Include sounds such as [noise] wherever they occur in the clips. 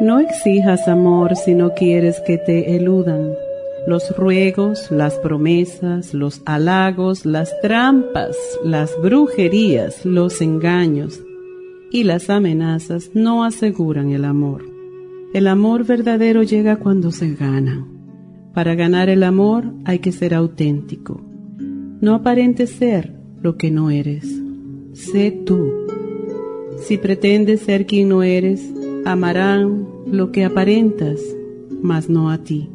No exijas amor si no quieres que te eludan. Los ruegos, las promesas, los halagos, las trampas, las brujerías, los engaños y las amenazas no aseguran el amor. El amor verdadero llega cuando se gana. Para ganar el amor hay que ser auténtico. No aparentes ser lo que no eres. Sé tú. Si pretendes ser quien no eres, amarán lo que aparentas, mas no a ti.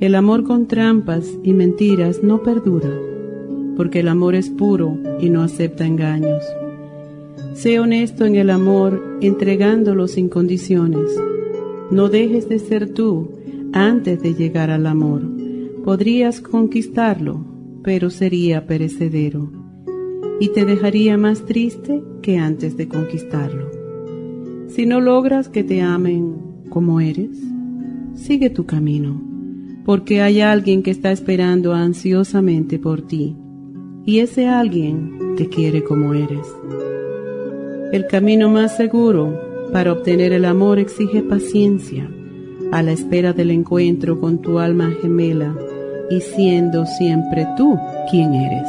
El amor con trampas y mentiras no perdura, porque el amor es puro y no acepta engaños. Sé honesto en el amor, entregándolo sin condiciones. No dejes de ser tú antes de llegar al amor. Podrías conquistarlo, pero sería perecedero, y te dejaría más triste que antes de conquistarlo. Si no logras que te amen como eres, sigue tu camino, porque hay alguien que está esperando ansiosamente por ti, y ese alguien te quiere como eres. El camino más seguro para obtener el amor exige paciencia, a la espera del encuentro con tu alma gemela y siendo siempre tú quien eres.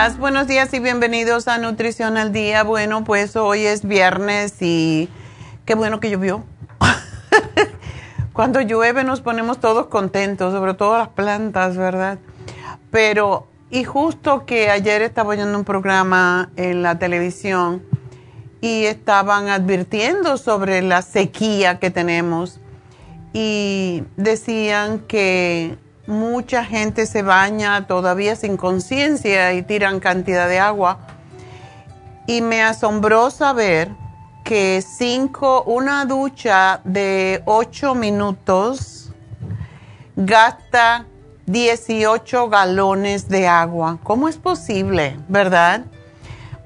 818-841-1422. buenos días y bienvenidos a Nutrición al Día. Bueno, pues hoy es viernes y qué bueno que llovió. [laughs] Cuando llueve nos ponemos todos contentos, sobre todo las plantas, ¿verdad? Pero, y justo que ayer estaba oyendo un programa en la televisión y estaban advirtiendo sobre la sequía que tenemos y decían que mucha gente se baña todavía sin conciencia y tiran cantidad de agua. Y me asombró saber que cinco, una ducha de 8 minutos gasta 18 galones de agua. ¿Cómo es posible, verdad?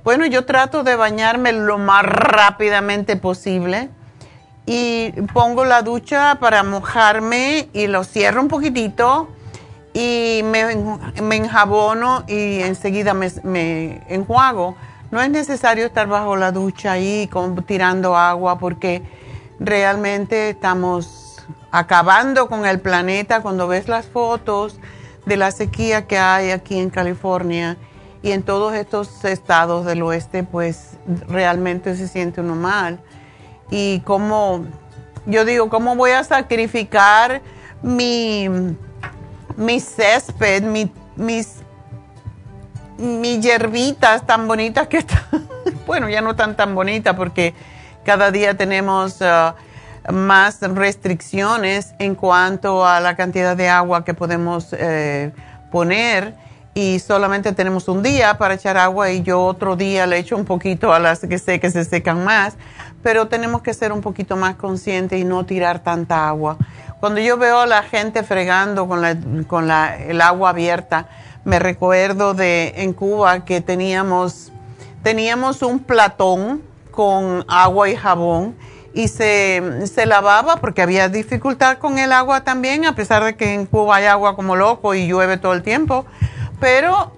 Bueno, yo trato de bañarme lo más rápidamente posible y pongo la ducha para mojarme y lo cierro un poquitito y me, enjabono y enseguida me, enjuago. No es necesario estar bajo la ducha ahí tirando agua porque realmente estamos acabando con el planeta cuando ves las fotos de la sequía que hay aquí en California y en todos estos estados del oeste, pues realmente se siente uno mal. Y como, yo digo, ¿cómo voy a sacrificar mi mi césped, mi, mis, hierbitas tan bonitas que están, [laughs] bueno, ya no están tan bonitas porque cada día tenemos uh, más restricciones en cuanto a la cantidad de agua que podemos eh, poner y solamente tenemos un día para echar agua y yo otro día le echo un poquito a las que sé que se secan más, pero tenemos que ser un poquito más conscientes y no tirar tanta agua. Cuando yo veo a la gente fregando con, con el agua abierta, me recuerdo de en Cuba que teníamos, teníamos un platón con agua y jabón y se, se, lavaba porque había dificultad con el agua también, a pesar de que en Cuba hay agua como loco y llueve todo el tiempo, pero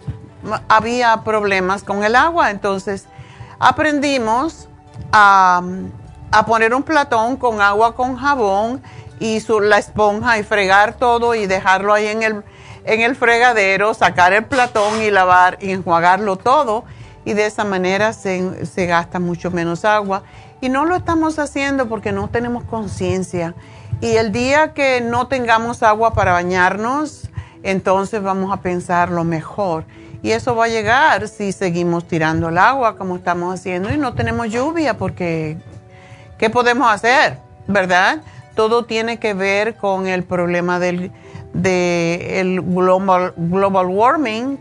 había problemas con el agua, entonces aprendimos a, a poner un platón con agua con jabón y su, la esponja y fregar todo y dejarlo ahí en el, en el fregadero, sacar el platón y lavar y enjuagarlo todo. Y de esa manera se, se gasta mucho menos agua. Y no lo estamos haciendo porque no tenemos conciencia. Y el día que no tengamos agua para bañarnos, entonces vamos a pensar lo mejor. Y eso va a llegar si seguimos tirando el agua como estamos haciendo y no tenemos lluvia porque ¿qué podemos hacer? ¿Verdad? todo tiene que ver con el problema del de el global, warming.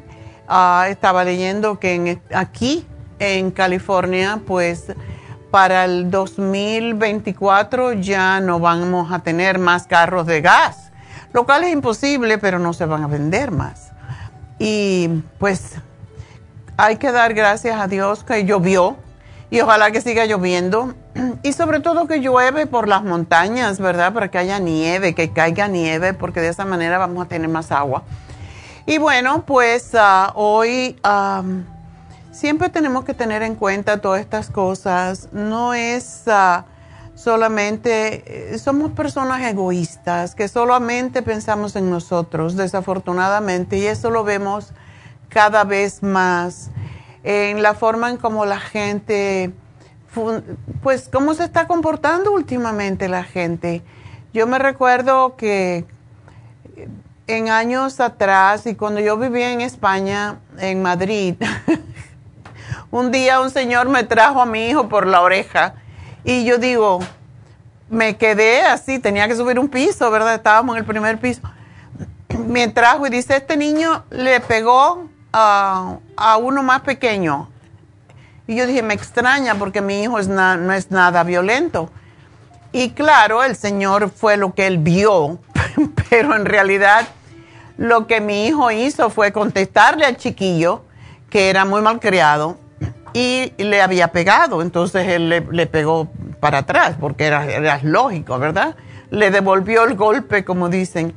Ah, estaba leyendo que aquí en California, pues para el 2024 ya no vamos a tener más carros de gas, lo cual es imposible, pero no se van a vender más. Y pues hay que dar gracias a Dios que llovió y ojalá que siga lloviendo [clears throat] y sobre todo que llueve por las montañas, ¿verdad? Para que haya nieve, que caiga nieve, porque de esa manera vamos a tener más agua. Y bueno, pues ah, hoy siempre tenemos que tener en cuenta todas estas cosas. No es ah, solamente, eh, somos personas egoístas, que solamente pensamos en nosotros, desafortunadamente, y eso lo vemos cada vez más en la forma en cómo la gente pues cómo se está comportando últimamente la gente. Yo me recuerdo que en años atrás y cuando yo vivía en España, en Madrid, [laughs] un día un señor me trajo a mi hijo por la oreja y yo digo, me quedé así, tenía que subir un piso, ¿verdad? Estábamos en el primer piso. [clears throat] Me trajo y dice, este niño le pegó a uno más pequeño y yo dije, me extraña porque mi hijo es no es nada violento. Y claro, el Señor fue lo que él vio, [laughs] pero en realidad lo que mi hijo hizo fue contestarle al chiquillo, que era muy mal criado, y le había pegado. Entonces él le, pegó para atrás, porque era, lógico, ¿verdad? Le devolvió el golpe, como dicen.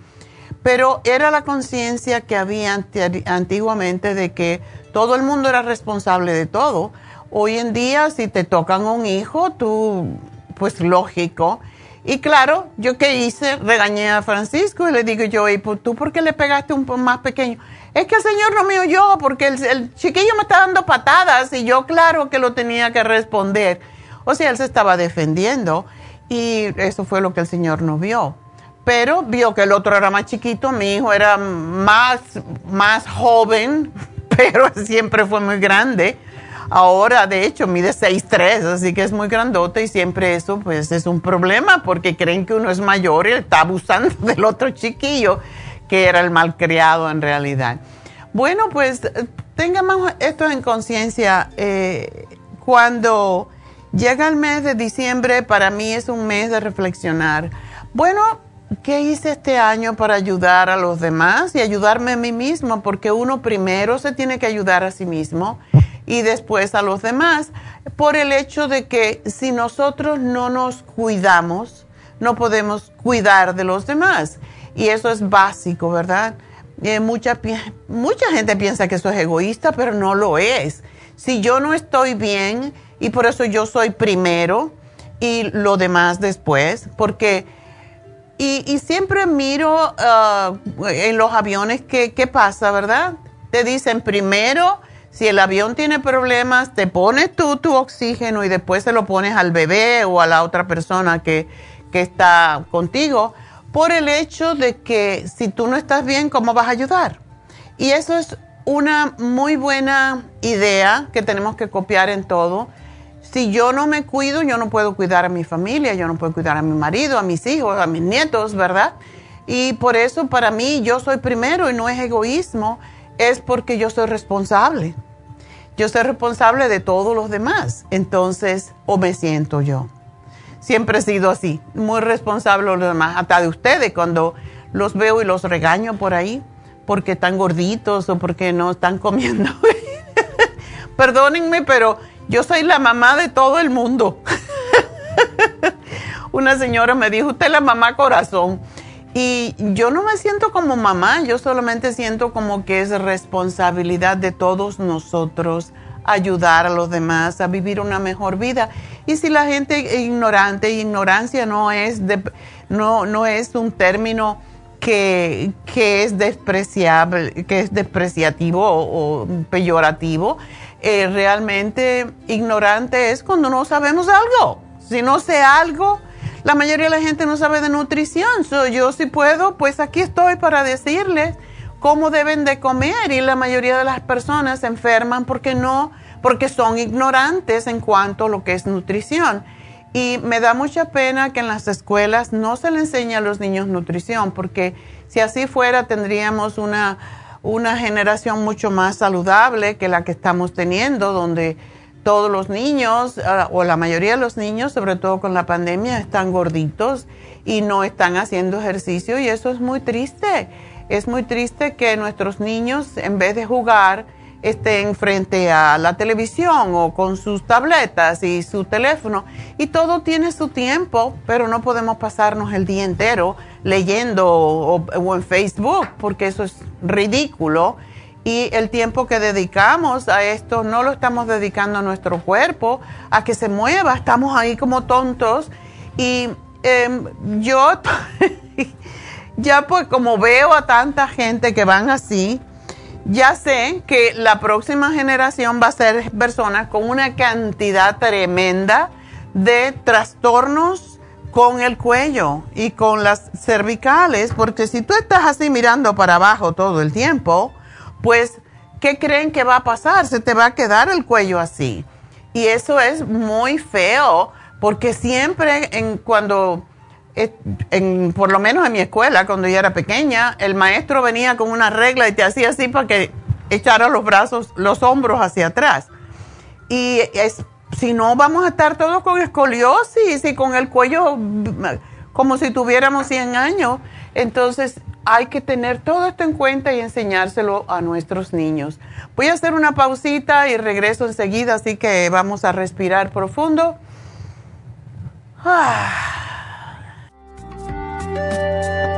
Pero era la conciencia que había antiguamente de que todo el mundo era responsable de todo Hoy en día, si te tocan un hijo, tú, pues lógico. Y claro, yo qué hice, regañé a Francisco y le digo yo, ¿y tú por qué le pegaste un más pequeño? Es que el señor no me oyó porque el, chiquillo me está dando patadas y yo claro que lo tenía que responder. O sea, él se estaba defendiendo y eso fue lo que el señor no vio. Pero vio que el otro era más chiquito, mi hijo era más, más joven, [laughs] pero siempre fue muy grande. Ahora, de hecho, mide 6'3", así que es muy grandote y siempre eso pues es un problema porque creen que uno es mayor y está abusando [laughs] del otro chiquillo que era el malcriado en realidad. Bueno, pues tengamos esto en conciencia. Eh, cuando llega el mes de diciembre, para mí es un mes de reflexionar. Bueno, ¿qué hice este año para ayudar a los demás y ayudarme a mí mismo? Porque uno primero se tiene que ayudar a sí mismo y después a los demás, por el hecho de que si nosotros no nos cuidamos, no podemos cuidar de los demás. Y eso es básico, ¿verdad? Eh, mucha, mucha gente piensa que eso es egoísta, pero no lo es. Si yo no estoy bien, y por eso yo soy primero y lo demás después, porque, y, siempre miro ah, en los aviones qué, qué pasa, ¿verdad? Te dicen primero, si el avión tiene problemas, te pones tú tu oxígeno y después se lo pones al bebé o a la otra persona que, que está contigo por el hecho de que si tú no estás bien, ¿cómo vas a ayudar? Y eso es una muy buena idea que tenemos que copiar en todo. Si yo no me cuido, yo no puedo cuidar a mi familia, yo no puedo cuidar a mi marido, a mis hijos, a mis nietos, ¿verdad? Y por eso para mí yo soy primero y no es egoísmo, es porque yo soy responsable. Yo soy responsable de todos los demás, entonces, o me siento yo siempre he sido así, muy responsable de los demás, hasta de ustedes cuando los veo y los regaño por ahí porque están gorditos o porque no están comiendo. [laughs] Perdónenme, pero yo soy la mamá de todo el mundo. [laughs] Una señora me dijo, usted es la mamá corazón. Y yo no me siento como mamá, yo solamente siento como que es responsabilidad de todos nosotros ayudar a los demás a vivir una mejor vida. Y si la gente es ignorante, ignorancia no es, no, no es un término que, es despreciable, que es despreciativo o, peyorativo. Eh, realmente ignorante es cuando no sabemos algo. Si no sé algo, la mayoría de la gente no sabe de nutrición. yo si puedo, pues aquí estoy para decirles cómo deben de comer y la mayoría de las personas se enferman porque no, porque son ignorantes en cuanto a lo que es nutrición. Y me da mucha pena que en las escuelas no se le enseñe a los niños nutrición, porque si así fuera tendríamos una, una generación mucho más saludable que la que estamos teniendo, donde todos los niños, ah, o la mayoría de los niños, sobre todo con la pandemia, están gorditos y no están haciendo ejercicio y eso es muy triste. Es muy triste que nuestros niños, en vez de jugar, estén frente a la televisión o con sus tabletas y su teléfono. Y todo tiene su tiempo, pero no podemos pasarnos el día entero leyendo o, en Facebook, porque eso es ridículo. Y el tiempo que dedicamos a esto no lo estamos dedicando a nuestro cuerpo, a que se mueva, estamos ahí como tontos. Y em, yo [laughs] ya pues como veo a tanta gente que van así, ya sé que la próxima generación va a ser personas con una cantidad tremenda de trastornos con el cuello y con las cervicales, porque si tú estás así mirando para abajo todo el tiempo, pues, ¿qué creen que va a pasar? Se te va a quedar el cuello así. Y eso es muy feo, porque siempre en, cuando en, por lo menos en mi escuela, cuando yo era pequeña, el maestro venía con una regla y te hacía así para que echara los brazos, los hombros hacia atrás. Y es, si no, vamos a estar todos con escoliosis y con el cuello como si tuviéramos 100 años. Entonces, hay que tener todo esto en cuenta y enseñárselo a nuestros niños. Voy a hacer una pausita y regreso enseguida, así que vamos a respirar profundo. Ah. じゃあ。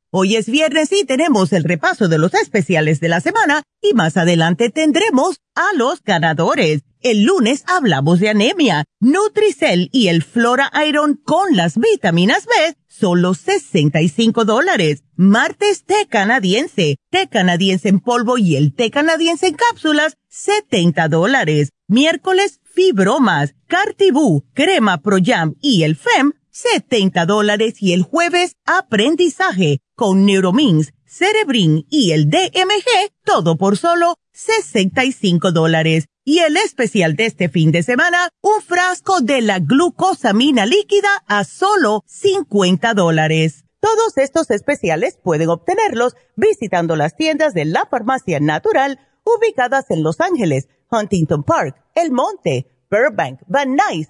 Hoy es viernes y tenemos el repaso de los especiales de la semana y más adelante tendremos a los ganadores. El lunes hablamos de anemia, Nutricel y el Flora Iron con las vitaminas B, solo 65 dólares. Martes té canadiense, té canadiense en polvo y el té canadiense en cápsulas, 70 dólares. Miércoles fibromas, cartibú, crema Pro Jam y el FEM, 70 dólares y el jueves aprendizaje con Neuromins, Cerebrin y el DMG, todo por solo 65 dólares. Y el especial de este fin de semana, un frasco de la glucosamina líquida a solo 50 dólares. Todos estos especiales pueden obtenerlos visitando las tiendas de la farmacia natural ubicadas en Los Ángeles, Huntington Park, El Monte, Burbank, Van Nuys,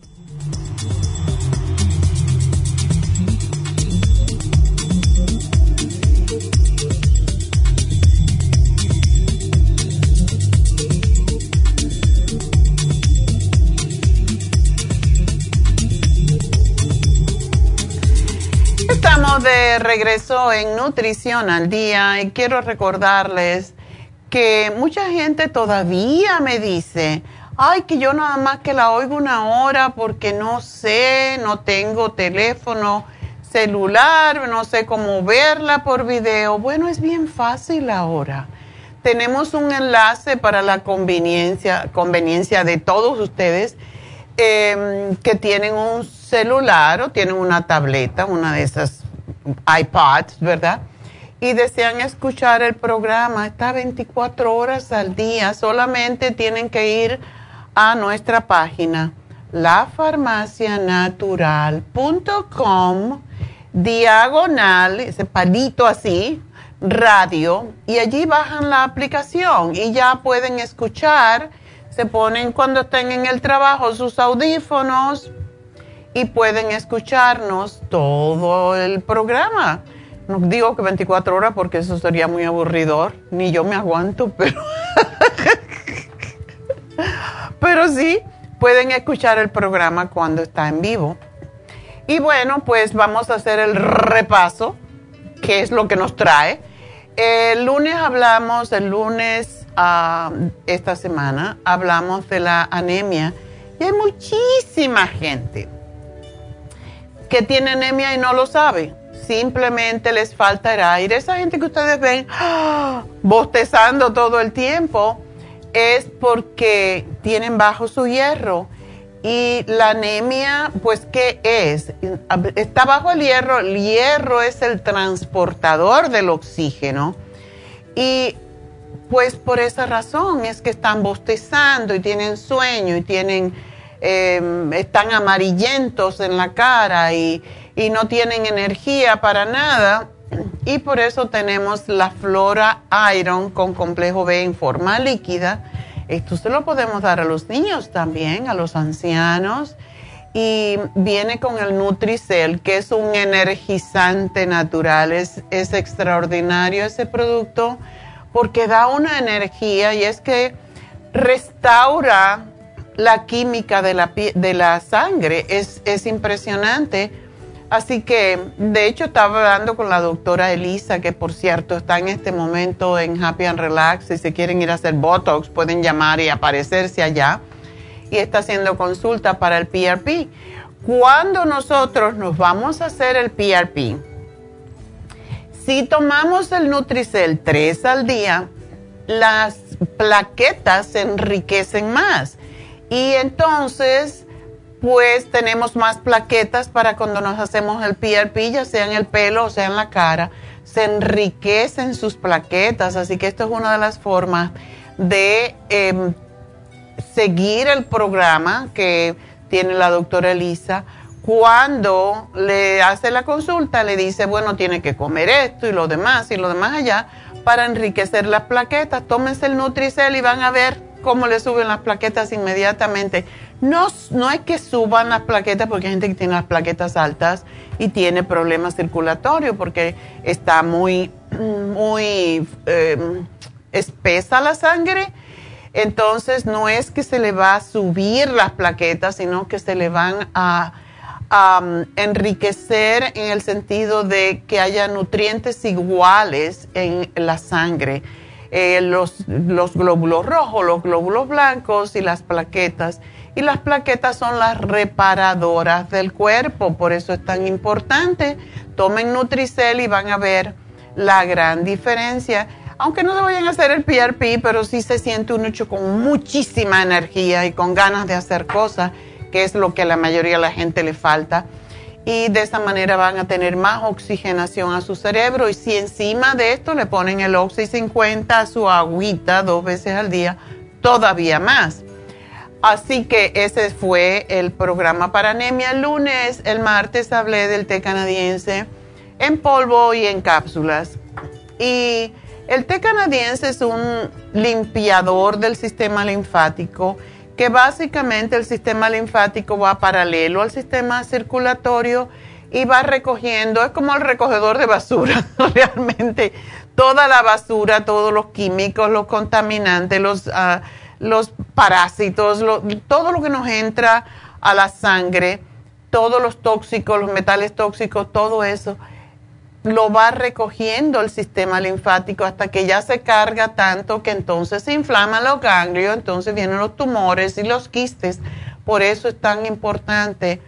De regreso en Nutrición al Día y quiero recordarles que mucha gente todavía me dice, ay, que yo nada más que la oigo una hora porque no sé, no tengo teléfono celular, no sé cómo verla por video. Bueno, es bien fácil ahora. Tenemos un enlace para la conveniencia, conveniencia de todos ustedes em, que tienen un celular o tienen una tableta, una de esas iPads, ¿verdad? Y desean escuchar el programa, está 24 horas al día, solamente tienen que ir a nuestra página lafarmacianatural.com diagonal, ese palito así, radio, y allí bajan la aplicación y ya pueden escuchar, se ponen cuando estén en el trabajo sus audífonos, y pueden escucharnos todo el programa. No digo que 24 horas porque eso sería muy aburridor, ni yo me aguanto, [laughs] pero, pero sí, pueden escuchar el programa cuando está en vivo. Y bueno, pues vamos a hacer el repaso, que es lo que nos trae. El lunes hablamos, el lunes uh, esta semana, hablamos de la anemia y hay muchísima gente que tiene anemia y no lo sabe. Simplemente les falta el aire. Esa gente que ustedes ven ¡ah! bostezando todo el tiempo es porque tienen bajo su hierro. Y la anemia, pues, ¿qué es? Está bajo el hierro. El hierro es el transportador del oxígeno. Y pues por esa razón es que están bostezando y tienen sueño y tienen Em, están amarillentos en la cara y, no tienen energía para nada. Y por eso tenemos la Flora Iron con complejo B en forma líquida. Esto se lo podemos dar a los niños también, a los ancianos. Y viene con el Nutricel, que es un energizante natural. Es, es extraordinario ese producto porque da una energía y es que restaura la química de la, de la sangre es, es impresionante. Así que, de hecho, estaba hablando con la doctora Elisa, que por cierto está en este momento en Happy and Relax. Si se quieren ir a hacer Botox, pueden llamar y aparecerse allá. Y está haciendo consulta para el PRP. Cuando nosotros nos vamos a hacer el PRP, si tomamos el Nutricel 3 al día, las plaquetas se enriquecen más y entonces, pues tenemos más plaquetas para cuando nos hacemos el PRP, ya sea en el pelo o sea en la cara, se enriquecen sus plaquetas. Así que esto es una de las formas de em, seguir el programa que tiene la doctora Elisa. Cuando le hace la consulta, le dice, bueno, tiene que comer esto y lo demás y lo demás allá para enriquecer las plaquetas. Tómense el Nutricel y van a ver cómo le suben las plaquetas inmediatamente. No, no es que suban las plaquetas porque hay gente que tiene las plaquetas altas y tiene problemas circulatorios porque está muy, [clears throat] muy em, espesa la sangre. Entonces no es que se le va a subir las plaquetas, sino que se le van a, enriquecer en el sentido de que haya nutrientes iguales en la sangre. Eh, los, los glóbulos rojos, los glóbulos blancos y las plaquetas y las plaquetas son las reparadoras del cuerpo, por eso es tan importante. Tomen Nutricel y van a ver la gran diferencia. Aunque no se vayan a hacer el PRP, pero sí se siente un hecho con muchísima energía y con ganas de hacer cosas, que es lo que a la mayoría de la gente le falta. Y de esa manera van a tener más oxigenación a su cerebro. Y si encima de esto le ponen el Oxy 50 a su agüita dos veces al día, todavía más. Así que ese fue el programa para anemia. El lunes, el martes hablé del té canadiense en polvo y en cápsulas. Y el té canadiense es un limpiador del sistema linfático que básicamente el sistema linfático va paralelo al sistema circulatorio y va recogiendo, es como el recogedor de basura, [laughs] realmente. Toda la basura, todos los químicos, los contaminantes, los... Ah, los parásitos, todo lo que nos entra a la sangre, todos los tóxicos, los metales tóxicos, todo eso, lo va recogiendo el sistema linfático hasta que ya se carga tanto que entonces se inflaman los ganglios, entonces vienen los tumores y los quistes. Por eso es tan importante,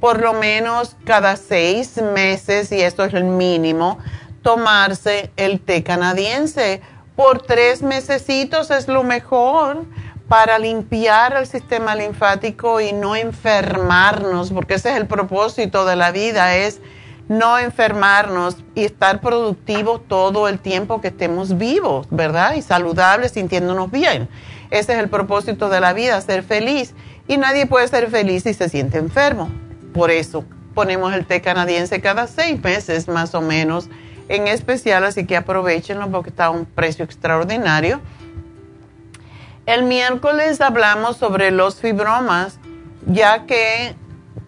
por lo menos cada seis meses, y esto es el mínimo, tomarse el té canadiense por tres mesecitos es lo mejor para limpiar el sistema linfático y no enfermarnos, porque ese es el propósito de la vida, es no enfermarnos y estar productivos todo el tiempo que estemos vivos, ¿verdad? Y saludables, sintiéndonos bien. Ese es el propósito de la vida, ser feliz. Y nadie puede ser feliz si se siente enfermo. Por eso ponemos el té canadiense cada seis meses más o menos en especial, así que aprovechenlo porque está a un precio extraordinario. El miércoles hablamos sobre los fibromas, ya que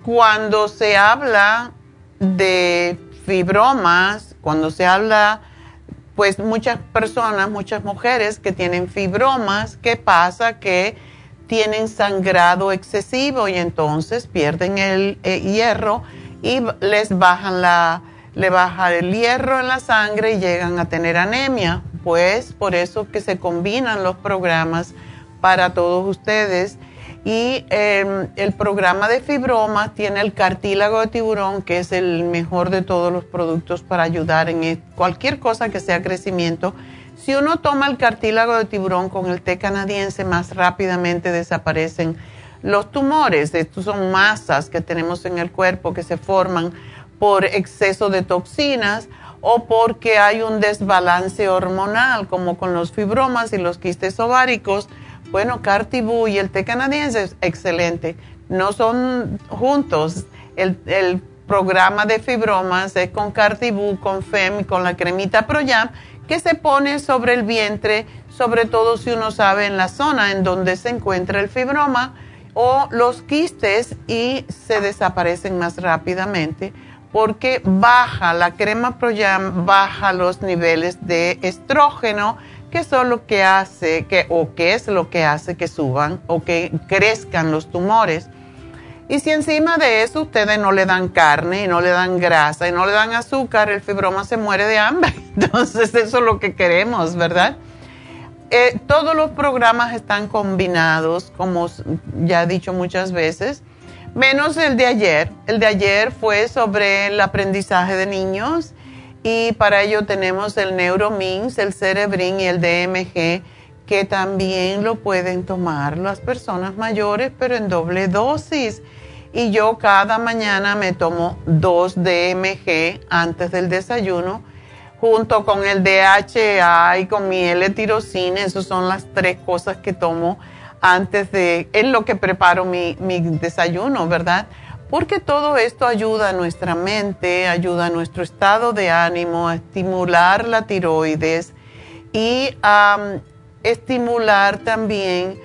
cuando se habla de fibromas, cuando se habla, pues muchas personas, muchas mujeres que tienen fibromas, ¿qué pasa? Que tienen sangrado excesivo y entonces pierden el eh, hierro y les bajan la, le baja el hierro en la sangre y llegan a tener anemia. Pues por eso que se combinan los programas para todos ustedes. Y em, el programa de fibromas tiene el cartílago de tiburón, que es el mejor de todos los productos para ayudar en e, cualquier cosa que sea crecimiento. Si uno toma el cartílago de tiburón con el té canadiense, más rápidamente desaparecen los tumores. Estos son masas que tenemos en el cuerpo que se forman por exceso de toxinas o porque hay un desbalance hormonal, como con los fibromas y los quistes ováricos. Bueno, Cartibú y el té canadiense es excelente. No son juntos. El, programa de fibromas es con Cartibú, con FEM y con la cremita Proyam, que se pone sobre el vientre, sobre todo si uno sabe en la zona en donde se encuentra el fibroma o los quistes y se desaparecen más rápidamente porque baja la crema Proyam, baja los niveles de estrógeno, que son lo que hace que o qué es lo que hace que suban o que crezcan los tumores. Y si encima de eso ustedes no le dan carne y no le dan grasa y no le dan azúcar, el fibroma se muere de hambre. [laughs] Entonces eso es lo que queremos, ¿verdad? Eh, todos los programas están combinados, como ya he dicho muchas veces menos el de ayer. El de ayer fue sobre el aprendizaje de niños y para ello tenemos el Neuromins, el Cerebrin y el DMG que también lo pueden tomar las personas mayores pero en doble dosis. Y yo cada mañana me tomo dos DMG antes del desayuno junto con el DHA y con mi L-tirosina. Esas son las tres cosas que tomo antes de, en lo que preparo mi, mi desayuno, ¿verdad? Porque todo esto ayuda a nuestra mente, ayuda a nuestro estado de ánimo, a estimular la tiroides y a estimular también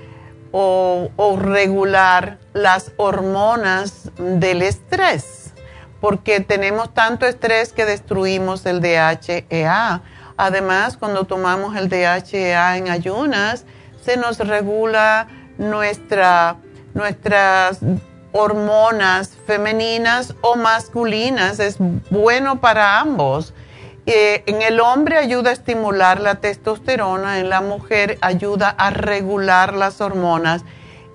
o, regular las hormonas del estrés, porque tenemos tanto estrés que destruimos el DHEA. Además, cuando tomamos el DHEA en ayunas, se nos regula nuestra, nuestras hormonas femeninas o masculinas. Es bueno para ambos. Eh, en el hombre ayuda a estimular la testosterona, en la mujer ayuda a regular las hormonas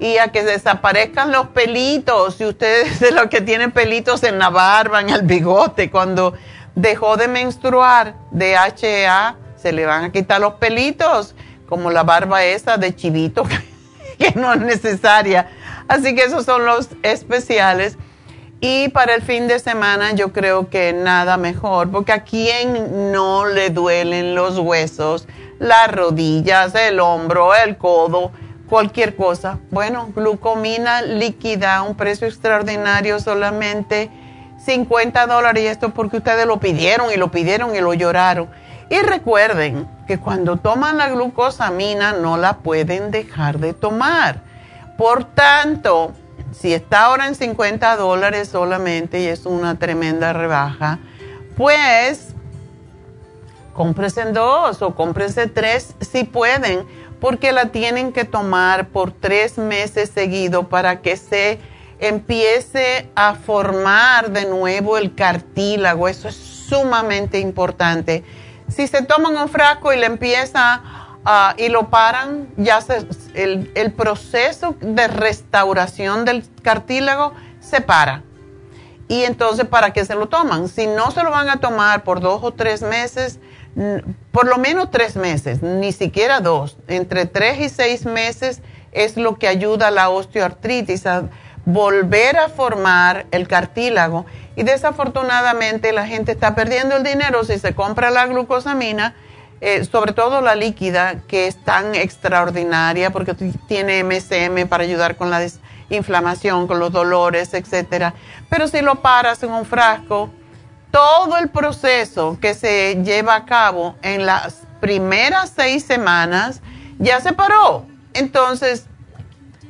y a que desaparezcan los pelitos. Si ustedes de los que tienen pelitos en la barba, en el bigote, cuando dejó de menstruar de HA, se le van a quitar los pelitos, como la barba esa de chivito, [laughs] que no es necesaria. Así que esos son los especiales. Y para el fin de semana yo creo que nada mejor, porque a quien no le duelen los huesos, las rodillas, el hombro, el codo, cualquier cosa. Bueno, glucomina líquida, un precio extraordinario, solamente 50 dólares. Y esto porque ustedes lo pidieron y lo pidieron y lo lloraron. Y recuerden que cuando toman la glucosamina no la pueden dejar de tomar. Por tanto, si está ahora en 50 dólares solamente y es una tremenda rebaja, pues cómprese dos o cómprese tres si pueden, porque la tienen que tomar por tres meses seguidos para que se empiece a formar de nuevo el cartílago. Eso es sumamente importante. Si se toman un frasco y le empieza Ah, y lo paran, ya se, el, el, proceso de restauración del cartílago se para. Y entonces, ¿para qué se lo toman? Si no se lo van a tomar por dos o tres meses, por lo menos tres meses, ni siquiera dos, entre tres y seis meses es lo que ayuda a la osteoartritis a volver a formar el cartílago. Y desafortunadamente la gente está perdiendo el dinero si se compra la glucosamina eh, sobre todo la líquida, que es tan extraordinaria porque tiene MSM para ayudar con la desinflamación, con los dolores, etc. Pero si lo paras en un frasco, todo el proceso que se lleva a cabo en las primeras seis semanas ya se paró. Entonces,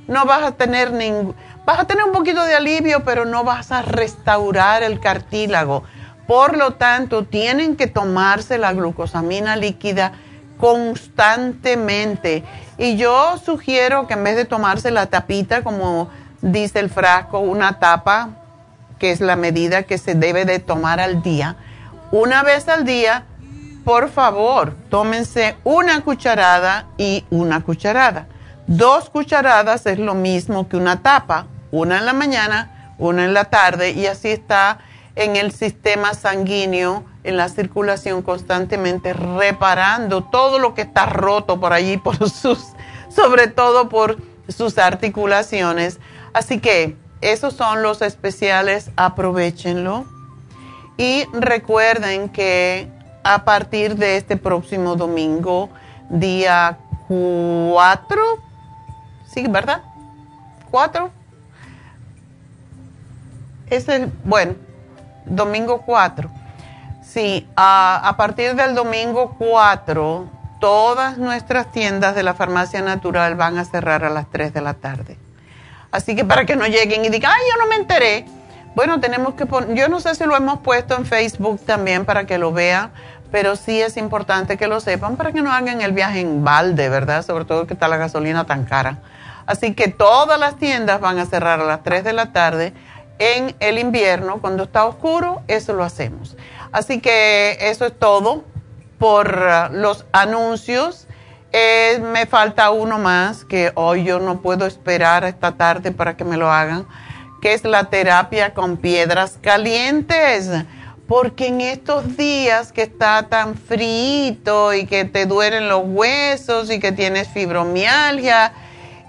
no vas a tener ningún... Vas a tener un poquito de alivio, pero no vas a restaurar el cartílago por lo tanto, tienen que tomarse la glucosamina líquida constantemente. Y yo sugiero que en vez de tomarse la tapita, como dice el frasco, una tapa, que es la medida que se debe de tomar al día, una vez al día, por favor, tómense una cucharada y una cucharada. Dos cucharadas es lo mismo que una tapa, una en la mañana, una en la tarde, y así está en el sistema sanguíneo, en la circulación constantemente, reparando todo lo que está roto por allí, por [laughs] sus, sobre todo por sus articulaciones. Así que esos son los especiales, aprovechenlo. Y recuerden que a partir de este próximo domingo, día 4, sí, ¿verdad? 4. Es el, bueno, domingo 4. Sí, a, partir del domingo 4, todas nuestras tiendas de la farmacia natural van a cerrar a las 3 de la tarde. Así que para que no lleguen y digan, ay, yo no me enteré. Bueno, tenemos que poner, yo no sé si lo hemos puesto en Facebook también para que lo vean, pero sí es importante que lo sepan para que no hagan el viaje en balde, ¿verdad? Sobre todo que está la gasolina tan cara. Así que todas las tiendas van a cerrar a las 3 de la tarde en el invierno, cuando está oscuro, eso lo hacemos. Así que eso es todo por uh, los anuncios. Eh, me falta uno más que hoy yo no puedo esperar esta tarde para que me lo hagan, que es la terapia con piedras calientes. Porque en estos días que está tan frío y que te duelen los huesos y que tienes fibromialgia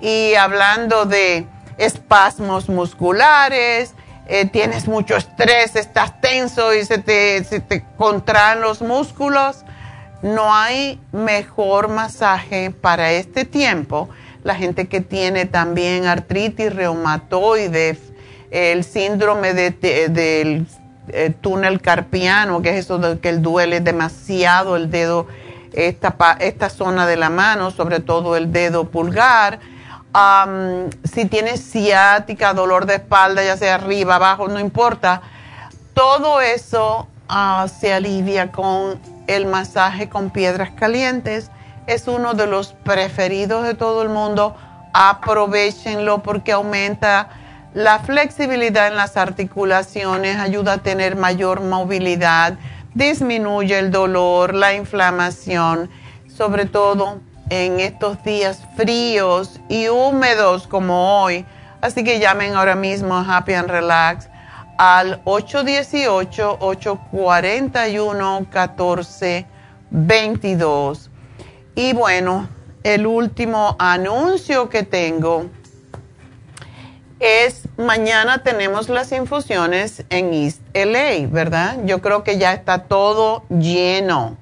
y hablando de espasmos musculares, eh, tienes mucho estrés, estás tenso y se te, contraen los músculos, no hay mejor masaje para este tiempo. La gente que tiene también artritis reumatoide, el síndrome del eh, túnel carpiano, que es eso de que el duele demasiado el dedo, esta, esta zona de la mano, sobre todo el dedo pulgar si tienes ciática, dolor de espalda, ya sea arriba, abajo, no importa, todo eso ah, se alivia con el masaje con piedras calientes. Es uno de los preferidos de todo el mundo. Aprovechenlo porque aumenta la flexibilidad en las articulaciones, ayuda a tener mayor movilidad, disminuye el dolor, la inflamación, sobre todo en estos días fríos y húmedos como hoy. Así que llamen ahora mismo a Happy and Relax al 818-841-1422. Y bueno, el último anuncio que tengo es mañana tenemos las infusiones en East LA, ¿verdad? Yo creo que ya está todo lleno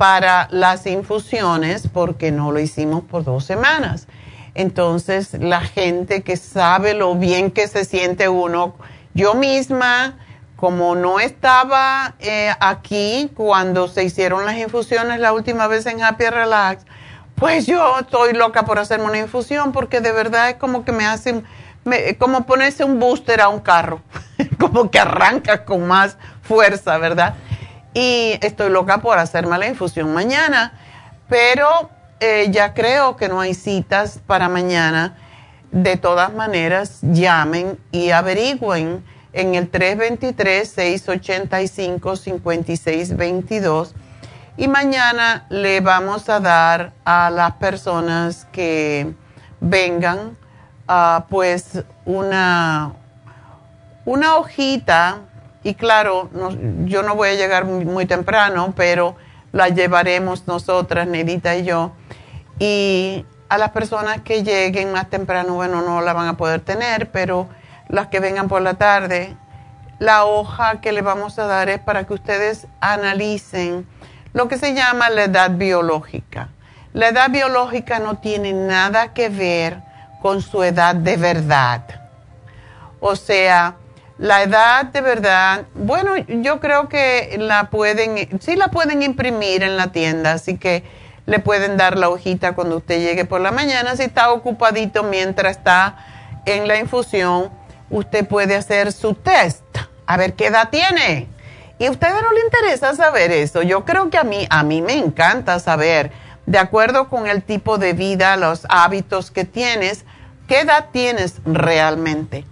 para las infusiones porque no lo hicimos por dos semanas. Entonces, la gente que sabe lo bien que se siente uno, yo misma, como no estaba eh, aquí cuando se hicieron las infusiones la última vez en Happy Relax, pues yo estoy loca por hacerme una infusión porque de verdad es como que me hacen, como ponerse un booster a un carro, [laughs] como que arranca con más fuerza, ¿verdad? Y estoy loca por hacerme la infusión mañana, pero eh, ya creo que no hay citas para mañana. De todas maneras, llamen y averigüen en el 323-685-5622 y mañana le vamos a dar a las personas que vengan uh, pues una, una hojita y claro, yo no voy a llegar muy, temprano, pero la llevaremos nosotras, Nedita y yo. Y a las personas que lleguen más temprano, bueno, no la van a poder tener, pero las que vengan por la tarde, la hoja que le vamos a dar es para que ustedes analicen lo que se llama la edad biológica. La edad biológica no tiene nada que ver con su edad de verdad. O sea, la edad de verdad, bueno, yo creo que la pueden, sí la pueden imprimir en la tienda, así que le pueden dar la hojita cuando usted llegue por la mañana. Si está ocupadito mientras está en la infusión, usted puede hacer su test, a ver qué edad tiene. Y a ustedes no le interesa saber eso. Yo creo que a mí, a mí me encanta saber, de acuerdo con el tipo de vida, los hábitos que tienes, qué edad tienes realmente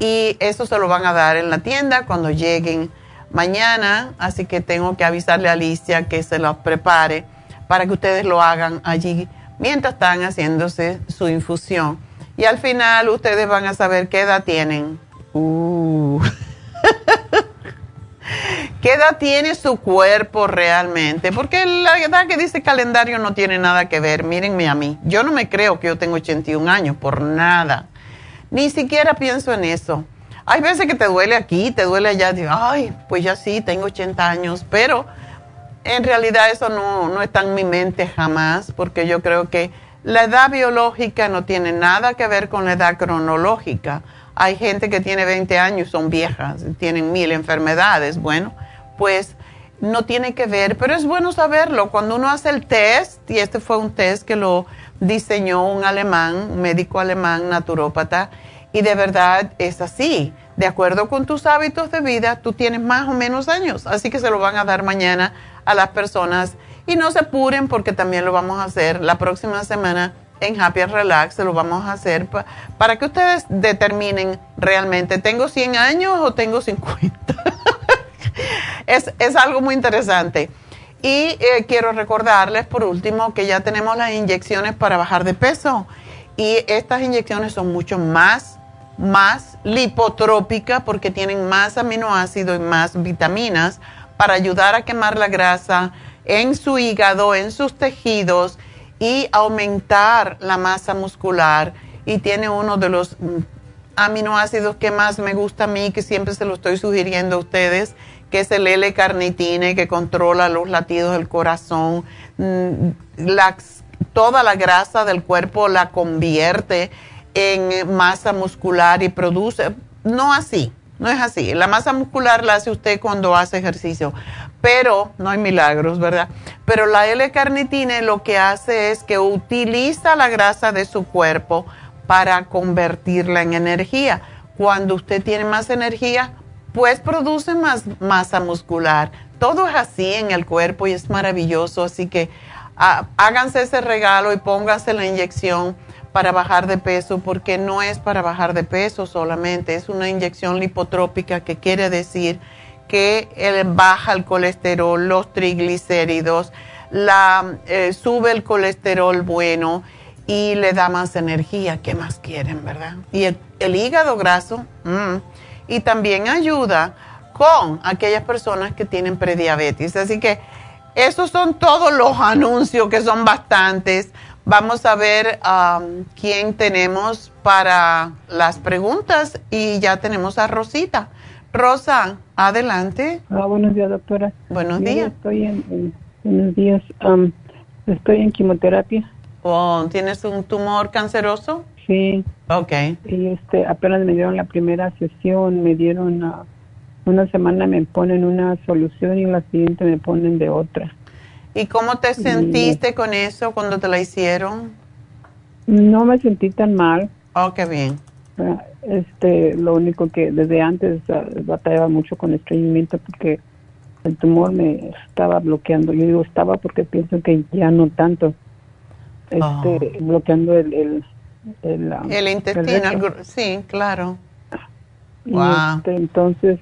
y eso se lo van a dar en la tienda cuando lleguen mañana, así que tengo que avisarle a Alicia que se los prepare para que ustedes lo hagan allí mientras están haciéndose su infusión. Y al final ustedes van a saber qué edad tienen. Uh. [laughs] ¿Qué edad tiene su cuerpo realmente? Porque la edad que dice calendario no tiene nada que ver. Mírenme a mí. Yo no me creo que yo tengo 81 años, por nada. Ni siquiera pienso en eso. Hay veces que te duele aquí, te duele allá, digo, ay, pues ya sí, tengo 80 años, pero en realidad eso no, no está en mi mente jamás, porque yo creo que la edad biológica no tiene nada que ver con la edad cronológica. Hay gente que tiene 20 años, son viejas, tienen mil enfermedades. Bueno, pues no tiene que ver, pero es bueno saberlo. Cuando uno hace el test, y este fue un test que lo diseñó un alemán, un médico alemán, naturópata, y de verdad es así. De acuerdo con tus hábitos de vida, tú tienes más o menos años, así que se lo van a dar mañana a las personas. Y no se apuren porque también lo vamos a hacer la próxima semana en Happy Relax, se lo vamos a hacer para que ustedes determinen realmente, ¿tengo 100 años o tengo 50? [laughs] es, es algo muy interesante. Y eh, quiero recordarles por último que ya tenemos las inyecciones para bajar de peso. Y estas inyecciones son mucho más, más lipotrópicas porque tienen más aminoácidos y más vitaminas para ayudar a quemar la grasa en su hígado, en sus tejidos y aumentar la masa muscular. Y tiene uno de los mm, aminoácidos que más me gusta a mí, que siempre se lo estoy sugiriendo a ustedes, que es el L-carnitine, que controla los latidos del corazón, mm, toda la grasa del cuerpo la convierte en masa muscular y produce, no así, no es así. La masa muscular la hace usted cuando hace ejercicio, pero no hay milagros, ¿verdad? Pero la L-carnitine lo que hace es que utiliza la grasa de su cuerpo para convertirla en energía. Cuando usted tiene más energía, pues produce más masa muscular. Todo es así en el cuerpo y es maravilloso, así que ah, háganse ese regalo y pónganse la inyección para bajar de peso, porque no es para bajar de peso solamente, es una inyección lipotrópica que quiere decir que baja el colesterol, los triglicéridos, la, eh, sube el colesterol bueno y le da más energía. ¿Qué más quieren, verdad? Y el, hígado graso, mm, y también ayuda con aquellas personas que tienen prediabetes. Así que esos son todos los anuncios, que son bastantes. Vamos a ver um, quién tenemos para las preguntas y ya tenemos a Rosita. Rosa, adelante. Ah, buenos días, doctora. Buenos días. Estoy en, buenos días. Um, estoy en quimioterapia. Oh, ¿Tienes un tumor canceroso? Sí. Ok. Y este, apenas me dieron la primera sesión, me dieron uh, una semana me ponen una solución y la siguiente me ponen de otra. ¿Y cómo te sentiste con eso cuando te la hicieron? No me sentí tan mal. Oh, qué bien. Ah, este, lo único que desde antes ah, batallaba mucho con estreñimiento porque el tumor me estaba bloqueando. Yo digo estaba porque pienso que ya no tanto. Este, oh. bloqueando el el, el, ah, intestino, sí, claro. wow. Este, entonces,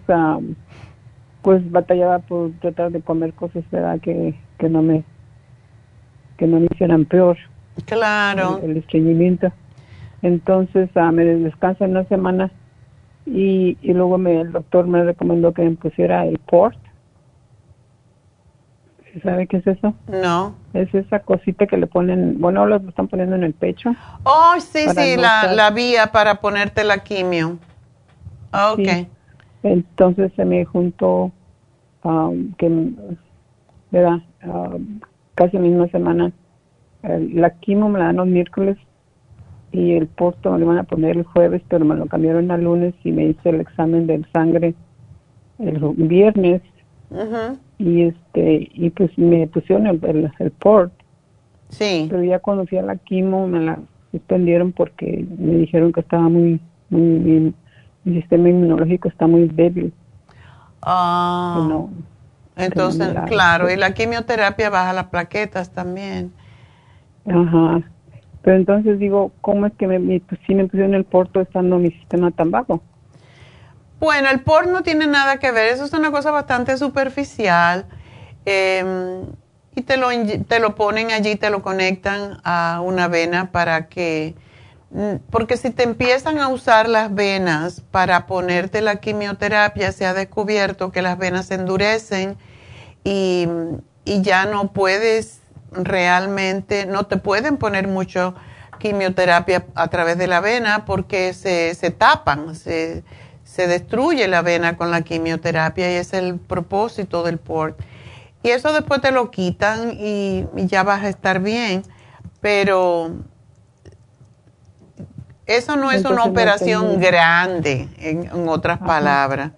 pues batallaba por tratar de comer cosas, ¿verdad? Que que no me que no me hicieran peor. Claro. El, estreñimiento. Entonces uh, me descanso una semana y, y luego me, el doctor me recomendó que me pusiera el port. ¿Sabe qué es eso? No. Es esa cosita que le ponen, bueno, lo están poniendo en el pecho. Oh, sí, sí, la, la, vía para ponerte la quimio. Ok. Entonces se me juntó um, que ¿verdad? Uh, casi la misma semana. la quimo me la dan los miércoles y el posto me lo van a poner el jueves, pero me lo cambiaron al lunes y me hice el examen de sangre el viernes. Y este y pues me pusieron el, el, port. Sí. Pero ya cuando fui a la quimo me la suspendieron porque me dijeron que estaba muy, muy bien. Mi sistema inmunológico está muy débil. Ah. No, entonces, claro, y la quimioterapia baja las plaquetas también. Ajá. Pero entonces digo, ¿cómo es que me, pues, si me pusieron el porto estando mi sistema tan bajo? Bueno, el por no tiene nada que ver, eso es una cosa bastante superficial. Em, y te lo, te lo ponen allí, te lo conectan a una vena para que, mm, porque si te empiezan a usar las venas para ponerte la quimioterapia, se ha descubierto que las venas se endurecen y, ya no puedes realmente, no te pueden poner mucho quimioterapia a través de la vena porque se, se tapan, se, destruye la vena con la quimioterapia y es el propósito del port. Y eso después te lo quitan y, ya vas a estar bien, pero eso no es una operación grande, en, otras palabras.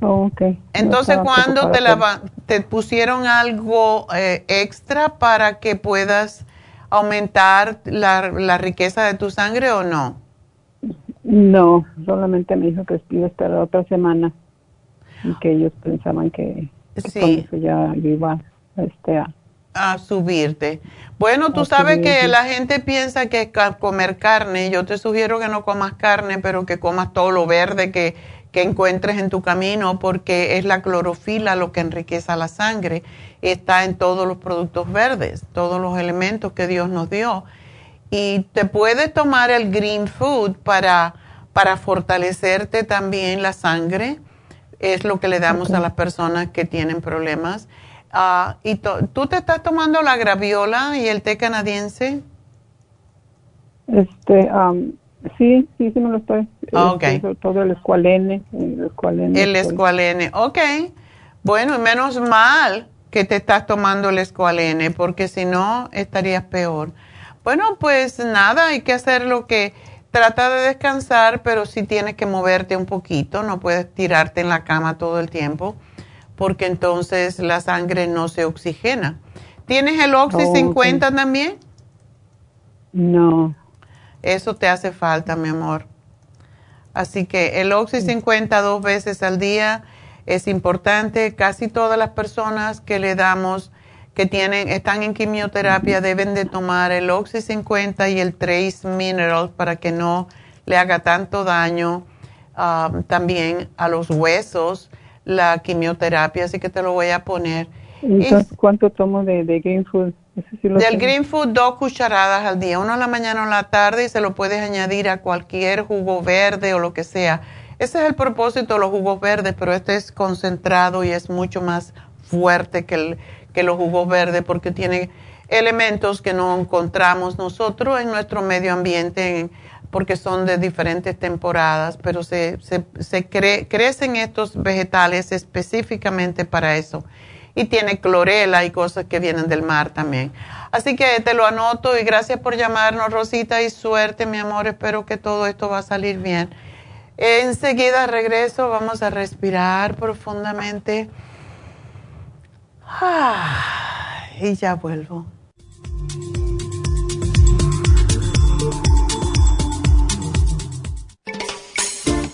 Oh, okay. Entonces, ¿cuándo te, la, te pusieron algo eh, extra para que puedas aumentar la, la, riqueza de tu sangre o no? No, solamente me dijo que iba a la otra semana y que ellos pensaban que, sí. ya iba este, a, a subirte. Bueno, tú sabes que la gente piensa que comer carne, yo te sugiero que no comas carne, pero que comas todo lo verde que que encuentres en tu camino porque es la clorofila lo que enriquece la sangre. Está en todos los productos verdes, todos los elementos que Dios nos dio. Y te puedes tomar el green food para, para fortalecerte también la sangre. Es lo que le damos a las personas que tienen problemas. Ah, ¿Y tú te estás tomando la graviola y el té canadiense? Este, um, Sí, sí, sí me lo estoy. Ah. Este, todo el escualene. El escualene. El escualene, ok. Bueno, menos mal que te estás tomando el escualene, porque si no estarías peor. Bueno, pues nada, hay que hacer lo que trata de descansar, pero sí tienes que moverte un poquito, no puedes tirarte en la cama todo el tiempo, porque entonces la sangre no se oxigena. ¿Tienes el Oxy 50 también? No. Eso te hace falta, mi amor. Así que el Oxy 50 dos veces al día es importante. Casi todas las personas que le damos que tienen, están en quimioterapia deben de tomar el Oxy 50 y el Trace Mineral para que no le haga tanto daño um, también a los huesos la quimioterapia, así que te lo voy a poner. Entonces, ¿cuánto tomo de, Green Food? del Green Food, dos cucharadas al día, uno en la mañana o en la tarde y se lo puedes añadir a cualquier jugo verde o lo que sea. Ese es el propósito de los jugos verdes, pero este es concentrado y es mucho más fuerte que el, que los jugos verdes porque tiene elementos que no encontramos nosotros en nuestro medio ambiente porque son de diferentes temporadas, pero se, se, crecen estos vegetales específicamente para eso. Y tiene clorela y cosas que vienen del mar también. Así que te lo anoto y gracias por llamarnos, Rosita, y suerte, mi amor. Espero que todo esto va a salir bien. Enseguida regreso, vamos a respirar profundamente. Ah, y ya vuelvo.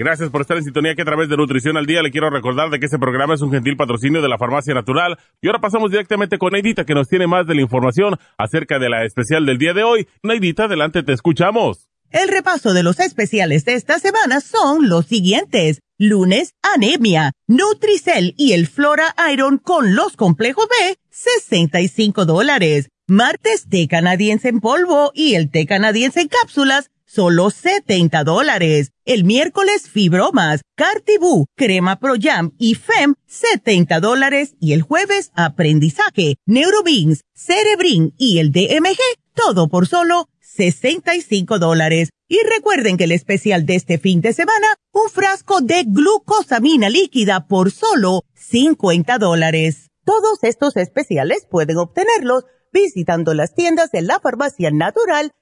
Gracias por estar en sintonía que a través de Nutrición al Día le quiero recordar de que este programa es un gentil patrocinio de la Farmacia Natural. Y ahora pasamos directamente con Neidita que nos tiene más de la información acerca de la especial del día de hoy. Neidita, adelante, te escuchamos. El repaso de los especiales de esta semana son los siguientes. Lunes, anemia, Nutricel y el Flora Iron con los complejos B, 65 dólares. Martes, té canadiense en polvo y el té canadiense en cápsulas, solo 70 dólares. El miércoles fibromas, cartibú, crema pro jam y fem, 70 dólares. Y el jueves aprendizaje, neurobeans, cerebrin y el DMG, todo por solo 65 dólares. Y recuerden que el especial de este fin de semana, un frasco de glucosamina líquida por solo 50 dólares. Todos estos especiales pueden obtenerlos visitando las tiendas de la farmacia natural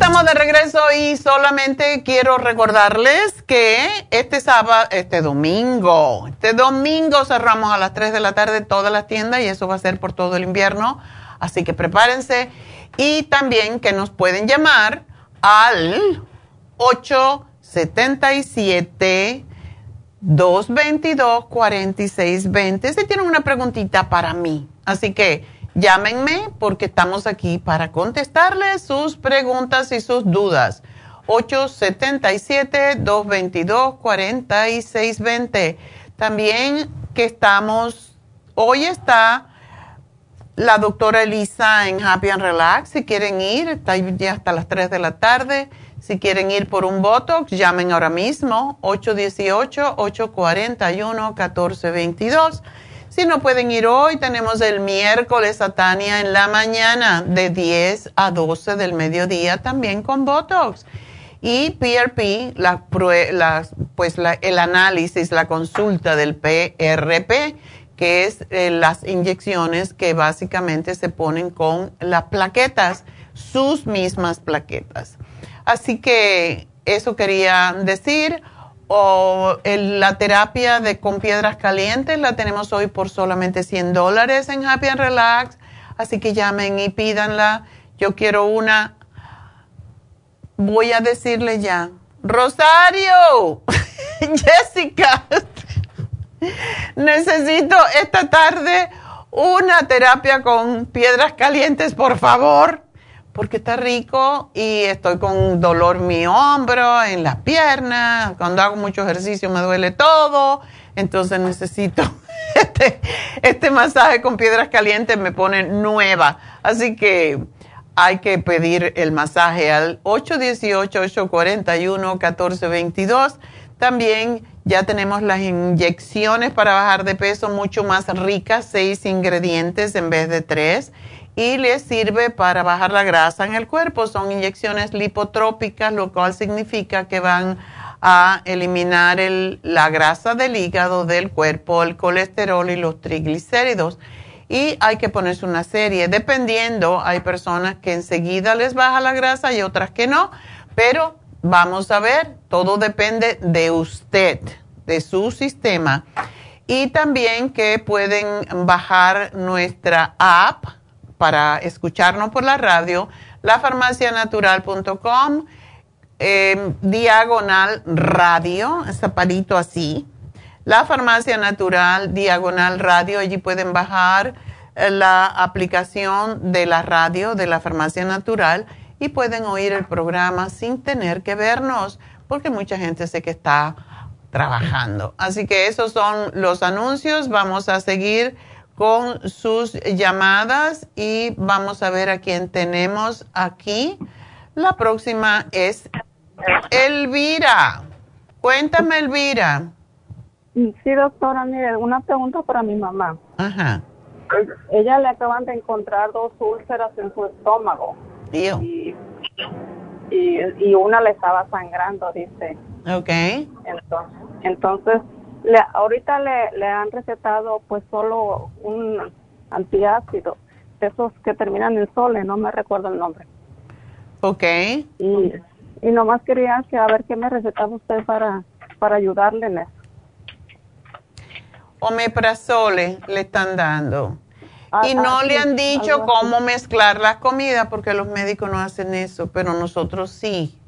Estamos de regreso y solamente quiero recordarles que este sábado, este domingo, este domingo cerramos a las 3 de la tarde todas las tiendas y eso va a ser por todo el invierno. Así que prepárense y también que nos pueden llamar al 877 222 4620 si tienen una preguntita para mí. Así que Llámenme porque estamos aquí para contestarles sus preguntas y sus dudas. 877-222-4620. También que estamos, hoy está la doctora Elisa en Happy and Relax. Si quieren ir, está ya hasta las 3 de la tarde. Si quieren ir por un Botox, llamen ahora mismo 818-841-1422. Si no pueden ir hoy, tenemos el miércoles a Tania en la mañana de 10 a 12 del mediodía también con Botox. Y PRP, pues el análisis, la consulta del PRP, que es eh, las inyecciones que básicamente se ponen con las plaquetas, sus mismas plaquetas. Así que eso quería decir o la terapia de con piedras calientes la tenemos hoy por solamente 100 dólares en Happy and Relax. Así que llamen y pídanla. Yo quiero una. Voy a decirle ya. Rosario, [laughs] Jessica, necesito esta tarde una terapia con piedras calientes, por favor porque está rico y estoy con dolor en mi hombro, en las piernas, cuando hago mucho ejercicio me duele todo, entonces necesito [laughs] este, este masaje con piedras calientes, me pone nueva. Así que hay que pedir el masaje al 818-841-1422. También ya tenemos las inyecciones para bajar de peso mucho más ricas, seis ingredientes en vez de tres y les sirve para bajar la grasa en el cuerpo. Son inyecciones lipotrópicas, lo cual significa que van a eliminar la grasa del hígado, del cuerpo, el colesterol y los triglicéridos. Y hay que ponerse una serie, dependiendo, hay personas que enseguida les baja la grasa y otras que no, pero vamos a ver, todo depende de usted, de su sistema. Y también que pueden bajar nuestra app para escucharnos por la radio, lafarmacianatural.com, eh, diagonal radio, zapalito así. La Farmacia Natural, diagonal radio, allí pueden bajar eh, la aplicación de la radio de la Farmacia Natural y pueden oír el programa sin tener que vernos, porque mucha gente sé que está trabajando. Así que esos son los anuncios. Vamos a seguir con sus llamadas y vamos a ver a quién tenemos aquí. La próxima es Elvira. Cuéntame, Elvira. Sí, doctora, mire, una pregunta para mi mamá. Ajá. Ella le acaban de encontrar dos úlceras en su estómago. Y, y, una le estaba sangrando, dice. Ok. Entonces, entonces le, ahorita le, le han recetado pues solo un antiácido, esos que terminan en sole, no me recuerdo el nombre. Ok. Y, y nomás quería que a ver qué me recetaba usted para, para ayudarle en eso. Omeprazole le están dando. Ah, y no ah, le han dicho cómo mezclar las comidas porque los médicos no hacen eso, pero nosotros sí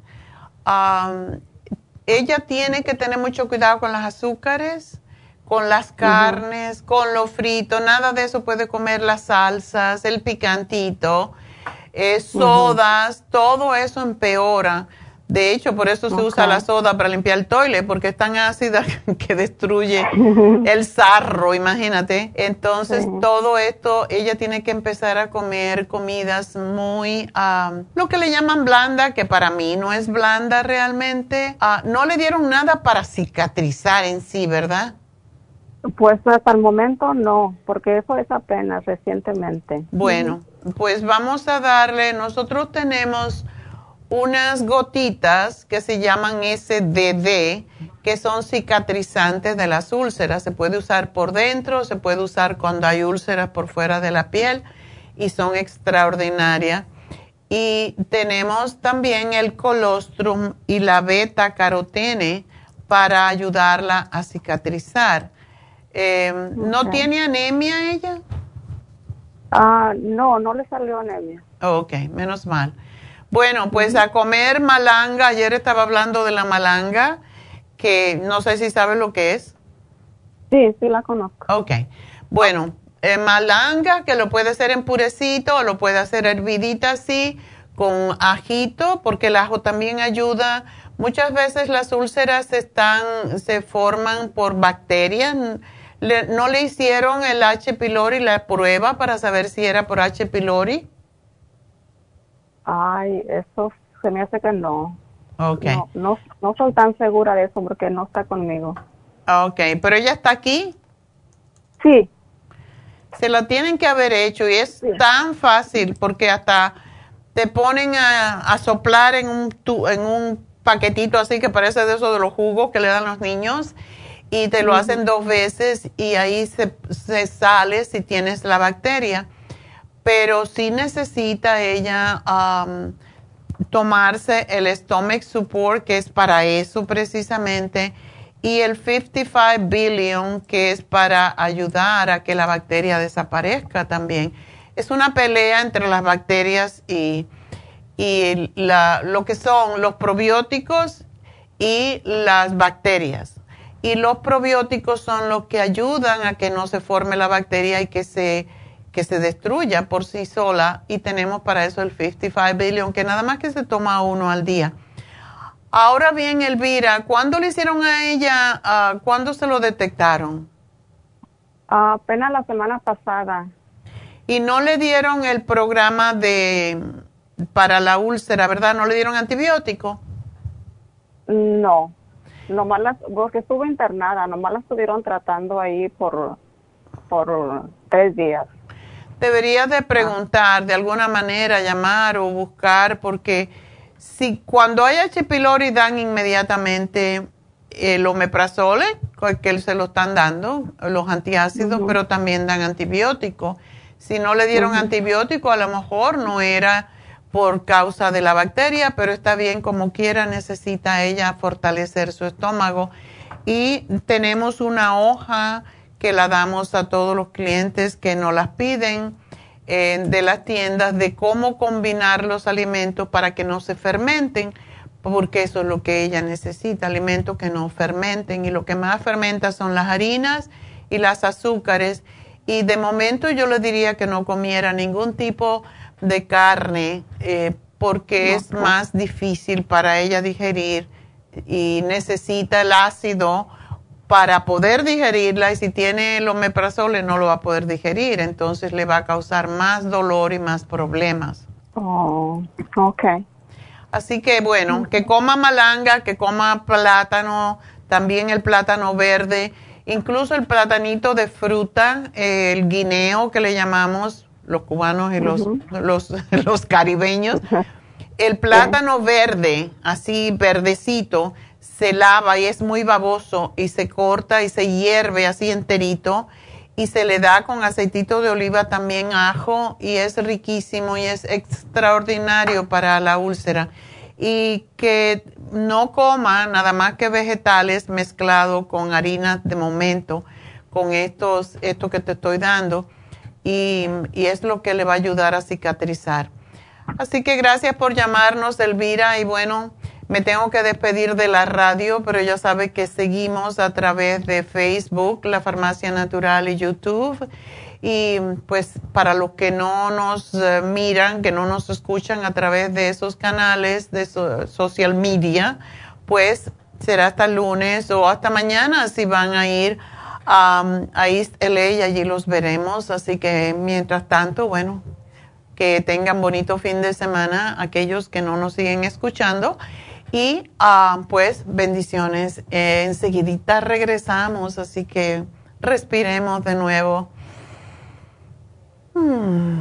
ella tiene que tener mucho cuidado con las azúcares, con las carnes, con lo frito, nada de eso puede comer las salsas, el picantito, eh, sodas, todo eso empeora. De hecho, por eso se usa la soda para limpiar el toile, porque es tan ácida [laughs] que destruye el sarro, imagínate. Entonces, todo esto, ella tiene que empezar a comer comidas muy, lo que le llaman blanda, que para mí no es blanda realmente. Ah, no le dieron nada para cicatrizar en sí, ¿verdad? Pues hasta el momento no, porque eso es apenas recientemente. Bueno, pues vamos a darle, nosotros tenemos unas gotitas que se llaman SDD, que son cicatrizantes de las úlceras. Se puede usar por dentro, se puede usar cuando hay úlceras por fuera de la piel y son extraordinarias. Y tenemos también el colostrum y la beta carotene para ayudarla a cicatrizar. Em, ¿No tiene anemia ella? Ah, no, no le salió anemia. ok, menos mal. Bueno, pues a comer malanga. Ayer estaba hablando de la malanga, que no sé si sabes lo que es. Sí, sí la conozco. Ok. Bueno, eh, malanga, que lo puede hacer en purecito o lo puede hacer hervidita así, con ajito, porque el ajo también ayuda. Muchas veces las úlceras están, se forman por bacterias. ¿No le hicieron el H. pylori la prueba para saber si era por H. pylori? Ay, eso se me hace que no. Ok. No, no, soy tan segura de eso porque no está conmigo. Ok, pero ella está aquí. Sí. Se la tienen que haber hecho y es tan fácil porque hasta te ponen a, soplar en un, en un paquetito así que parece de eso de los jugos que le dan los niños y te lo hacen dos veces y ahí se, se, sale si tienes la bacteria. Pero sí necesita ella tomarse el stomach support, que es para eso precisamente, y el 55 billion, que es para ayudar a que la bacteria desaparezca también. Es una pelea entre las bacterias y, y la, lo que son los probióticos y las bacterias. Y los probióticos son los que ayudan a que no se forme la bacteria y que se, que se destruya por sí sola. Y tenemos para eso el 55 billion, que nada más que se toma uno al día. Ahora bien, Elvira, ¿cuándo le hicieron a ella, uh, cuándo se lo detectaron? apenas la semana pasada. Y no le dieron el programa de para la úlcera, ¿verdad? ¿No le dieron antibiótico? No, nomás las, porque estuvo internada, nomás la estuvieron tratando ahí por, por tres días. Deberías de preguntar de alguna manera, llamar o buscar, porque si cuando hay H. pylori dan inmediatamente el omeprazole, que se lo están dando, los antiácidos, pero también dan antibiótico. Si no le dieron antibiótico, a lo mejor no era por causa de la bacteria, pero está bien como quiera, necesita ella fortalecer su estómago. Y tenemos una hoja que la damos a todos los clientes que nos las piden eh, de las tiendas de cómo combinar los alimentos para que no se fermenten, porque eso es lo que ella necesita, alimentos que no fermenten. Y lo que más fermenta son las harinas y las azúcares. Y de momento yo le diría que no comiera ningún tipo de carne eh, porque es más difícil para ella digerir y necesita el ácido para poder digerirla y si tiene el omeprazole no lo va a poder digerir, entonces le va a causar más dolor y más problemas. Oh, ok. Así que bueno, que coma malanga, que coma plátano, también el plátano verde, incluso el platanito de fruta, el guineo que le llamamos, los cubanos y los, [laughs] los, caribeños. [laughs] El plátano verde, así verdecito, se lava y es muy baboso y se corta y se hierve así enterito y se le da con aceitito de oliva también ajo y es riquísimo y es extraordinario para la úlcera. Y que no coma nada más que vegetales mezclados con harina de momento, con estos, esto que te estoy dando y, es lo que le va a ayudar a cicatrizar. Así que gracias por llamarnos, Elvira, y bueno, me tengo que despedir de la radio, pero ya sabe que seguimos a través de Facebook, La Farmacia Natural y YouTube. Y pues para los que no nos eh, miran, que no nos escuchan a través de esos canales de social media, pues será hasta el lunes o hasta mañana si van a ir a East LA y allí los veremos. Así que mientras tanto, bueno, que tengan bonito fin de semana aquellos que no nos siguen escuchando. Y pues bendiciones. enseguidita regresamos, así que respiremos de nuevo. Hmm.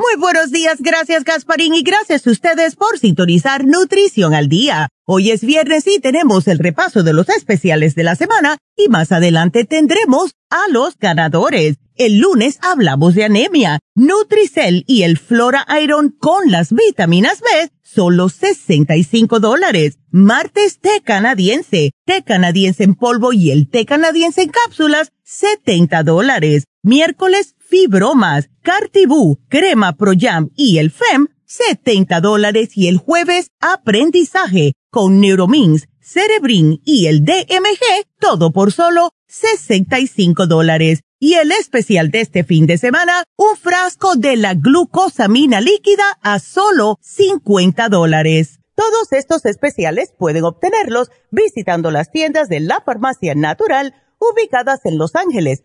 Muy buenos días, gracias Gasparín y gracias a ustedes por sintonizar Nutrición al Día. Hoy es viernes y tenemos el repaso de los especiales de la semana y más adelante tendremos a los ganadores. El lunes hablamos de anemia, Nutricel y el Flora Iron con las vitaminas B, solo 65 dólares. Martes té canadiense, té canadiense en polvo y el té canadiense en cápsulas, 70 dólares. Miércoles fibromas, cartibú, crema Pro Jam y el FEM, 70 dólares y el jueves aprendizaje con Neuromins, Cerebrin y el DMG, todo por solo 65 dólares. Y el especial de este fin de semana, un frasco de la glucosamina líquida a solo 50 dólares. Todos estos especiales pueden obtenerlos visitando las tiendas de la farmacia natural ubicadas en Los Ángeles,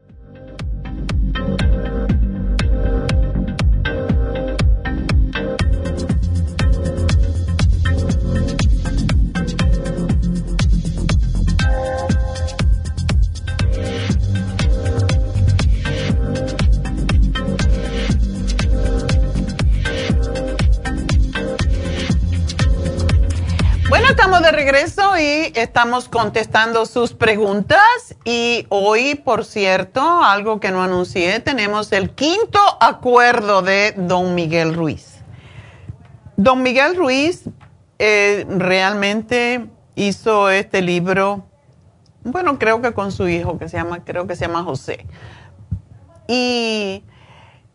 De regreso y estamos contestando sus preguntas. Y hoy, por cierto, algo que no anuncié, tenemos el quinto acuerdo de don Miguel Ruiz. Don Miguel Ruiz eh, realmente hizo este libro, bueno, creo que con su hijo, que se llama, creo que se llama José. Y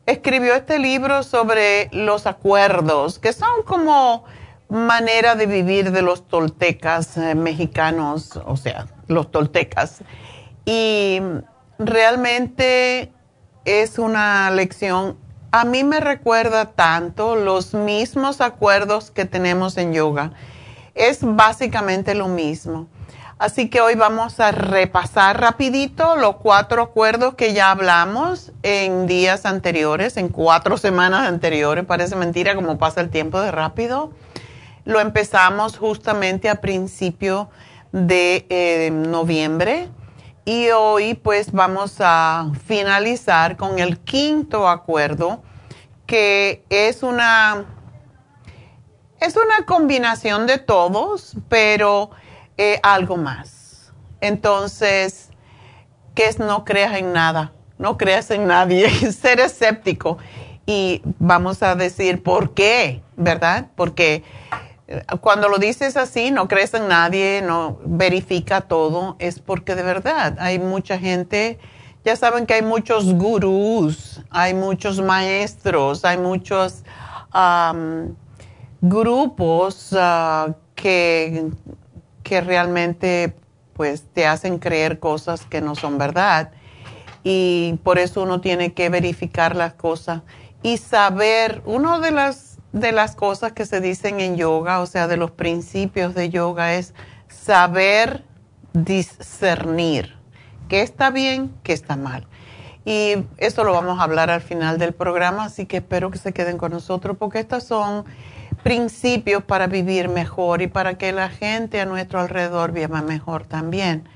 escribió este libro sobre los acuerdos, que son como manera de vivir de los toltecas eh, mexicanos, o sea, los toltecas. Y realmente es una lección, a mí me recuerda tanto los mismos acuerdos que tenemos en yoga. Es básicamente lo mismo. Así que hoy vamos a repasar rapidito los cuatro acuerdos que ya hablamos en días anteriores, en cuatro semanas anteriores. Parece mentira como pasa el tiempo de rápido. Lo empezamos justamente a principio de eh, noviembre y hoy pues vamos a finalizar con el quinto acuerdo que es una es una combinación de todos, pero eh, algo más. Entonces, que es no creas en nada, no creas en nadie, [laughs] ser escéptico. Y vamos a decir por qué, ¿verdad? Porque cuando lo dices así, no crees en nadie, no verifica todo, es porque de verdad hay mucha gente, ya saben que hay muchos gurús, hay muchos maestros, hay muchos grupos ah, que, que realmente pues te hacen creer cosas que no son verdad. Y por eso uno tiene que verificar las cosas y saber, uno de las de las cosas que se dicen en yoga, o sea, de los principios de yoga, es saber discernir qué está bien, qué está mal. Y eso lo vamos a hablar al final del programa, así que espero que se queden con nosotros porque estos son principios para vivir mejor y para que la gente a nuestro alrededor viva mejor también.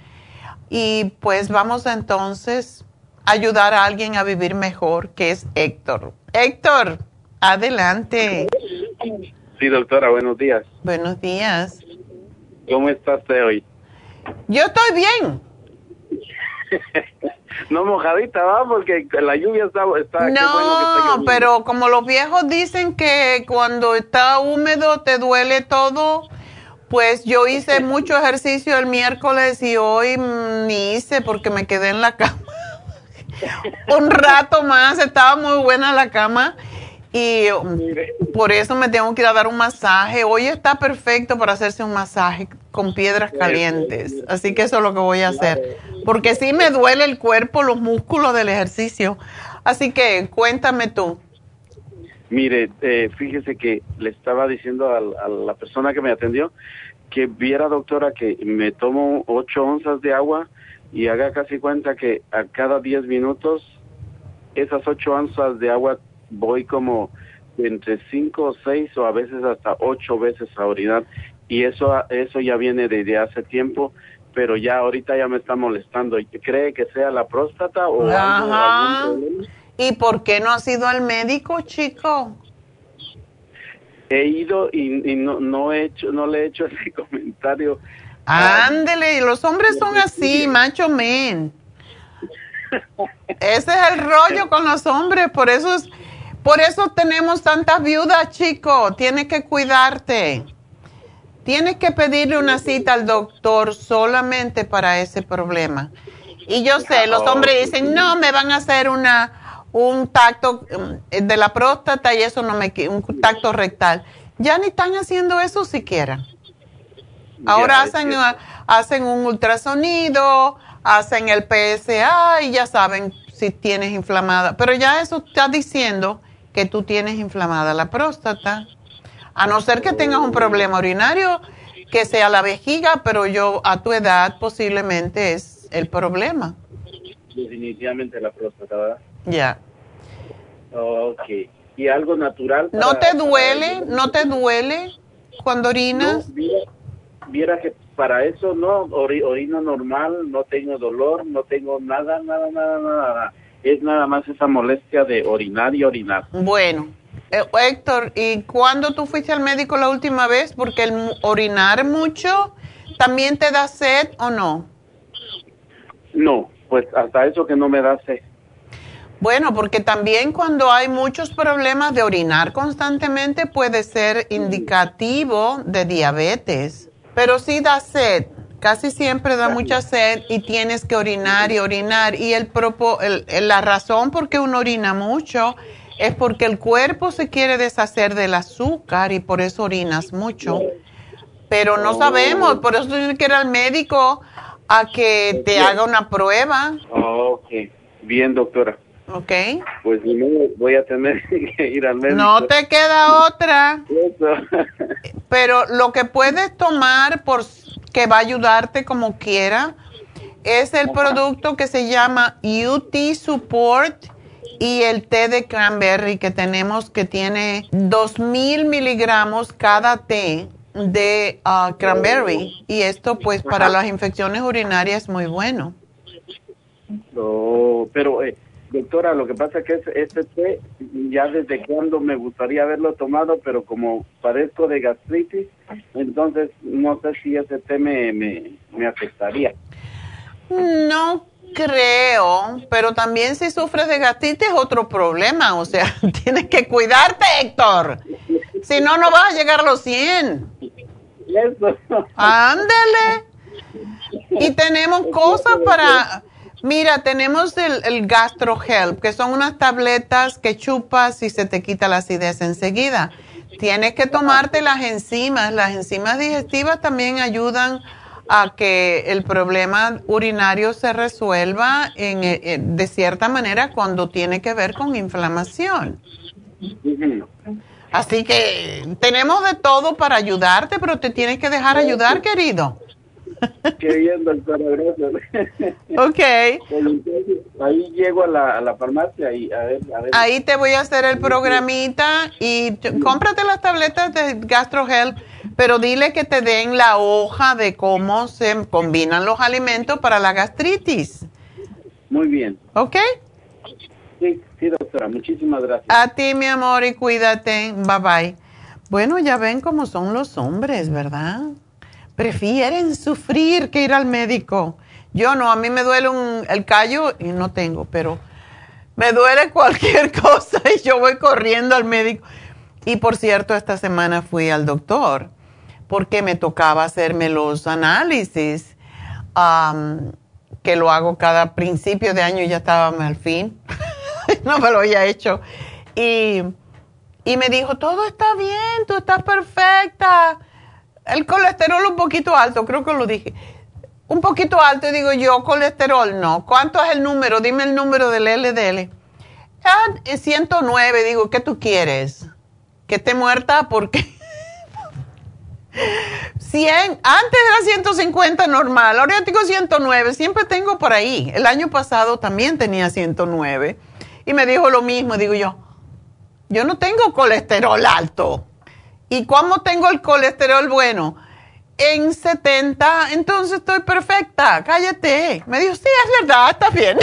Y pues vamos entonces a ayudar a alguien a vivir mejor, que es Héctor. Héctor, adelante. Sí, doctora, buenos días. Buenos días. ¿Cómo está usted hoy? Yo estoy bien. [laughs] no mojadita, va, porque la lluvia está... está no, pero como los viejos dicen que cuando está húmedo te duele todo, pues yo hice [laughs] mucho ejercicio el miércoles y hoy ni hice porque me quedé en la cama. [laughs] Un rato más, estaba muy buena la cama y por eso me tengo que ir a dar un masaje. Hoy está perfecto para hacerse un masaje con piedras calientes. Así que eso es lo que voy a hacer. Porque sí me duele el cuerpo, los músculos del ejercicio. Así que cuéntame tú. Mire, eh, fíjese que le estaba diciendo a, la persona que me atendió que viera, doctora, que me tomo ocho onzas de agua y haga casi cuenta que a cada diez minutos esas ocho onzas de agua voy como entre cinco o seis o a veces hasta ocho veces a orinar y eso eso ya viene desde hace tiempo pero ya ahorita ya me está molestando. Cree que sea la próstata o Ajá. y por qué no has ido al médico chico he ido y, no no he hecho no le he hecho ese [laughs] comentario. Ándele los hombres son así macho men. [laughs] Ese es el rollo con los hombres por eso es por eso tenemos tantas viudas, chico. Tienes que cuidarte. Tienes que pedirle una cita al doctor solamente para ese problema. Y yo sé, los hombres dicen, no, me van a hacer una, un tacto mm, de la próstata y eso no me, un tacto rectal. Ya ni están haciendo eso siquiera. Ahora hacen, hacen un ultrasonido, hacen el PSA y ya saben si tienes inflamada. Pero ya eso está diciendo que tú tienes inflamada la próstata. A no ser que tengas un problema urinario, que sea la vejiga, pero yo a tu edad posiblemente es el problema. Definitivamente la próstata, ¿verdad? Ya. Ok. ¿Y algo natural? ¿No te duele? ¿No te duele cuando orinas? viera, que para eso no, orino normal, no tengo dolor, no tengo nada, nada, nada, nada es nada más esa molestia de orinar y orinar. Bueno, eh, Héctor, ¿y cuándo tú fuiste al médico la última vez? Porque el orinar mucho también te da sed o no? No, pues hasta eso que no me da sed. Bueno, porque también cuando hay muchos problemas de orinar constantemente puede ser indicativo de diabetes, pero sí da sed. Casi siempre da mucha sed y tienes que orinar y orinar. Y el, la razón por qué uno orina mucho es porque el cuerpo se quiere deshacer del azúcar y por eso orinas mucho. Pero no sabemos, por eso tienes que ir al médico a que te haga una prueba. Ok, bien doctora. Ok. Pues no, voy a tener [laughs] que ir al médico. No te queda otra. [laughs] Pero lo que puedes tomar por que va a ayudarte como quiera. Es el producto que se llama UT Support y el té de cranberry que tenemos que tiene 2000 miligramos cada té de ah, cranberry y esto pues para las infecciones urinarias es muy bueno. No, pero eh, Doctora, lo que pasa es que este té ya desde cuando me gustaría haberlo tomado, pero como padezco de gastritis, entonces no sé si ese té me, me, afectaría. No creo, pero también si sufres de gastritis es otro problema, o sea, [laughs] tienes que cuidarte, Héctor. Si no, no vas a llegar a los 100. Eso. Ándele. Y tenemos cosas para Mira, tenemos el, el Gastro Help, que son unas tabletas que chupas y se te quita la acidez enseguida. Tienes que tomarte las enzimas. Las enzimas digestivas también ayudan a que el problema urinario se resuelva en, eh, de cierta manera cuando tiene que ver con inflamación. Así que tenemos de todo para ayudarte, pero te tienes que dejar ayudar, querido. Qué bien, doctora, gracias. [laughs] Ok. ahí llego a la, a la farmacia y a ver, a ver. Ahí te voy a hacer el programita y cómprate las tabletas de GastroHealth, pero dile que te den la hoja de cómo se combinan los alimentos para la gastritis. Muy bien. ¿Ok? Sí, sí, doctora, muchísimas gracias. A ti, mi amor, y cuídate. Bye bye. Bueno, ya ven cómo son los hombres, ¿verdad? Prefieren sufrir que ir al médico. Yo no, a mí me duele un, el callo y no tengo, pero me duele [laughs] cualquier cosa y yo voy corriendo al médico. Y por cierto, esta semana fui al doctor porque me tocaba hacerme los análisis, que lo hago cada principio de año ya estaba al fin. [laughs] no me lo había hecho. Y, y me dijo, todo está bien, tú estás perfecta. El colesterol un poquito alto, creo que lo dije. Un poquito alto, digo yo, colesterol no. ¿Cuánto es el número? Dime el número del LDL. Ah, 109, digo, ¿qué tú quieres? ¿Que esté muerta? Porque [laughs] 100, antes era 150 normal, ahora tengo 109, siempre tengo por ahí. El año pasado también tenía 109 y me dijo lo mismo, digo yo, yo no tengo colesterol alto. ¿Y cómo tengo el colesterol bueno? En 70, entonces estoy perfecta, cállate. Me dijo, sí, es verdad, está bien.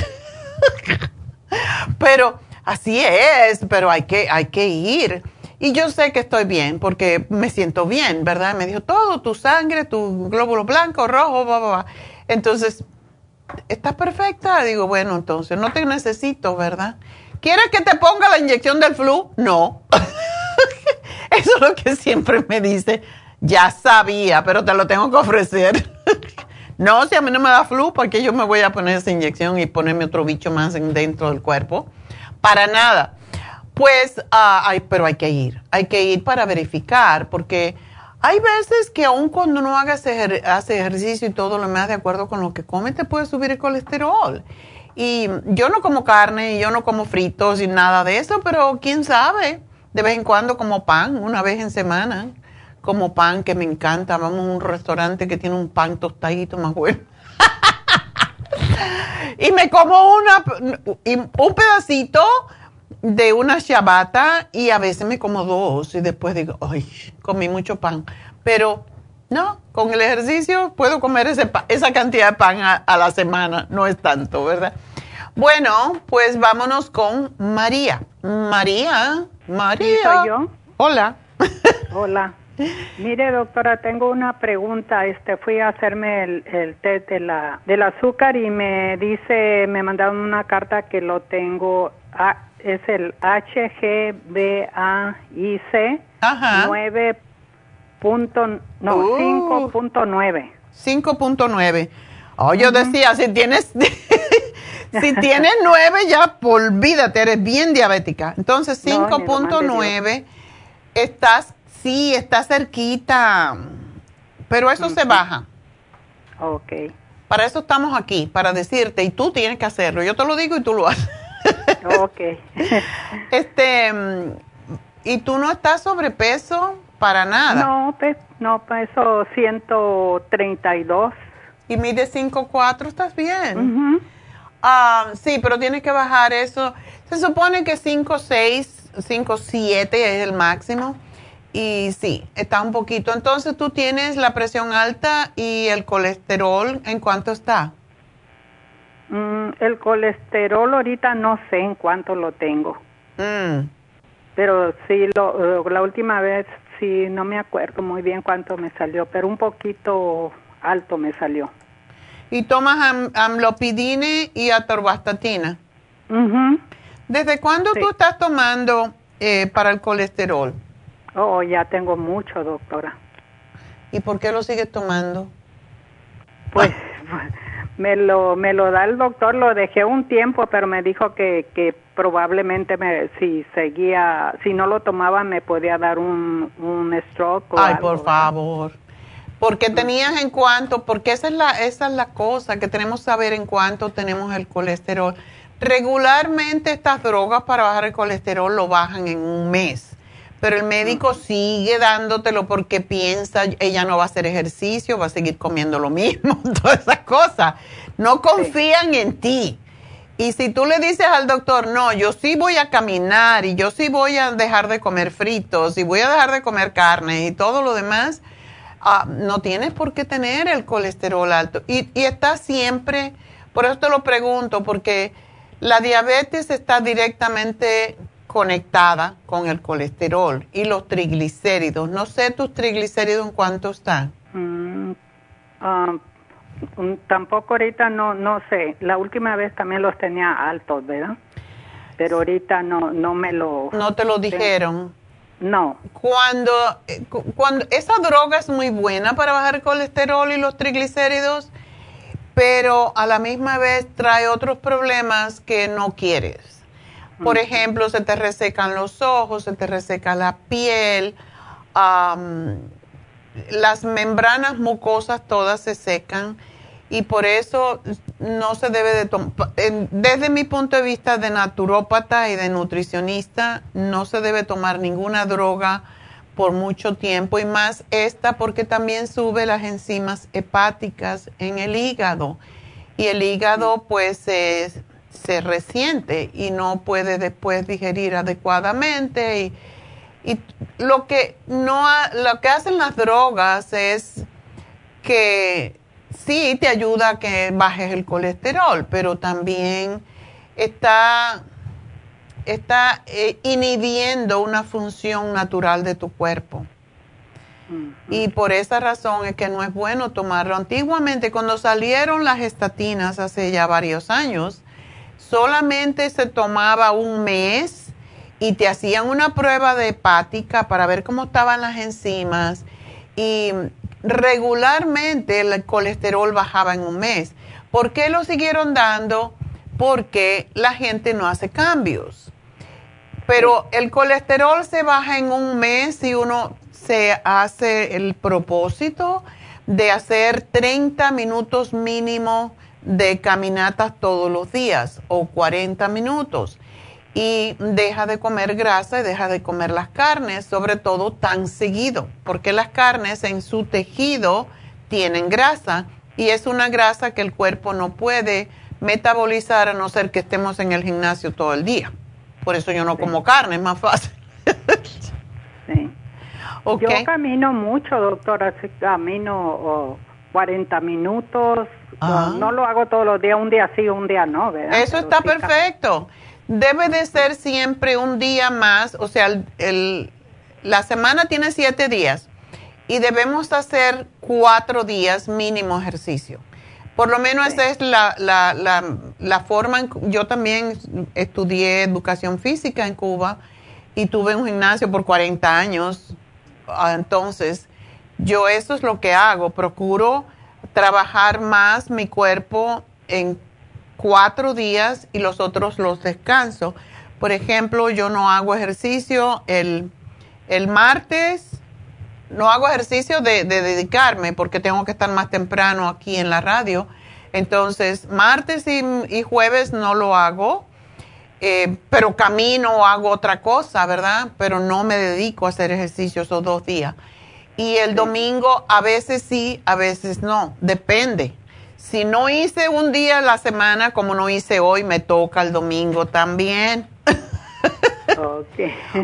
[laughs] pero así es, pero hay que, hay que ir. Y yo sé que estoy bien porque me siento bien, ¿verdad? Me dijo todo, tu sangre, tu glóbulo blanco, rojo, bla, bla, bla. Entonces, ¿estás perfecta? Digo, bueno, entonces no te necesito, ¿verdad? ¿Quieres que te ponga la inyección del flu? No. [laughs] [laughs] Eso es lo que siempre me dice. Ya sabía, pero te lo tengo que ofrecer. [laughs] no, si a mí no me da flu, porque yo me voy a poner esa inyección y ponerme otro bicho más dentro del cuerpo? Para nada. Pues, uh, pero hay que ir, hay que ir para verificar, porque hay veces que aun cuando no hagas hace ejercicio y todo lo más de acuerdo con lo que come, te puede subir el colesterol. Y yo no como carne, y yo no como fritos y nada de eso, pero quién sabe, de vez en cuando como pan, una vez en semana, como pan que me encanta. Vamos a un restaurante que tiene un pan tostadito más bueno. [laughs] y me como una, un pedacito de una ciabatta y a veces me como dos y después digo, ay, comí mucho pan. Pero no, con el ejercicio puedo comer ese esa cantidad de pan a, la semana, no es tanto, ¿verdad? Bueno, pues vámonos con María. María, María. ¿Soy yo? Hola. Hola. Mire, doctora, tengo una pregunta. Este, fui a hacerme el, el test de la, del azúcar y me dice, me mandaron una carta que lo tengo es el HGBAIC 9. no, 5.9. 5.9. Oh, yo decía, si tienes [laughs] si tienes 9 ya olvídate, eres bien diabética. Entonces 5.9 estás sí, está cerquita. Pero eso se baja. Ok. Para eso estamos aquí, para decirte, y tú tienes que hacerlo. Yo te lo digo y tú lo haces. ok. [laughs] este, ¿y tú no estás sobrepeso para nada? No, no peso 132. ¿Y mide 5'4"? ¿Estás bien? Ah, sí, pero tienes que bajar eso. Se supone que 5'6", 5'7", es el máximo. Y sí, está un poquito. Entonces, ¿tú tienes la presión alta y el colesterol en cuánto está? Mm, el colesterol ahorita no sé en cuánto lo tengo. Mm. Pero sí, lo, la última vez sí, no me acuerdo muy bien cuánto me salió, pero un poquito alto me salió. ¿Y tomas amlopidine y atorvastatina? ¿Desde cuándo tú estás tomando eh, para el colesterol? Oh, ya tengo mucho, doctora. ¿Y por qué lo sigues tomando? Pues... [laughs] Me lo, me lo da el doctor, lo dejé un tiempo, pero me dijo que, que probablemente me, si seguía, si no lo tomaba me podía dar un, un stroke. Ay, por favor. Porque tenías en cuanto, porque esa es la, esa es la cosa que tenemos que saber en cuánto tenemos el colesterol. Regularmente estas drogas para bajar el colesterol lo bajan en un mes, pero el médico sigue dándotelo porque piensa, ella no va a hacer ejercicio, va a seguir comiendo lo mismo, [laughs] todas esas cosas. No confían en ti. Y si tú le dices al doctor, no, yo sí voy a caminar y yo sí voy a dejar de comer fritos y voy a dejar de comer carne y todo lo demás, ah, no tienes por qué tener el colesterol alto. Y, y está siempre, por eso te lo pregunto, porque la diabetes está directamente conectada con el colesterol y los triglicéridos. No sé tus triglicéridos en cuánto están. Mm, ah, mm, tampoco ahorita no no sé. La última vez también los tenía altos, ¿verdad? Pero ahorita no no me lo No te lo dijeron. No. Cuando eh, cuando esa droga es muy buena para bajar el colesterol y los triglicéridos, pero a la misma vez trae otros problemas que no quieres. Por ejemplo, se te resecan los ojos, se te reseca la piel, las membranas mucosas todas se secan y por eso no se debe de tomar, desde mi punto de vista de naturópata y de nutricionista, no se debe tomar ninguna droga por mucho tiempo y más esta porque también sube las enzimas hepáticas en el hígado y el hígado pues es se resiente y no puede después digerir adecuadamente y, lo que no lo que hacen las drogas es que sí te ayuda a que bajes el colesterol, pero también está está eh, inhibiendo una función natural de tu cuerpo. Y por esa razón es que no es bueno tomarlo. Antiguamente, cuando salieron las estatinas hace ya varios años, solamente se tomaba un mes y te hacían una prueba de hepática para ver cómo estaban las enzimas y regularmente el colesterol bajaba en un mes. ¿Por qué lo siguieron dando? Porque la gente no hace cambios. Pero el colesterol se baja en un mes si uno se hace el propósito de hacer 30 minutos mínimo de caminatas todos los días o 40 minutos y deja de comer grasa y deja de comer las carnes, sobre todo tan seguido, porque las carnes en su tejido tienen grasa y es una grasa que el cuerpo no puede metabolizar a no ser que estemos en el gimnasio todo el día. Por eso yo no como carne, es más fácil. sí. [laughs] Yo camino mucho, doctora, camino 40 minutos no, lo hago todos los días, un día sí, un día no, ¿verdad? Eso está perfecto. Debe de ser siempre un día más, o sea, el, la semana tiene siete días y debemos hacer cuatro días mínimo ejercicio. Por lo menos esa es la, la, la, la forma. yo también estudié educación física en Cuba y tuve un gimnasio por 40 años. Ah, entonces, yo eso es lo que hago. Procuro trabajar más mi cuerpo en cuatro días y los otros los descanso. Por ejemplo, yo no hago ejercicio el, martes, no hago ejercicio de, dedicarme porque tengo que estar más temprano aquí en la radio. Entonces, martes y, jueves no lo hago, eh, pero camino o hago otra cosa, ¿verdad? Pero no me dedico a hacer ejercicio esos dos días. Y el domingo a veces sí, a veces no, depende. Si no hice un día a la semana como no hice hoy, me toca el domingo también.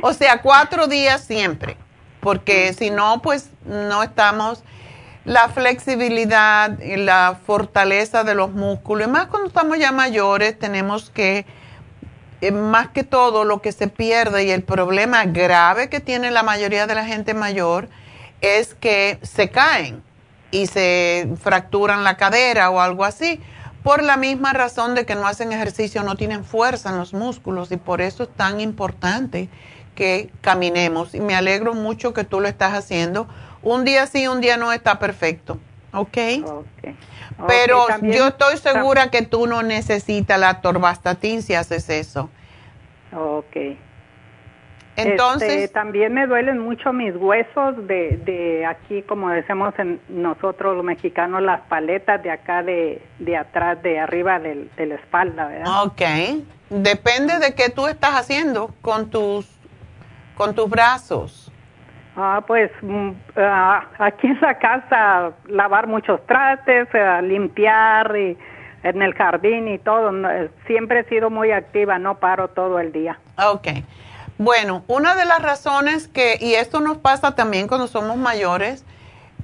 o sea, cuatro días siempre, porque si no, pues no estamos la flexibilidad y la fortaleza de los músculos. Y más cuando estamos ya mayores, tenemos que, eh, más que todo, lo que se pierde y el problema grave que tiene la mayoría de la gente mayor es que se caen y se fracturan la cadera o algo así, por la misma razón de que no hacen ejercicio, no tienen fuerza en los músculos y por eso es tan importante que caminemos. Y me alegro mucho que tú lo estás haciendo. Un día sí, un día no está perfecto, ¿ok? Pero yo estoy segura que tú no necesitas la torvastatin si haces eso. Ok. Entonces. Este, también me duelen mucho mis huesos de, de aquí, como decimos en nosotros los mexicanos, las paletas de acá de, de atrás, de arriba de la espalda, ¿verdad? Ok. Depende de qué tú estás haciendo con tus con tus brazos? Ah, pues ah, aquí en la casa lavar muchos trastes, eh, limpiar y en el jardín y todo. Eh, siempre he sido muy activa, no paro todo el día. Ok. Bueno, una de las razones que, y esto nos pasa también cuando somos mayores,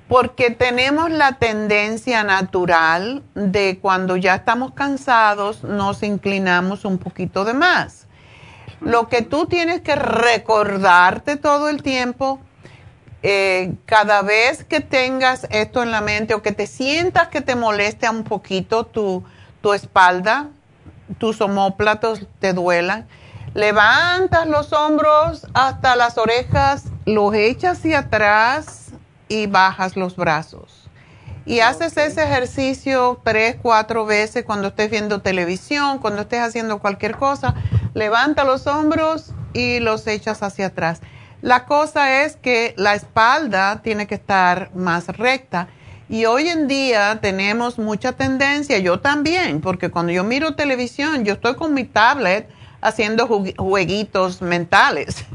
porque tenemos la tendencia natural de cuando ya estamos cansados, nos inclinamos un poquito de más. Lo que tú tienes que recordarte todo el tiempo, eh, cada vez que tengas esto en la mente o que te sientas que te moleste un poquito tu, tu espalda, tus omóplatos te duelan, levantas los hombros hasta las orejas, los echas hacia atrás y bajas los brazos. Y haces ese ejercicio tres, cuatro veces cuando estés viendo televisión, cuando estés haciendo cualquier cosa. Levanta los hombros y los echas hacia atrás. La cosa es que la espalda tiene que estar más recta. Y hoy en día tenemos mucha tendencia, yo también, porque cuando yo miro televisión, yo estoy con mi tablet haciendo jueguitos mentales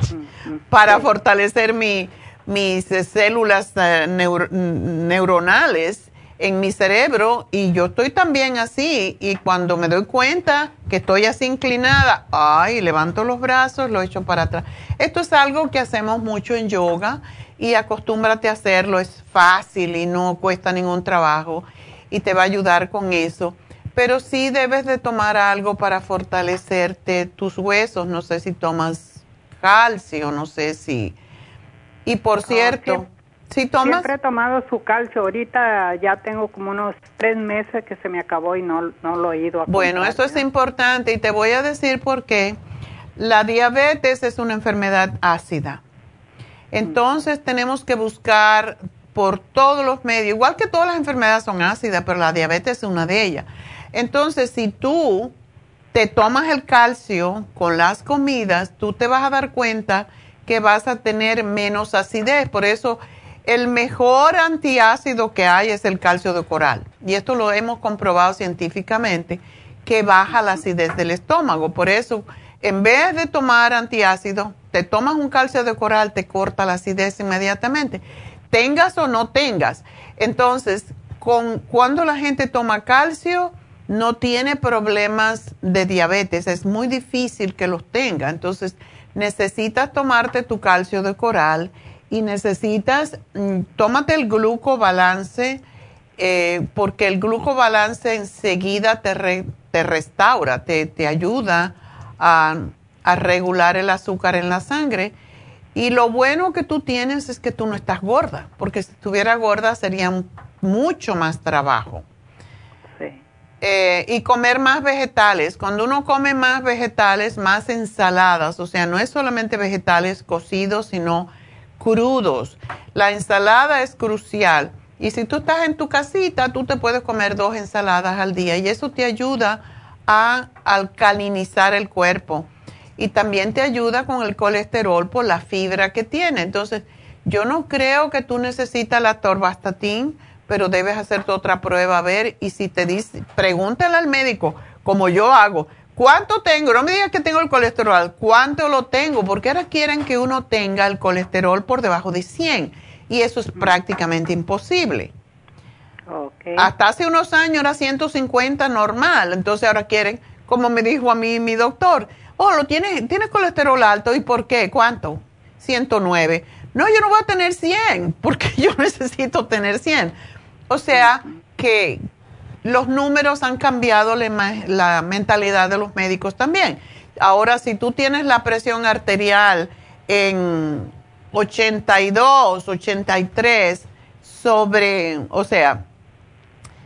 [laughs] para fortalecer mi, mis células eh, neuronales en mi cerebro y yo estoy también así y cuando me doy cuenta que estoy así inclinada, ay, levanto los brazos, lo echo para atrás. Esto es algo que hacemos mucho en yoga y acostúmbrate a hacerlo, es fácil y no cuesta ningún trabajo y te va a ayudar con eso. Pero sí debes de tomar algo para fortalecerte tus huesos, no sé si tomas calcio, no sé si y por cierto, si tomas... Siempre he tomado su calcio. Ahorita ya tengo como unos tres meses que se me acabó y no, no lo he ido a Bueno, esto es importante y te voy a decir por qué. La diabetes es una enfermedad ácida. Entonces tenemos que buscar por todos los medios, igual que todas las enfermedades son ácidas, pero la diabetes es una de ellas. Entonces, si tú te tomas el calcio con las comidas, tú te vas a dar cuenta que vas a tener menos acidez. Por eso el mejor antiácido que hay es el calcio de coral. Y esto lo hemos comprobado científicamente, que baja la acidez del estómago. Por eso, en vez de tomar antiácido, te tomas un calcio de coral, te corta la acidez inmediatamente. Tengas o no tengas. Entonces, con, cuando la gente toma calcio, no tiene problemas de diabetes. Es muy difícil que los tenga. Entonces, necesitas tomarte tu calcio de coral y necesitas, mm, tómate el glucobalance, eh, porque el glucobalance enseguida te, te restaura, te, te ayuda a, a, regular el azúcar en la sangre. Y lo bueno que tú tienes es que tú no estás gorda, porque si estuviera gorda sería mucho más trabajo. Eh, y comer más vegetales. Cuando uno come más vegetales, más ensaladas, o sea, no es solamente vegetales cocidos, sino crudos. La ensalada es crucial. Y si tú estás en tu casita, tú te puedes comer dos ensaladas al día y eso te ayuda a alcalinizar el cuerpo. Y también te ayuda con el colesterol por la fibra que tiene. Entonces, yo no creo que tú necesitas la torvastatin pero debes hacerte otra prueba a ver y si te dice, pregúntale al médico, como yo hago, ¿cuánto tengo? No me digas que tengo el colesterol, ¿cuánto lo tengo? Porque ahora quieren que uno tenga el colesterol por debajo de 100 y eso es prácticamente imposible. Hasta hace unos años era 150 normal, entonces ahora quieren, como me dijo a mí mi doctor, oh, lo tienes, tienes colesterol alto, ¿y por qué? ¿Cuánto? 109. No, yo no voy a tener 100 [laughs] porque yo necesito tener 100 o sea que los números han cambiado la, mentalidad de los médicos también. Ahora, si tú tienes la presión arterial en 82, 83 sobre, o sea,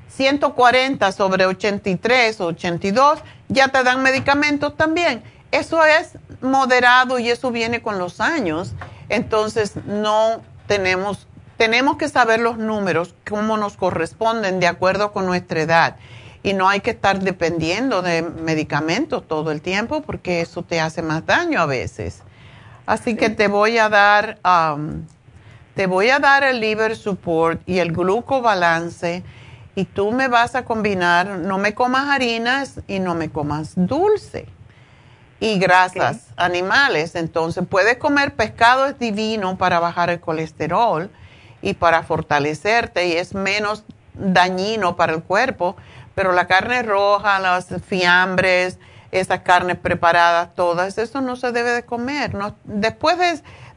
140 sobre 83, 82, ya te dan medicamentos también. Eso es moderado y eso viene con los años. Entonces, no tenemos tenemos que saber los números, cómo nos corresponden de acuerdo con nuestra edad. Y no hay que estar dependiendo de medicamentos todo el tiempo porque eso te hace más daño a veces. Así que te voy a dar, um, te voy a dar el liver support y el glucobalance y tú me vas a combinar, no me comas harinas y no me comas dulce. y grasas animales. Entonces, puedes comer pescado, es divino para bajar el colesterol y para fortalecerte y es menos dañino para el cuerpo, pero la carne roja, las fiambres, esas carnes preparadas, todas, eso no se debe de comer. No, después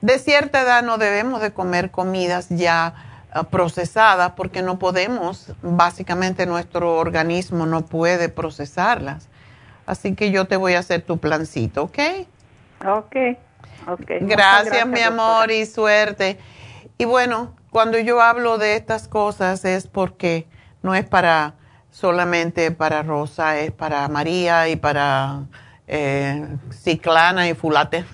de, cierta edad no debemos de comer comidas ya ah, procesadas porque no podemos, básicamente nuestro organismo no puede procesarlas. Así que yo te voy a hacer tu plancito, ¿ok? Ok, ok. Gracias, mi amor, y suerte. Y bueno, cuando yo hablo de estas cosas es porque no es para solamente para Rosa, es para María y para eh, Ciclana y Fulate.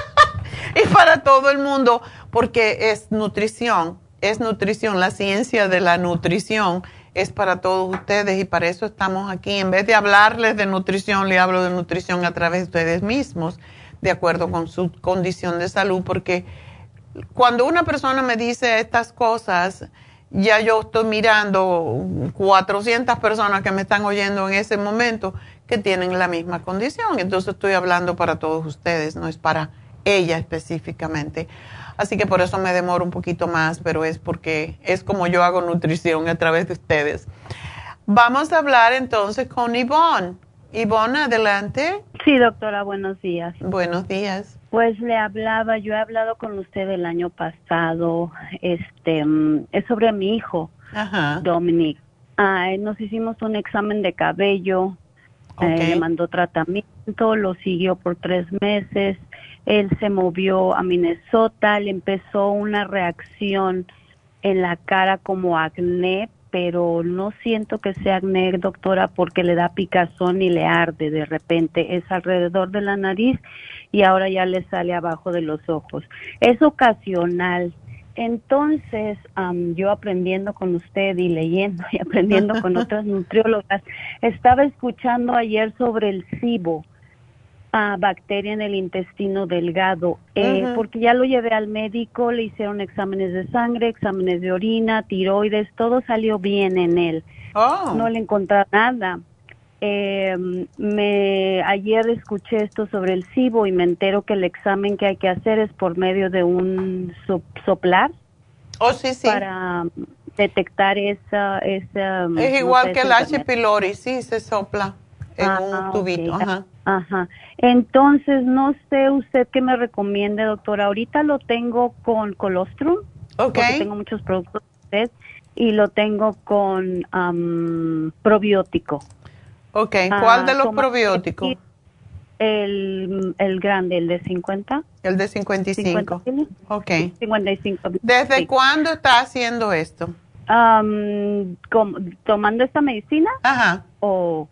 [laughs] y para todo el mundo, porque es nutrición, es nutrición, la ciencia de la nutrición es para todos ustedes y para eso estamos aquí. En vez de hablarles de nutrición, le hablo de nutrición a través de ustedes mismos, de acuerdo con su condición de salud, porque cuando una persona me dice estas cosas, ya yo estoy mirando 400 personas que me están oyendo en ese momento que tienen la misma condición. Entonces estoy hablando para todos ustedes, no es para ella específicamente. Así que por eso me demoro un poquito más, pero es porque es como yo hago nutrición a través de ustedes. Vamos a hablar entonces con Ivonne. Ivonne, adelante. Sí, doctora, buenos días. Buenos días. Pues le hablaba, yo he hablado con usted el año pasado, este, mm, es sobre mi hijo, Dominic. nos hicimos un examen de cabello, eh, le mandó tratamiento, lo siguió por tres meses, él se movió a Minnesota, le empezó una reacción en la cara como acné, pero no siento que sea acné, doctora, porque le da picazón y le arde de repente. Es alrededor de la nariz y ahora ya le sale abajo de los ojos. Es ocasional. Entonces, yo aprendiendo con usted y leyendo y aprendiendo con [laughs] otras nutriólogas, estaba escuchando ayer sobre el SIBO bacteria en el intestino delgado, eh, porque ya lo llevé al médico, le hicieron exámenes de sangre, exámenes de orina, tiroides, todo salió bien en él. Oh. No le encontré nada. Eh, me ayer escuché esto sobre el SIBO y me entero que el examen que hay que hacer es por medio de un soplar. Oh, sí, sí. Para detectar esa... esa es igual que el H. pylori, sí, se sopla en un ah, tubito. Ajá. Ajá. Entonces, no sé usted qué me recomiende, doctora. Ahorita lo tengo con colostrum. Ok. Porque tengo muchos productos de usted y lo tengo con probiótico. Ok. ¿Cuál de los probióticos? El, el grande, el de 50. El de 55. 50 ok. 55. ¿Desde cuándo está haciendo esto? ¿Tomando esta medicina? Ajá. O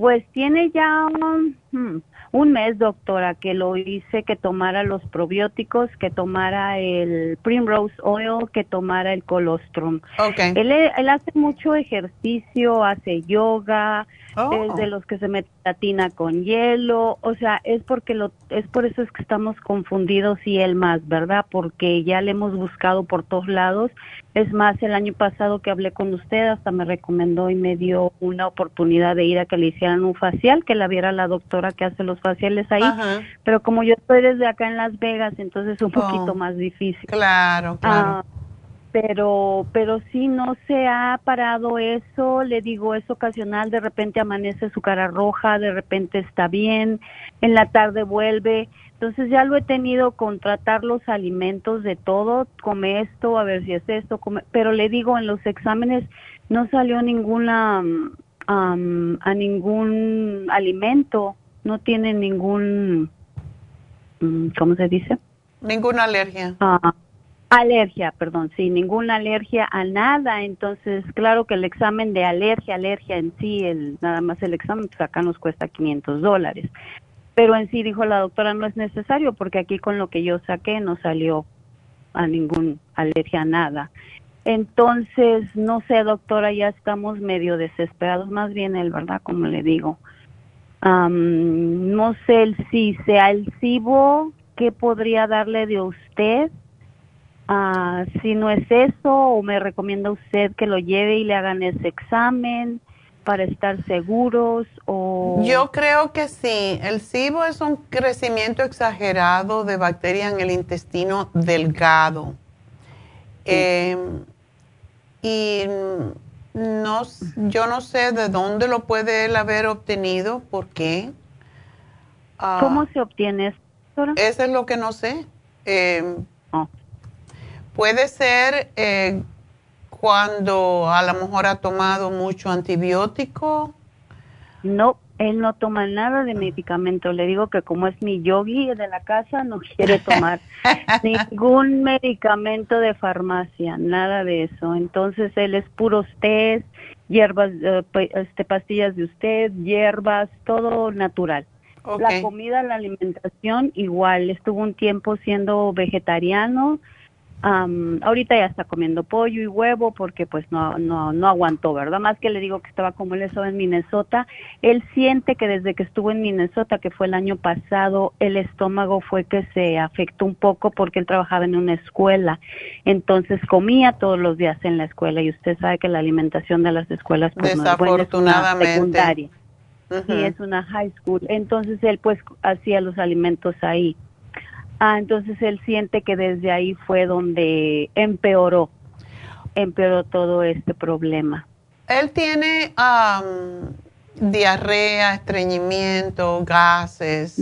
pues tiene ya un, un, mes, doctora, que lo hice que tomara los probióticos, que tomara el Primrose Oil, que tomara el colostrum. Okay. Él, él hace mucho ejercicio, hace yoga, es de oh. los que se mete tina con hielo, o sea, es porque lo es por eso es que estamos confundidos y él más, ¿verdad? Porque ya le hemos buscado por todos lados. Es más, el año pasado que hablé con usted hasta me recomendó y me dio una oportunidad de ir a que le hicieran un facial, que la viera la doctora que hace los faciales ahí, pero como yo estoy desde acá en Las Vegas, entonces es un poquito oh. más difícil. Claro, claro. Ah, pero pero si no se ha parado eso, le digo, es ocasional, de repente amanece su cara roja, de repente está bien, en la tarde vuelve, entonces ya lo he tenido con tratar los alimentos de todo, come esto, a ver si es esto, come, pero le digo, en los exámenes no salió ninguna a ningún alimento, no tiene ningún, mm, ¿cómo se dice? Ninguna alergia. Ah, Alergia, perdón, sí, ninguna alergia a nada. Entonces, claro que el examen de alergia, alergia en sí, el, nada más el examen, pues acá nos cuesta 500 dólares. Pero en sí, dijo la doctora, no es necesario porque aquí con lo que yo saqué no salió a ningún alergia a nada. Entonces, no sé, doctora, ya estamos medio desesperados, más bien él, ¿verdad? Como le digo. No sé si sea el CIBO, ¿qué podría darle de usted? si no es eso, o me recomienda usted que lo lleve y le hagan ese examen. para estar seguros o yo creo que sí el SIBO es un crecimiento exagerado de bacterias en el intestino delgado em, y no yo no sé de dónde lo puede él haber obtenido por qué cómo se obtiene eso eso es lo que no sé em, oh. puede ser eh, cuando a lo mejor ha tomado mucho antibiótico? No, él no toma nada de medicamento. Le digo que como es mi yogi de la casa, no quiere tomar [laughs] ningún medicamento de farmacia, nada de eso. Entonces él es puros test, hierbas, eh, este, pastillas de usted, hierbas, todo natural. La comida, la alimentación, igual. Estuvo un tiempo siendo vegetariano ahorita ya está comiendo pollo y huevo porque pues no, no, no aguantó, ¿verdad? Más que le digo que estaba como él estaba en Minnesota, él siente que desde que estuvo en Minnesota, que fue el año pasado, el estómago fue que se afectó un poco porque él trabajaba en una escuela, entonces comía todos los días en la escuela y usted sabe que la alimentación de las escuelas pues no es buena, es una secundaria. Sí, es una high school. Entonces él pues hacía los alimentos ahí. Ah, entonces él siente que desde ahí fue donde empeoró, empeoró todo este problema. Él tiene diarrea, estreñimiento, gases,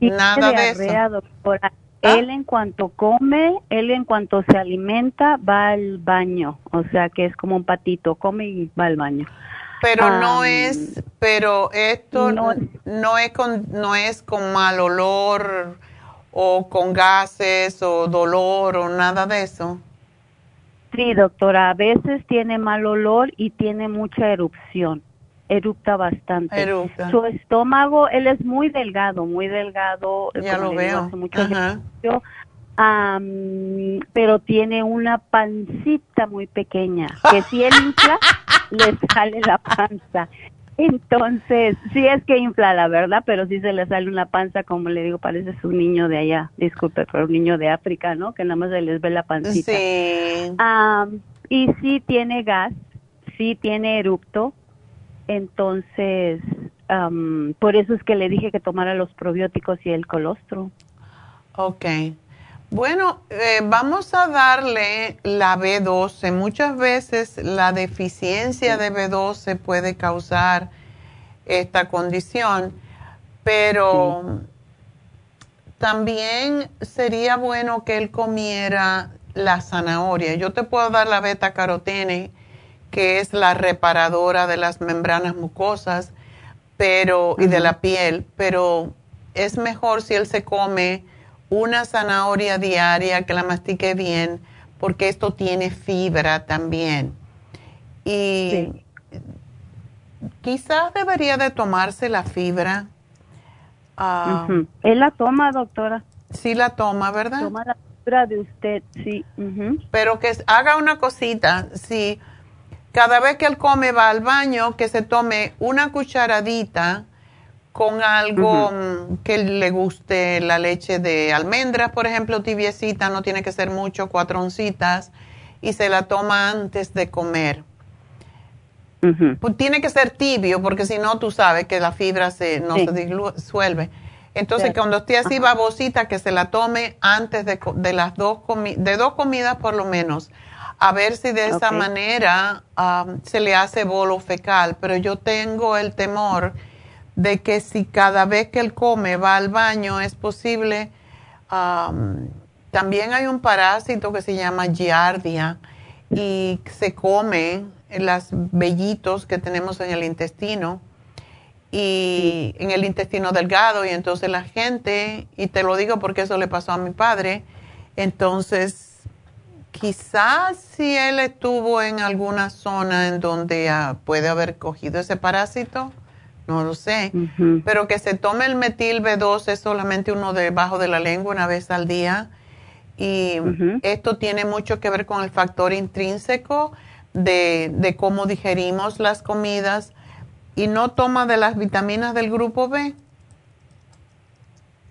nada de eso. Doctora. ¿Ah? Él en cuanto come, él en cuanto se alimenta, va al baño, o sea que es como un patito, come y va al baño. Pero no es, pero esto no, no, es con, no es con mal olor o con gases o dolor o nada de eso? Sí, doctora, a veces tiene mal olor y tiene mucha erupción. Erupta bastante. Su estómago, él es muy delgado, muy delgado. Ya lo veo. mucho pero tiene una pancita muy pequeña, que si él infla, [laughs] le sale la panza. Entonces, sí es que infla, la verdad, pero sí se le sale una panza, como le digo, parece un niño de allá, disculpe, pero un niño de África, ¿no? Que nada más se les ve la pancita. Sí. y sí tiene gas, sí tiene erupto, entonces, por eso es que le dije que tomara los probióticos y el colostro. Ok. Bueno, eh, vamos a darle la B12. Muchas veces la deficiencia de B12 puede causar esta condición, pero también sería bueno que él comiera la zanahoria. Yo te puedo dar la beta carotene, que es la reparadora de las membranas mucosas, pero y de la piel, pero es mejor si él se come una zanahoria diaria, que la mastique bien, porque esto tiene fibra también. Y quizás debería de tomarse la fibra. Ah, Él la toma, doctora. Sí la toma, ¿verdad? Toma la fibra de usted, sí. Pero que haga una cosita, si cada vez que él come va al baño, que se tome una cucharadita con algo que le guste la leche de almendras, por ejemplo, tibiecita, no tiene que ser mucho, cuatro oncitas, y se la toma antes de comer. pues tiene que ser tibio, porque si no, tú sabes que la fibra se, no se disuelve. Entonces, cuando esté así babosita, que se la tome antes de, de las dos, de dos comidas por lo menos. A ver si de esa manera ah, se le hace bolo fecal. Pero yo tengo el temor de que si cada vez que él come va al baño es posible, también hay un parásito que se llama giardia y se come los vellitos que tenemos en el intestino y en el intestino delgado y entonces la gente, y te lo digo porque eso le pasó a mi padre, entonces quizás si él estuvo en alguna zona en donde ah, puede haber cogido ese parásito, no lo sé, pero que se tome el metil B12 solamente uno debajo de la lengua una vez al día. Y esto tiene mucho que ver con el factor intrínseco de, de, cómo digerimos las comidas y no toma de las vitaminas del grupo B.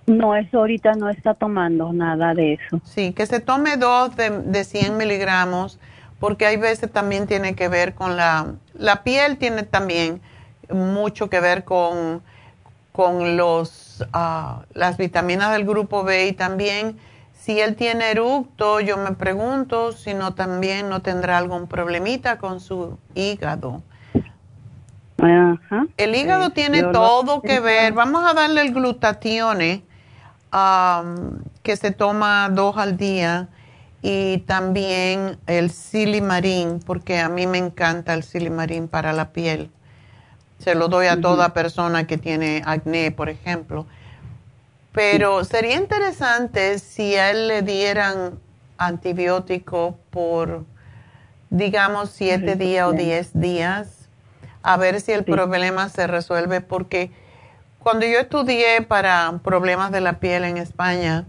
No, eso ahorita no está tomando nada de eso. Sí, que se tome dos de, de 100 miligramos porque hay veces también tiene que ver con la, la piel, tiene también mucho que ver con, con los, ah, las vitaminas del grupo B y también si él tiene eructo, yo me pregunto si no también no tendrá algún problemita con su hígado. El hígado tiene todo que ver. Vamos a darle el glutatione, que se toma dos al día, y también el silimarín, porque a mí me encanta el silimarín para la piel. Se lo doy a toda persona que tiene acné, por ejemplo. Pero sería interesante si a él le dieran antibiótico por, digamos, siete días o diez días, a ver si el problema se resuelve, porque cuando yo estudié para problemas de la piel en España,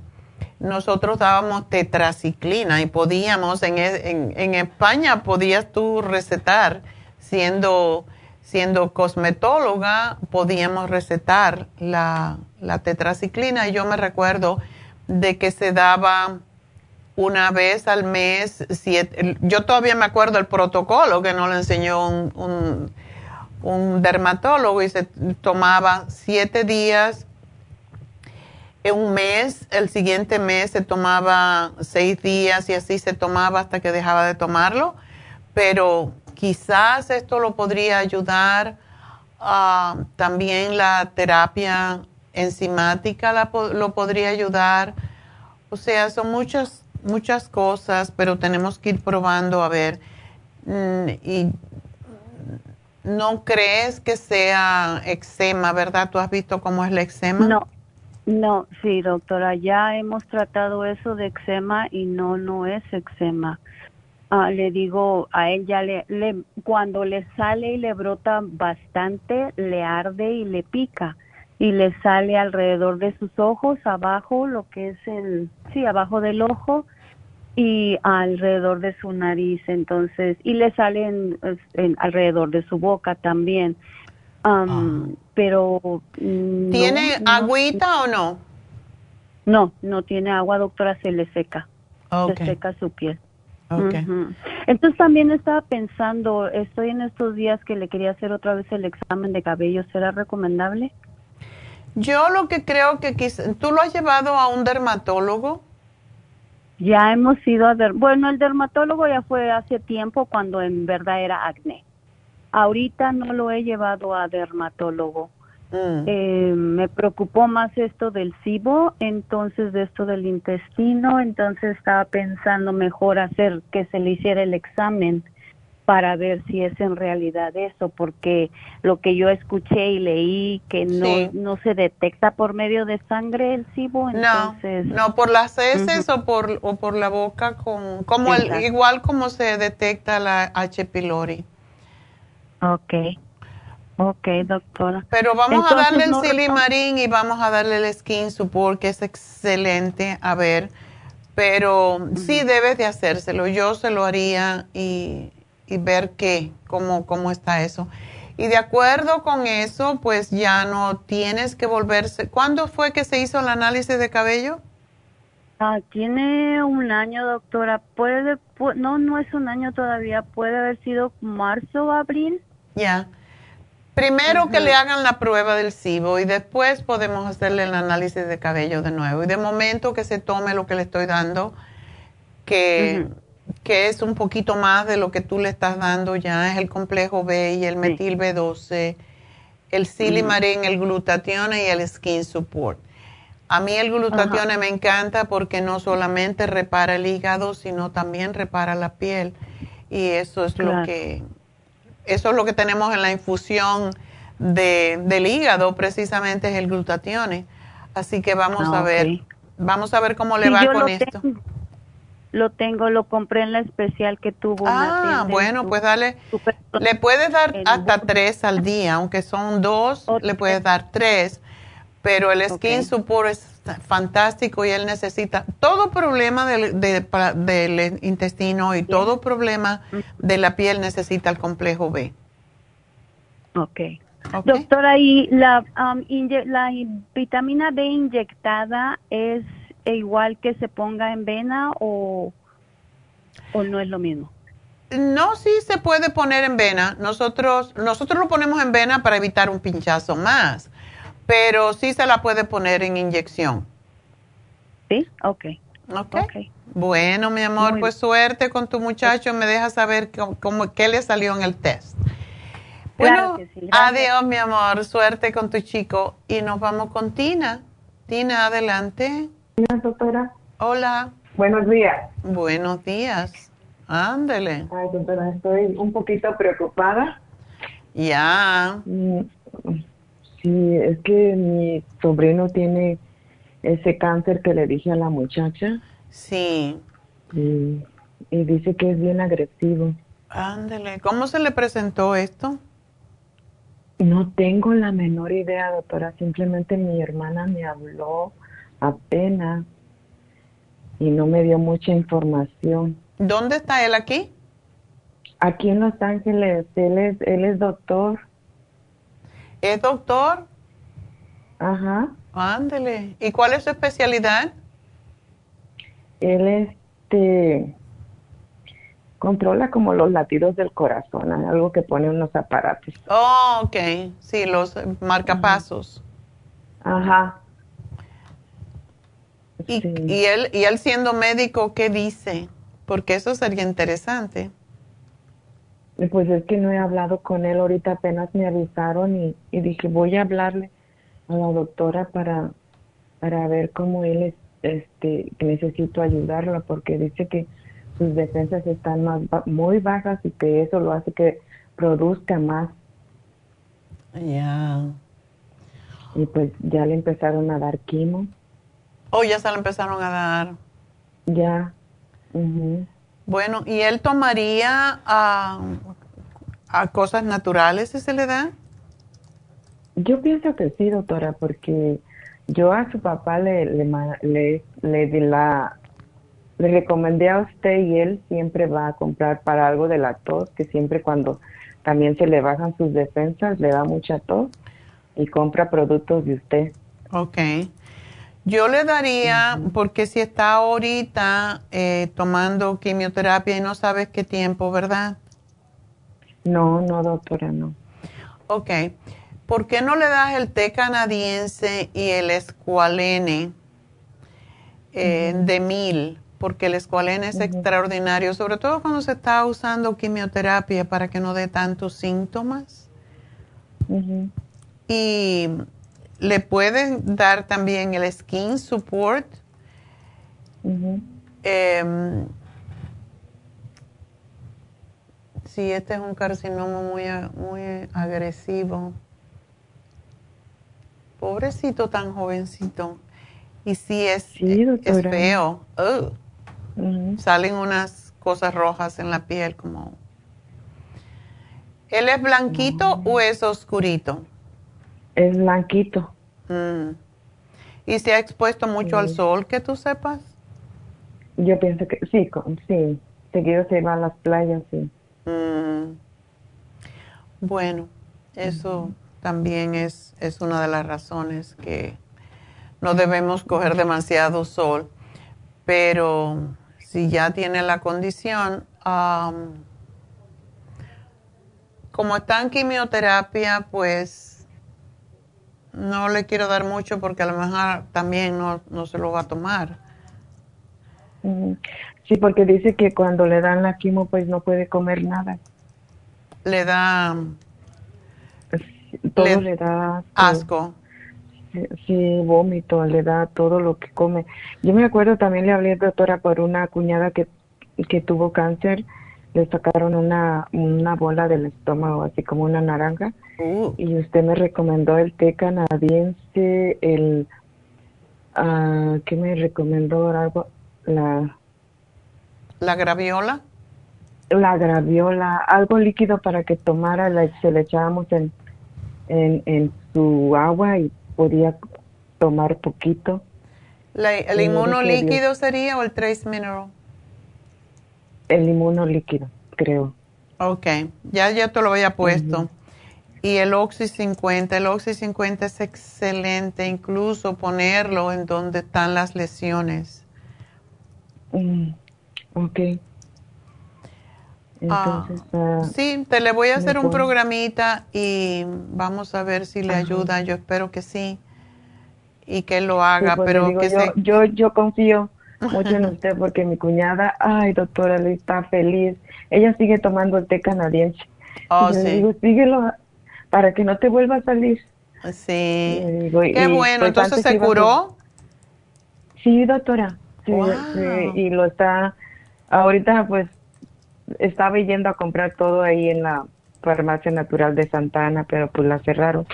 nosotros dábamos tetraciclina y podíamos, en, en, en España podías tú recetar siendo siendo cosmetóloga, podíamos recetar la, tetraciclina. Y yo me recuerdo de que se daba una vez al mes, yo todavía me acuerdo el protocolo que nos lo enseñó un, un, dermatólogo y se tomaba siete días en un mes, el siguiente mes se tomaba seis días y así se tomaba hasta que dejaba de tomarlo, pero quizás esto lo podría ayudar. Ah, también la terapia enzimática lo podría ayudar. O sea, son muchas, muchas cosas, pero tenemos que ir probando a ver. Mm, y no crees que sea eczema, ¿verdad? ¿Tú has visto cómo es el eczema? No, no, sí, doctora, ya hemos tratado eso de eczema y no, no es eczema. Ah, le digo a él ya le, le, cuando le sale y le brota bastante, le arde y le pica y le sale alrededor de sus ojos, abajo, lo que es el, sí, abajo del ojo y alrededor de su nariz, entonces, y le sale en, alrededor de su boca también. Ah. Pero... ¿Tiene agüita o no? No, no tiene agua, doctora, se le seca. Se seca su piel. Okay. Entonces también estaba pensando, estoy en estos días que le quería hacer otra vez el examen de cabello, ¿será recomendable? Yo lo que creo que ¿tú lo has llevado a un dermatólogo? Ya hemos ido a, bueno, el dermatólogo ya fue hace tiempo cuando en verdad era acné. Ahorita no lo he llevado a dermatólogo. Mm. Eh, me preocupó más esto del SIBO, entonces de esto del intestino, entonces estaba pensando mejor hacer que se le hiciera el examen para ver si es en realidad eso, porque lo que yo escuché y leí que no, no se detecta por medio de sangre el SIBO, entonces... No, no por las heces o, por, o por la boca, con, como el, igual como se detecta la H. pylori. Okay. Ok, doctora. Pero vamos a darle el silimarín y vamos a darle el skin support, que es excelente. A ver, pero sí debes de hacérselo. Yo se lo haría y, ver qué, cómo, cómo está eso. Y de acuerdo con eso, pues ya no tienes que volverse. ¿Cuándo fue que se hizo el análisis de cabello? Ah, tiene un año, doctora. Puede, no, no es un año todavía. Puede haber sido marzo o abril. Ya. Primero que le hagan la prueba del SIBO y después podemos hacerle el análisis de cabello de nuevo. Y de momento que se tome lo que le estoy dando, que, que es un poquito más de lo que tú le estás dando ya, es el complejo B y el metil B12, el silimarín, el glutatión y el skin support. A mí el glutatión me encanta porque no solamente repara el hígado, sino también repara la piel. Y eso es lo que eso es lo que tenemos en la infusión de, del hígado, precisamente es el glutatión. Así que vamos ah, a ver, vamos a ver cómo le va con esto. lo tengo, lo compré en la especial que tuvo. Ah, bueno, pues dale, le puedes dar hasta tres al día, aunque son dos, le puedes dar tres, pero el Skin Support es fantástico y él necesita todo problema del, del intestino y todo problema de la piel necesita el complejo B. Ok. Doctora, ¿y la, um, la vitamina B inyectada es igual que se ponga en vena o, o no es lo mismo? No, sí se puede poner en vena. Nosotros, nosotros lo ponemos en vena para evitar un pinchazo más, pero sí se la puede poner en inyección. Sí, ok. Ok. Bueno, mi amor, pues suerte con tu muchacho. Me deja saber cómo, qué le salió en el test. Bueno, adiós, mi amor. Suerte con tu chico. Y nos vamos con Tina. Tina, adelante. Hola, doctora. Hola. Buenos días. Buenos días. Ándele. Ay, doctora, estoy un poquito preocupada. Ya. Mm, sí, es que mi sobrino tiene ese cáncer que le dije a la muchacha. Sí. Y, dice que es bien agresivo. Ándele. ¿Cómo se le presentó esto? No tengo la menor idea, doctora. Simplemente mi hermana me habló apenas y no me dio mucha información. ¿Dónde está él aquí? Aquí en Los Ángeles. Él es, él es doctor. ¿Es doctor? Ajá. Ándele. ¿Y cuál es su especialidad? Él este controla como los latidos del corazón, algo que pone unos aparatos. Oh, ok. Sí, los marcapasos. Ajá. Y, y, él, y él siendo médico, ¿qué dice? Porque eso sería interesante. Pues es que no he hablado con él, ahorita apenas me avisaron y, y dije, voy a hablarle a la doctora para, para ver cómo él es, este, necesito ayudarlo porque dice que sus defensas están más muy bajas y que eso lo hace que produzca más. Ya. Y pues ya le empezaron a dar quimo. Oh, ya se le empezaron a dar. Ya. Bueno, ¿y él tomaría a, a cosas naturales si se le da? Yo pienso que sí, doctora, porque yo a su papá le, le, le, le la, le recomendé a usted y él siempre va a comprar para algo de la tos, que siempre cuando también se le bajan sus defensas, le da mucha tos y compra productos de usted. Ok. Yo le daría, porque si está ahorita eh, tomando quimioterapia y no sabes qué tiempo, ¿verdad? No, no, doctora, no. Ok. ¿por qué no le das el té canadiense y el escualene eh, de mil? Porque el escualene es extraordinario, sobre todo cuando se está usando quimioterapia para que no dé tantos síntomas. Y le pueden dar también el skin support. Em, si este es un carcinoma muy, muy agresivo. Pobrecito tan jovencito. Y si es, es feo. Salen unas cosas rojas en la piel como... ¿Él es blanquito o es oscurito? Es blanquito. Mm. ¿Y se ha expuesto mucho al sol, que tú sepas? Yo pienso que sí, sí. Seguido se va a las playas, sí. Mm. Bueno, eso también es, es una de las razones que no debemos coger demasiado sol. Pero si ya tiene la condición, como está en quimioterapia, pues no le quiero dar mucho porque a lo mejor también no, no se lo va a tomar. Sí, porque dice que cuando le dan la quimo, pues no puede comer nada. Le da todo le, da asco. Sí, vómito, le da todo lo que come. Yo me acuerdo también le hablé doctora por una cuñada que, que tuvo cáncer, le sacaron una, una bola del estómago, así como una naranja, uh. y usted me recomendó el té canadiense, el, uh, ¿qué me recomendó? Algo, la... ¿La graviola? La graviola, algo líquido para que tomara, se le echábamos en, en, en su agua y podía tomar poquito. ¿El inmuno líquido sería o el trace mineral? El inmuno líquido, creo. Ok, ya yo te lo había puesto. Y el Oxy 50, el Oxy 50 es excelente, incluso ponerlo en donde están las lesiones. Mm, ok. Entonces, ah, sí, te le voy a hacer un programita y vamos a ver si le ayuda. Yo espero que sí y que lo haga, pues, pero que yo, yo, yo confío mucho en [laughs] usted porque mi cuñada, ay doctora, está feliz. Ella sigue tomando el té canadiense. Oh, sí. digo, síguelo para que no te vuelva a salir. Sí. Qué bueno, pues, entonces se curó. Sí, doctora. Sí, y lo está, ahorita pues estaba yendo a comprar todo ahí en la farmacia natural de Santana, pero pues la cerraron.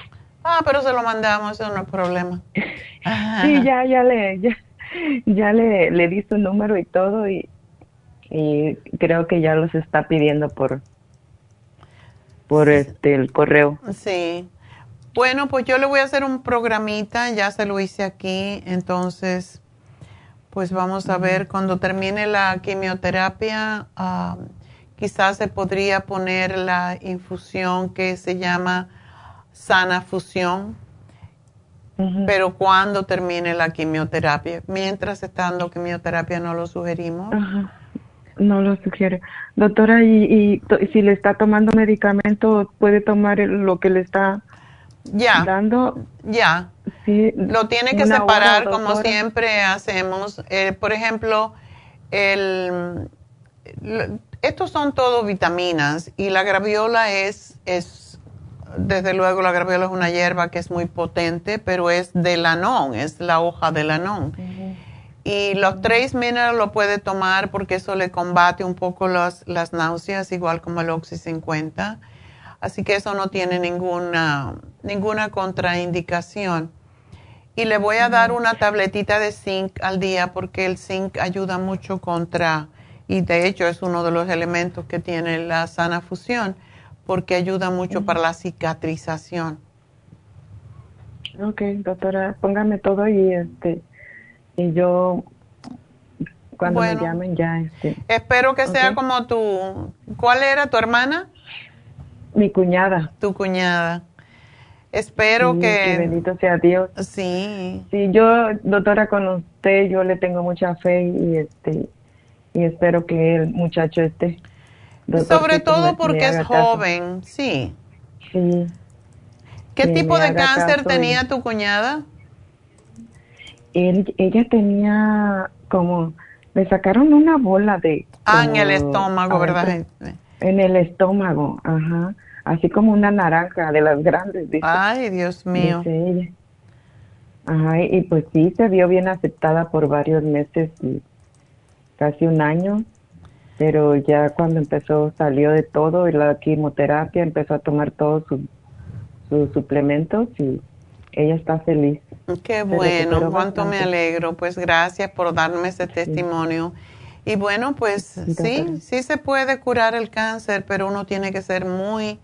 Ah, pero se lo mandamos, eso no es problema. [laughs] sí, ya, ya le, ya, ya le, le di su número y todo y, y creo que ya los está pidiendo por, por este, el correo. Sí. Bueno, pues yo le voy a hacer un programita, ya se lo hice aquí, entonces, pues vamos a ver, cuando termine la quimioterapia, ah, quizás se podría poner la infusión que se llama sana fusión, pero cuando termine la quimioterapia, mientras está dando quimioterapia no lo sugerimos. No lo sugiere. Doctora, ¿y, y si le está tomando medicamento, puede tomar lo que le está ya, dando? Ya. Sí, lo tiene que separar como siempre hacemos. Eh, por ejemplo, el, estos son todo vitaminas y la graviola es, es, desde luego la graviola es una hierba que es muy potente, pero es de lanón, es la hoja de lanón. Y los tres minerales lo puede tomar porque eso le combate un poco las, las náuseas, igual como el Oxy 50. Así que eso no tiene ninguna, ninguna contraindicación. Y le voy a dar una tabletita de zinc al día porque el zinc ayuda mucho contra, y de hecho es uno de los elementos que tiene la sana fusión, porque ayuda mucho para la cicatrización. Ok, doctora, póngame todo y este y yo cuando me llamen ya este espero que sea como tu ¿cuál era tu hermana? Mi cuñada. Tu cuñada. Espero que... bendito sea Dios. Sí. Sí, yo, doctora, con usted yo le tengo mucha fe y este y espero que el muchacho esté. Sobre todo porque es joven, sí. Sí. ¿Qué tipo de cáncer tenía tu cuñada? Ella tenía como, le sacaron una bola de... Ah, en el estómago, ¿verdad? En el estómago, ajá. Así como una naranja de las grandes. Ay, Dios mío. Ajá, y pues sí, se vio bien aceptada por varios meses, y casi un año, pero ya cuando empezó, salió de todo y la quimioterapia, empezó a tomar todos sus suplementos y ella está feliz. Qué [laughs] bueno, cuánto me alegro. Pues gracias por darme ese testimonio. Y bueno, pues sí, sí se puede curar el cáncer, pero uno tiene que ser muy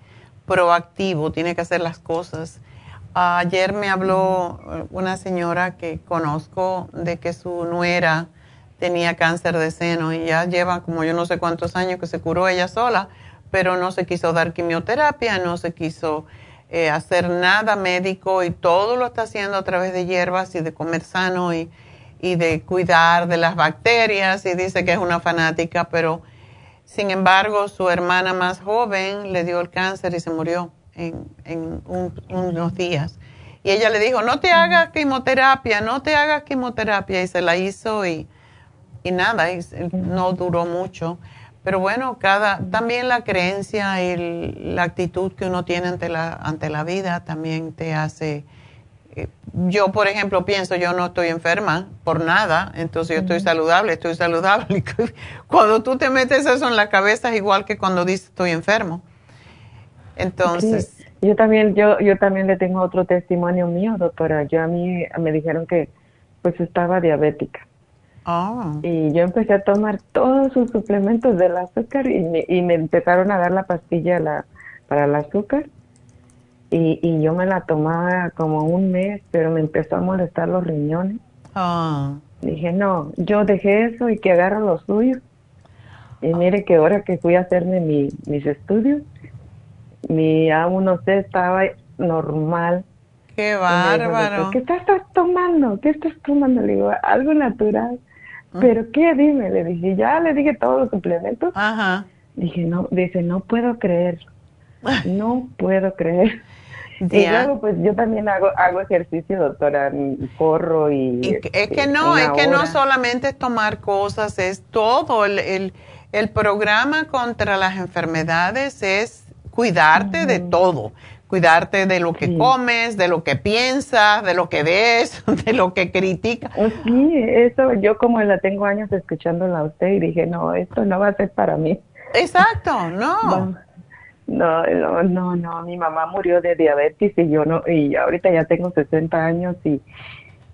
proactivo, tiene que hacer las cosas. Ayer me habló una señora que conozco de que su nuera tenía cáncer de seno y ya lleva como yo no sé cuántos años que se curó ella sola, pero no se quiso dar quimioterapia, no se quiso eh, hacer nada médico y todo lo está haciendo a través de hierbas y de comer sano y, y de cuidar de las bacterias y dice que es una fanática, pero sin embargo su hermana más joven le dio el cáncer y se murió en, en unos días. Y ella le dijo, no te hagas quimioterapia, no te hagas quimioterapia y se la hizo y, y nada, no duró mucho. Pero bueno, cada, también la creencia y la actitud que uno tiene ante la, ante la vida también te hace... Eh, yo, por ejemplo, pienso, yo no estoy enferma por nada, entonces yo estoy saludable, estoy saludable. [laughs] cuando tú te metes eso en la cabeza es igual que cuando dices estoy enfermo. Entonces... Yo también, yo, yo también le tengo otro testimonio mío, doctora. Yo a mí me dijeron que pues estaba diabética. Oh. Y yo empecé a tomar todos sus suplementos del azúcar y me, y me empezaron a dar la pastilla la, para el azúcar. Y, y yo me la tomaba como un mes, pero me empezó a molestar los riñones. Oh. Dije, no, yo dejé eso y que agarro lo suyo. Y mire que ahora que fui a hacerme mi, mis estudios, mi A1C estaba normal. ¡Qué bárbaro! ¿Qué estás tomando? ¿Qué estás tomando? Le digo, algo natural. ¿Pero qué? Dime, le dije, ya le dije todos los suplementos. Ajá. Dije, no, dice, no puedo creer, [laughs] no puedo creer. Y luego, pues yo también hago, hago ejercicio, doctora, corro y... es que no, es que no solamente es tomar cosas, es todo. El, el, programa contra las enfermedades es cuidarte de todo. Cuidarte de lo que comes, de lo que piensas, de lo que ves, [laughs] de lo que criticas. Pues sí, eso yo como la tengo años escuchándola a usted y dije, no, esto no va a ser para mí. Exacto, [laughs] no. No, no, no, no, mi mamá murió de diabetes y yo no, y ahorita ya tengo 60 años y,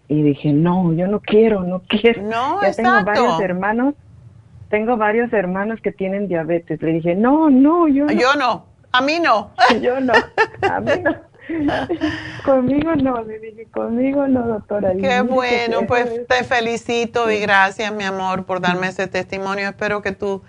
y dije, no, yo no quiero, no quiero. No, ya tengo varios hermanos, tengo varios hermanos que tienen diabetes. Le dije, no, no, yo no. Yo no, a mí no. [laughs] yo no, a mí no. [laughs] conmigo no, le dije, conmigo no, doctora. Qué bueno, pues te felicito y gracias, mi amor, por darme ese testimonio. Espero que tú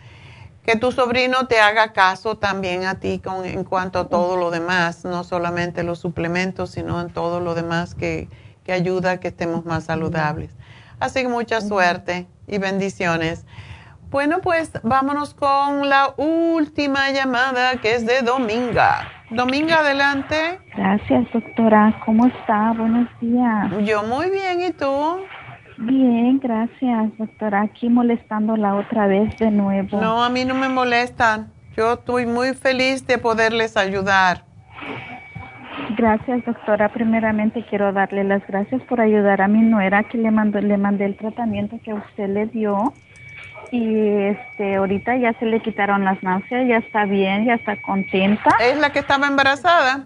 que tu sobrino te haga caso también a ti con, en cuanto a todo lo demás, no solamente los suplementos, sino en todo lo demás que, que ayuda a que estemos más saludables. Así que mucha suerte y bendiciones. Bueno, pues vámonos con la última llamada que es de Dominga. Dominga, adelante. Gracias, doctora. ¿Cómo está? Buenos días. Yo muy bien, ¿y tú? Bien, gracias, doctora. Aquí molestándola otra vez de nuevo. No, a mí no me molestan. Yo estoy muy feliz de poderles ayudar. Gracias, doctora. Primeramente quiero darle las gracias por ayudar a mi nuera que le mandó, le mandé el tratamiento que usted le dio y este ahorita ya se le quitaron las náuseas, ya está bien, ya está contenta. ¿Es la que estaba embarazada?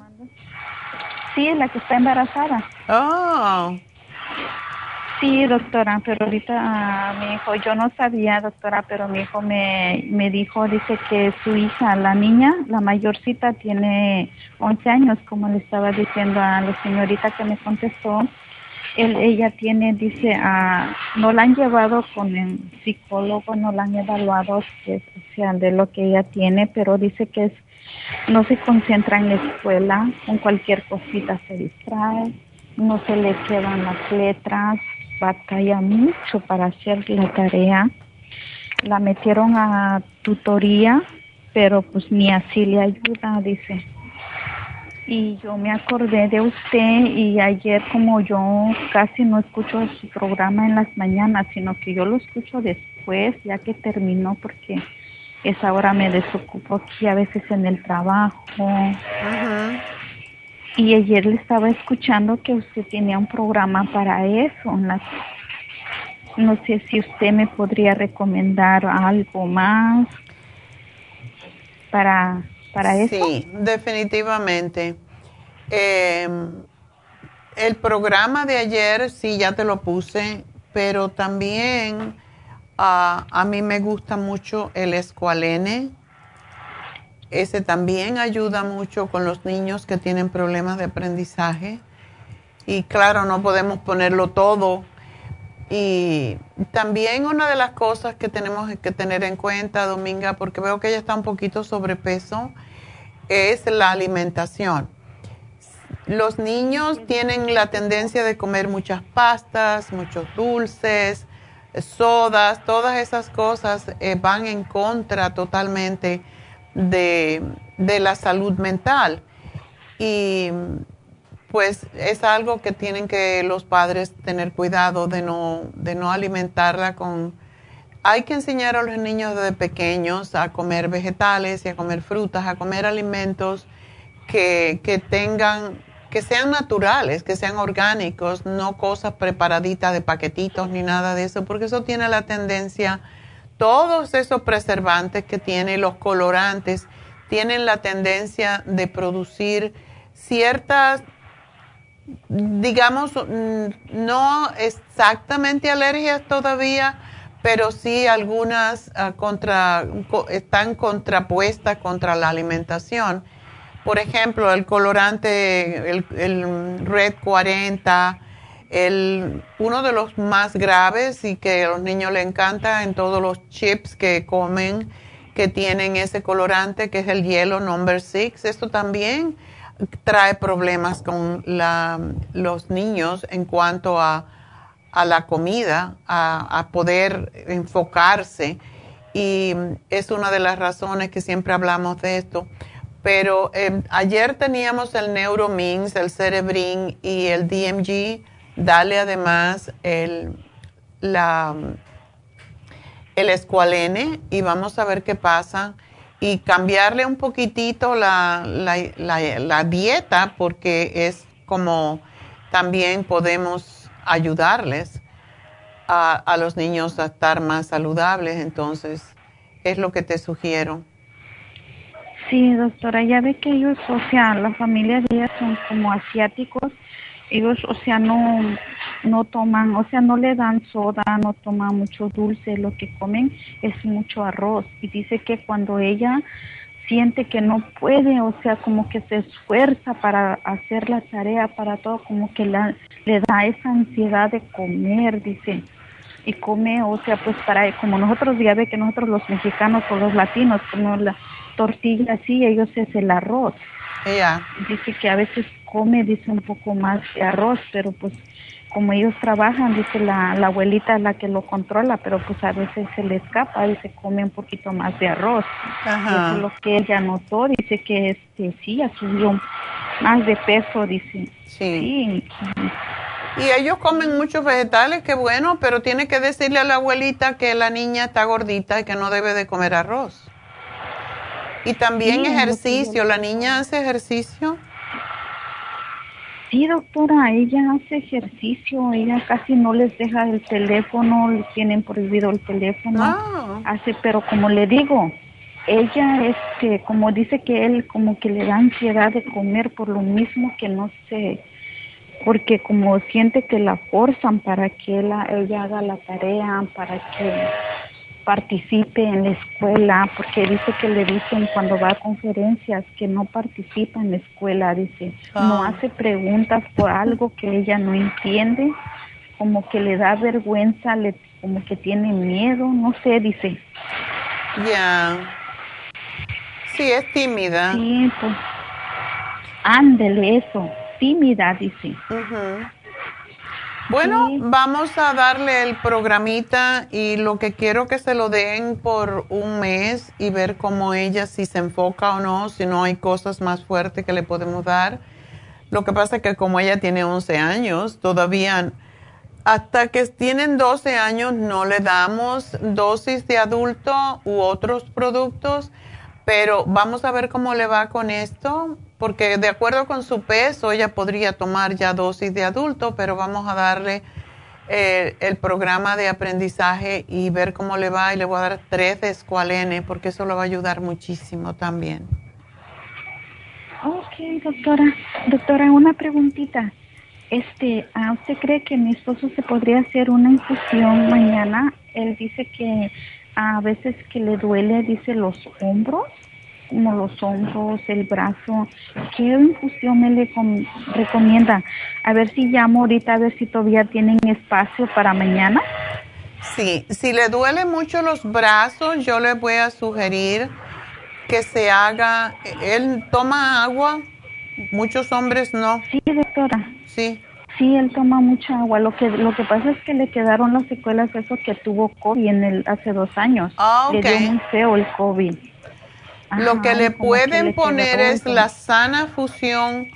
Sí, es la que está embarazada. Oh. Sí, doctora, pero ahorita ah, mi hijo, yo no sabía, doctora, pero mi hijo me, me dijo, dice que su hija, la niña, la mayorcita, tiene 11 años, como le estaba diciendo a la señorita que me contestó. Él, ella tiene, dice, ah, no la han llevado con el psicólogo, no la han evaluado, o de lo que ella tiene, pero dice que es, no se concentra en la escuela, con cualquier cosita se distrae, no se le quedan las letras, batalla mucho para hacer la tarea. La metieron a tutoría, pero pues ni así le ayuda, dice. Y yo me acordé de usted y ayer como yo casi no escucho su programa en las mañanas, sino que yo lo escucho después, ya que terminó, porque esa hora me desocupo aquí a veces en el trabajo. Y ayer le estaba escuchando que usted tenía un programa para eso. no sé si usted me podría recomendar algo más para, para eso. Sí, definitivamente. Em, el programa de ayer, sí, ya te lo puse, pero también ah, a mí me gusta mucho el escualene ese también ayuda mucho con los niños que tienen problemas de aprendizaje. Y claro, no podemos ponerlo todo. Y también una de las cosas que tenemos que tener en cuenta, Dominga, porque veo que ella está un poquito sobrepeso, es la alimentación. Los niños tienen la tendencia de comer muchas pastas, muchos dulces, sodas, todas esas cosas eh, van en contra totalmente de, la salud mental. Y pues es algo que tienen que los padres tener cuidado de no, de no alimentarla con... Hay que enseñar a los niños desde pequeños a comer vegetales y a comer frutas, a comer alimentos que, que tengan, que sean naturales, que sean orgánicos, no cosas preparaditas de paquetitos ni nada de eso, porque eso tiene la tendencia todos esos preservantes que tienen los colorantes tienen la tendencia de producir ciertas, digamos, mm, no exactamente alergias todavía, pero sí algunas ah, contra, están contrapuestas contra la alimentación. Por ejemplo, el colorante, el, Red 40, el, uno de los más graves y que a los niños les encanta en todos los chips que comen que tienen ese colorante que es el hielo number 6. Esto también trae problemas con los niños en cuanto a, la comida, a, poder enfocarse. y es una de las razones que siempre hablamos de esto. Pero em, ayer teníamos el Neuromins, el Cerebrin y el DMG. Dale además el, la, el escualene y vamos a ver qué pasa. Y cambiarle un poquitito la, la dieta porque es como también podemos ayudarles a, a, los niños a estar más saludables. Entonces, es lo que te sugiero. Sí, doctora, ya ve que ellos, o sea, la familia de ellas son como asiáticos, ellos, o sea, no, no toman, o sea, no le dan soda, no toman mucho dulce, lo que comen es mucho arroz. Y dice que cuando ella siente que no puede, o sea, como que se esfuerza para hacer la tarea, para todo, como que la, le da esa ansiedad de comer, dice, y come, o sea, pues para, como nosotros ya ve que nosotros los mexicanos o los latinos, como la tortilla así, ellos es el arroz. Ella. Dice que a veces come, dice un poco más de arroz, pero pues como ellos trabajan, dice la, la abuelita es la que lo controla, pero pues a veces se le escapa y se come un poquito más de arroz. Eso es lo que ella notó, dice que este sí, ha subido más de peso, dice. Sí. Y ellos comen muchos vegetales, qué bueno, pero tiene que decirle a la abuelita que la niña está gordita y que no debe de comer arroz. Y también ejercicio, ¿la niña hace ejercicio? Sí, doctora, ella hace ejercicio, ella casi no les deja el teléfono, les tienen prohibido el teléfono, ah. hace, pero como le digo, ella, este, como dice que él como que le da ansiedad de comer por lo mismo que no se, porque como siente que la forzan para que ella, ella haga la tarea, para que participe en la escuela, porque dice que le dicen cuando va a conferencias que no participa en la escuela, dice, no Ah. hace preguntas por algo que ella no entiende, como que le da vergüenza, le, como que tiene miedo, no sé, dice. Ya. Sí, es tímida. Sí, pues, ándele eso, tímida, dice. Bueno, vamos a darle el programita y lo que quiero que se lo den por un mes y ver cómo ella, si se enfoca o no, si no hay cosas más fuertes que le podemos dar. Lo que pasa es que como ella tiene 11 años, todavía hasta que tienen 12 años no le damos dosis de adulto u otros productos, pero vamos a ver cómo le va con esto, porque de acuerdo con su peso ella podría tomar ya dosis de adulto, pero vamos a darle eh, el programa de aprendizaje y ver cómo le va y le voy a dar tres de escualene porque eso le va a ayudar muchísimo también. Ok, doctora. Doctora, una preguntita. Este, ¿ah, ¿usted cree que mi esposo se podría hacer una infusión mañana? Él dice que a veces que le duele, dice los hombros, como los hombros, el brazo. ¿Qué infusión me le? A ver si llamo ahorita, a ver si todavía tienen espacio para mañana. Sí, si le duele mucho los brazos, yo le voy a sugerir que se haga, él toma agua, muchos hombres no. Sí, doctora. Sí. Sí, él toma mucha agua. Lo que lo que pasa es que le quedaron las secuelas de eso que tuvo COVID en el hace dos años. Ah, Le dio muy feo el COVID. Lo que le que pueden poner es la sana fusión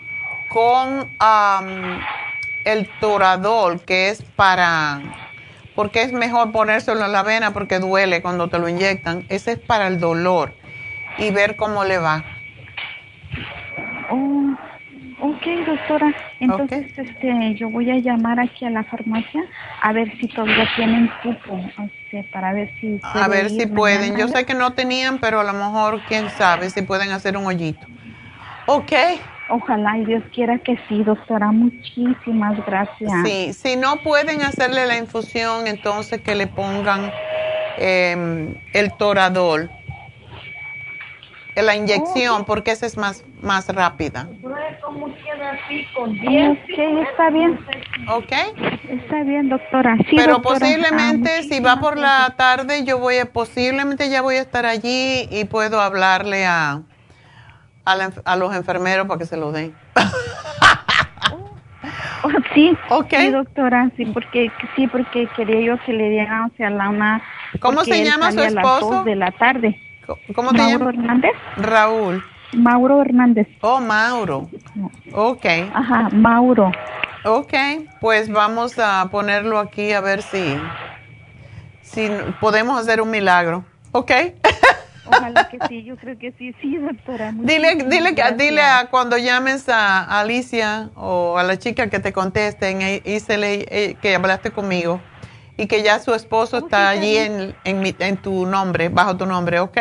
con am, el toradol, que es para, porque es mejor ponérselo en la vena porque duele cuando te lo inyectan. Ese es para el dolor y ver cómo le va. Oh, ok, doctora. Entonces, este, yo voy a llamar aquí a la farmacia a ver si todavía tienen cupo, este, para ver si A ver si pueden. Yo sé que no tenían, pero a lo mejor, quién sabe, si pueden hacer un hoyito. Ok. Ojalá y Dios quiera que sí, doctora. Muchísimas gracias. Sí, si no pueden hacerle la infusión, entonces que le pongan em, el toradol, eh, la inyección, porque esa es más, más rápida. ¿Cómo queda así con Ok, está bien. Ok. Está bien, doctora. Sí, Pero doctora. posiblemente, Ah, si va por la tarde, yo voy a, posiblemente ya voy a estar allí y puedo hablarle a, a, la a los enfermeros para que se lo den. sí, sí, doctora, sí, porque sí, porque quería yo que le dieran, o sea, la una. ¿Cómo se llama su esposo? A las de la tarde. ¿Cómo te Mauro Hernández. Raúl. Mauro Hernández. Oh, Mauro. Ok. Ajá, Mauro. Ok, pues vamos a ponerlo aquí a ver si, si podemos hacer un milagro. ¿Ok? [laughs] Ojalá que sí, yo creo que sí, sí, doctora. Dile, dile, dile a cuando llames a Alicia o a la chica que te contesten y, eh, que hablaste conmigo y que ya su esposo está allí en, en, tu nombre, bajo tu nombre, ¿ok?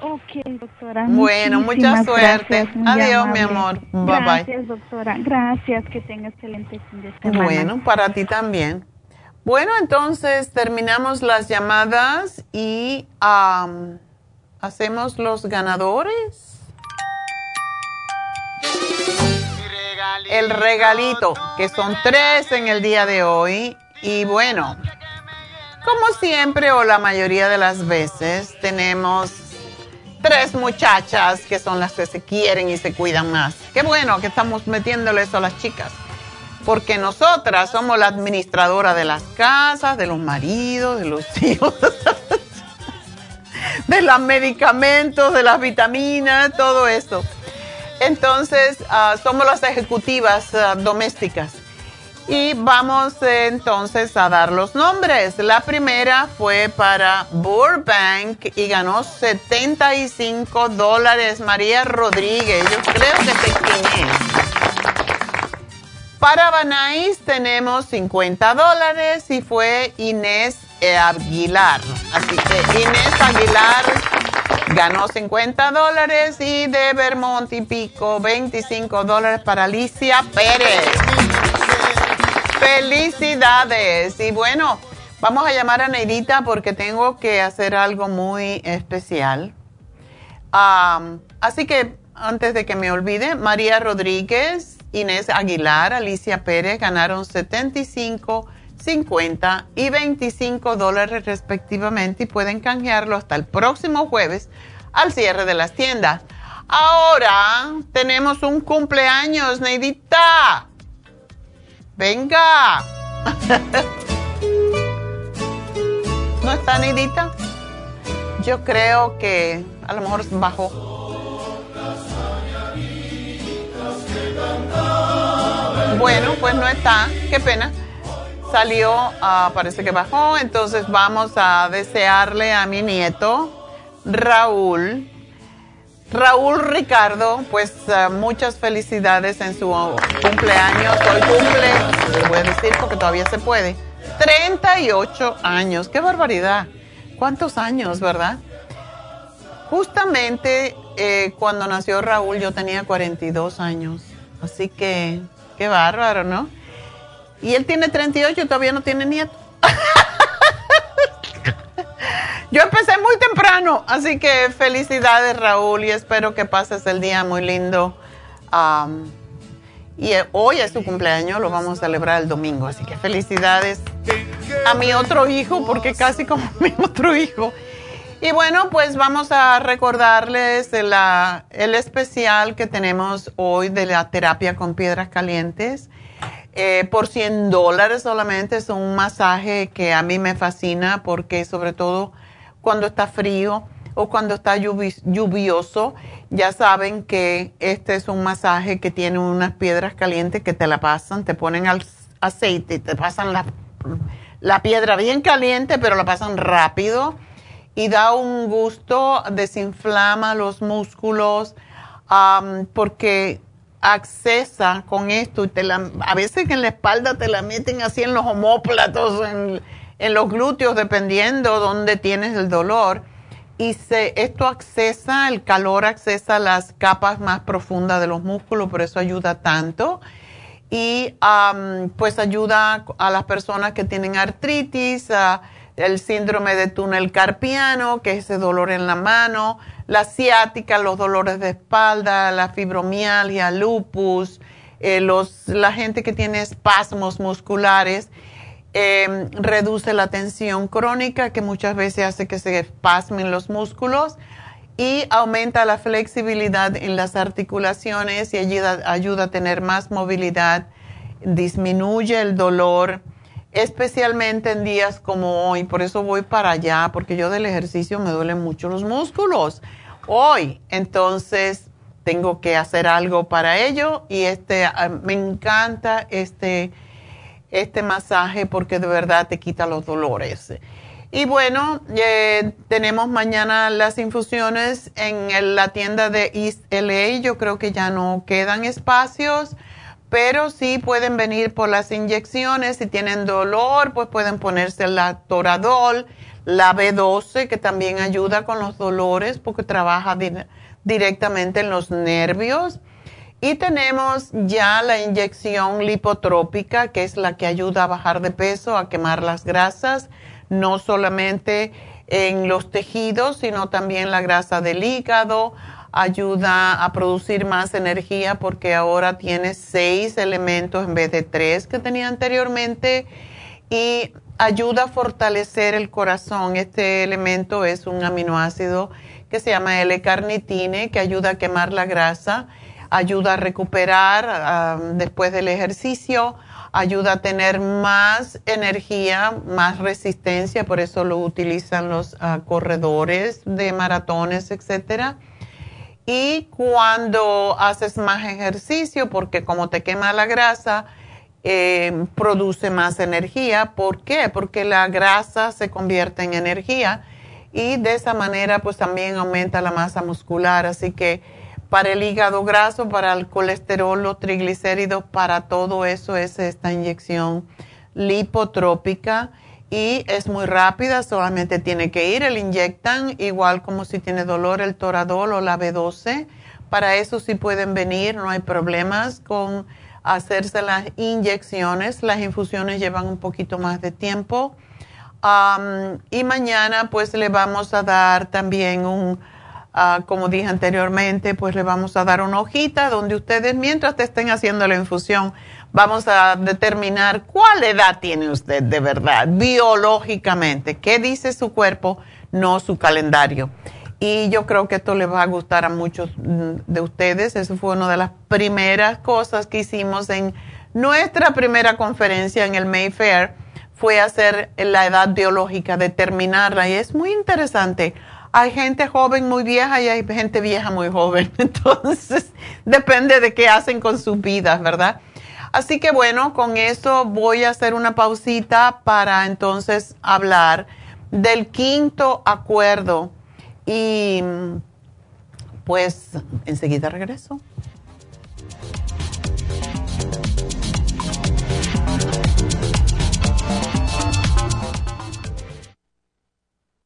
Ok, doctora. Bueno, mucha suerte. Adiós, mi amor. Bye bye. Gracias, doctora. Gracias. Que tenga excelente fin de semana. Bueno, para ti también. Bueno, entonces terminamos las llamadas y hacemos los ganadores. El regalito, que son tres en el día de hoy. Y bueno, como siempre o la mayoría de las veces, tenemos tres muchachas que son las que se quieren y se cuidan más. Qué bueno que estamos metiéndole eso a las chicas porque nosotras somos la administradora de las casas, de los maridos, de los [laughs] hijos, de los medicamentos, de las vitaminas, todo eso. Entonces, ah, somos las ejecutivas ah, domésticas. Y vamos entonces a dar los nombres. La primera fue para Burbank y ganó 75 dólares. María Rodríguez, yo creo que te para Banais tenemos 50 dólares y fue Inés Aguilar. Así que Inés Aguilar ganó 50 dólares y de Vermont y Pico 25 dólares para Alicia Pérez. Felicidades. Y bueno, vamos a llamar a Neidita porque tengo que hacer algo muy especial. así que antes de que me olvide, María Rodríguez Inés Aguilar, Alicia Pérez ganaron 75, 50 y 25 dólares respectivamente y pueden canjearlo hasta el próximo jueves al cierre de las tiendas. Ahora tenemos un cumpleaños, Neidita. Venga. [laughs] ¿No está Neidita? Yo creo que a lo mejor bajó. Bueno, pues no está, qué pena. Salió, ah, parece que bajó, entonces vamos a desearle a mi nieto, Raúl. Raúl Ricardo, pues ah, muchas felicidades en su cumpleaños. Hoy cumple, le voy a decir porque todavía se puede, 38 años. ¡Qué barbaridad! ¿Cuántos años, verdad? Justamente eh, cuando nació Raúl yo tenía 42 años. Así que, qué bárbaro, ¿no? Y él tiene 38 y todavía no tiene nieto. Yo empecé muy temprano, así que felicidades Raúl y espero que pases el día muy lindo. y hoy es su cumpleaños, lo vamos a celebrar el domingo, así que felicidades a mi otro hijo, porque casi como [laughs] mi otro hijo. Y bueno, pues vamos a recordarles el especial que tenemos hoy de la terapia con piedras calientes. Eh, por 100 dólares solamente es un masaje que a mí me fascina porque sobre todo cuando está frío o cuando está lluvioso, ya saben que este es un masaje que tiene unas piedras calientes que te la pasan, te ponen aceite, te pasan la, piedra bien caliente, pero la pasan rápido y da un gusto, desinflama los músculos, porque accesa con esto y a veces en la espalda te la meten así en los homóplatos, en los glúteos, dependiendo dónde tienes el dolor. Y se, esto accesa, el calor accesa las capas más profundas de los músculos, por eso ayuda tanto. Y pues ayuda a las personas que tienen artritis, el síndrome de túnel carpiano, que es ese dolor en la mano, la ciática, los dolores de espalda, la fibromialgia, lupus, eh, los, la gente que tiene espasmos musculares, em, reduce la tensión crónica, que muchas veces hace que se espasmen los músculos, y aumenta la flexibilidad en las articulaciones y ayuda, ayuda a tener más movilidad disminuye el dolor, especialmente en días como hoy. Por eso voy para allá, porque yo del ejercicio me duelen mucho los músculos hoy. Entonces tengo que hacer algo para ello y este ah, me encanta este este masaje porque de verdad te quita los dolores. Y bueno, eh, tenemos mañana las infusiones en la tienda de East LA. Yo creo que ya no quedan espacios, pero sí pueden venir por las inyecciones. Si tienen dolor, pues pueden ponerse la Toradol, la B12, que también ayuda con los dolores porque trabaja directamente en los nervios. Y tenemos ya la inyección lipotrópica, que es la que ayuda a bajar de peso, a quemar las grasas, no solamente en los tejidos, sino también la grasa del hígado, ayuda a producir más energía porque ahora tiene seis elementos en vez de tres que tenía anteriormente. Y ayuda a fortalecer el corazón. Este elemento es un aminoácido que se llama L-carnitine que ayuda a quemar la grasa ayuda a recuperar después del ejercicio, ayuda a tener más energía, más resistencia, por eso lo utilizan los ah, corredores de maratones, etcétera. Y cuando haces más ejercicio, porque como te quema la grasa, eh, produce más energía. ¿Por qué? Porque la grasa se convierte en energía y de esa manera pues también aumenta la masa muscular. Así que para el hígado graso, para el colesterol, los triglicéridos, para todo eso es esta inyección lipotrópica y es muy rápida, solamente tiene que ir, el inyectan igual como si tiene dolor el toradol o la B12. Para eso sí pueden venir, no hay problemas con hacerse las inyecciones. Las infusiones llevan un poquito más de tiempo. y mañana pues le vamos a dar también un Ah, como dije anteriormente, pues le vamos a dar una hojita donde ustedes, mientras te estén haciendo la infusión, vamos a determinar cuál edad tiene usted de verdad, biológicamente, qué dice su cuerpo, no su calendario. Y yo creo que esto le va a gustar a muchos mm, de ustedes. Eso fue una de las primeras cosas que hicimos en nuestra primera conferencia en el Mayfair, fue hacer la edad biológica, determinarla. Y es muy interesante hay gente joven muy vieja y hay gente vieja muy joven. [laughs] Entonces, depende de qué hacen con sus vidas, ¿verdad? Así que bueno, con eso voy a hacer una pausita para entonces hablar del quinto acuerdo. Y pues enseguida regreso.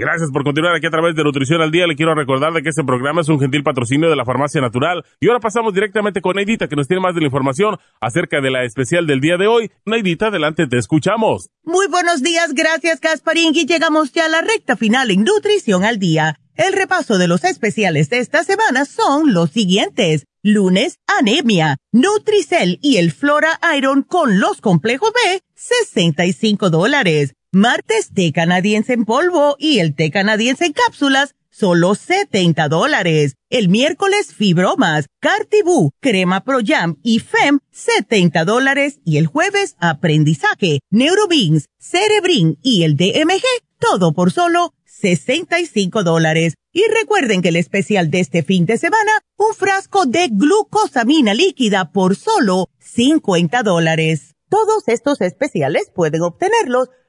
Gracias por continuar aquí a través de Nutrición al Día. Le quiero recordar de que este programa es un gentil patrocinio de la Farmacia Natural. Y ahora pasamos directamente con Neidita, que nos tiene más de la información acerca de la especial del día de hoy. Neidita, adelante, te escuchamos. Muy buenos días, gracias Casparín. Y llegamos ya a la recta final en Nutrición al Día. El repaso de los especiales de esta semana son los siguientes. Lunes, anemia, Nutricel y el Flora Iron con los complejos B, 65 dólares. Martes, té canadiense en polvo y el té canadiense en cápsulas, solo 70 dólares. El miércoles, fibromas, cartibú, crema pro jam y fem, 70 dólares. Y el jueves, aprendizaje, neurobeans, cerebrin y el DMG, todo por solo 65 dólares. Y recuerden que el especial de este fin de semana, un frasco de glucosamina líquida por solo 50 dólares. Todos estos especiales pueden obtenerlos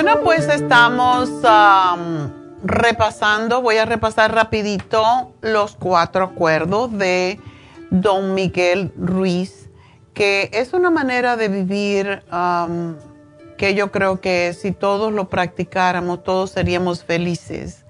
Bueno, pues estamos repasando, voy a repasar rapidito los cuatro acuerdos de don Miguel Ruiz, que es una manera de vivir que yo creo que si todos lo practicáramos, todos seríamos felices,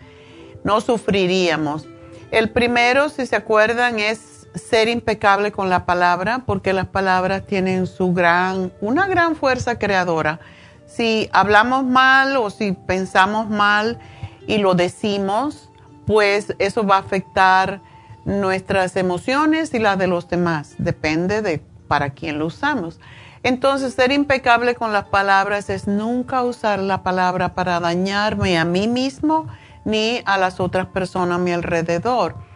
no sufriríamos. El primero, si se acuerdan, es ser impecable con la palabra, porque las palabras tienen su gran, una gran fuerza creadora si hablamos mal o si pensamos mal y lo decimos, pues eso va a afectar nuestras emociones y las de los demás. Depende de para quién lo usamos. Entonces, ser impecable con las palabras es nunca usar la palabra para dañarme a mí mismo ni a las otras personas a mi alrededor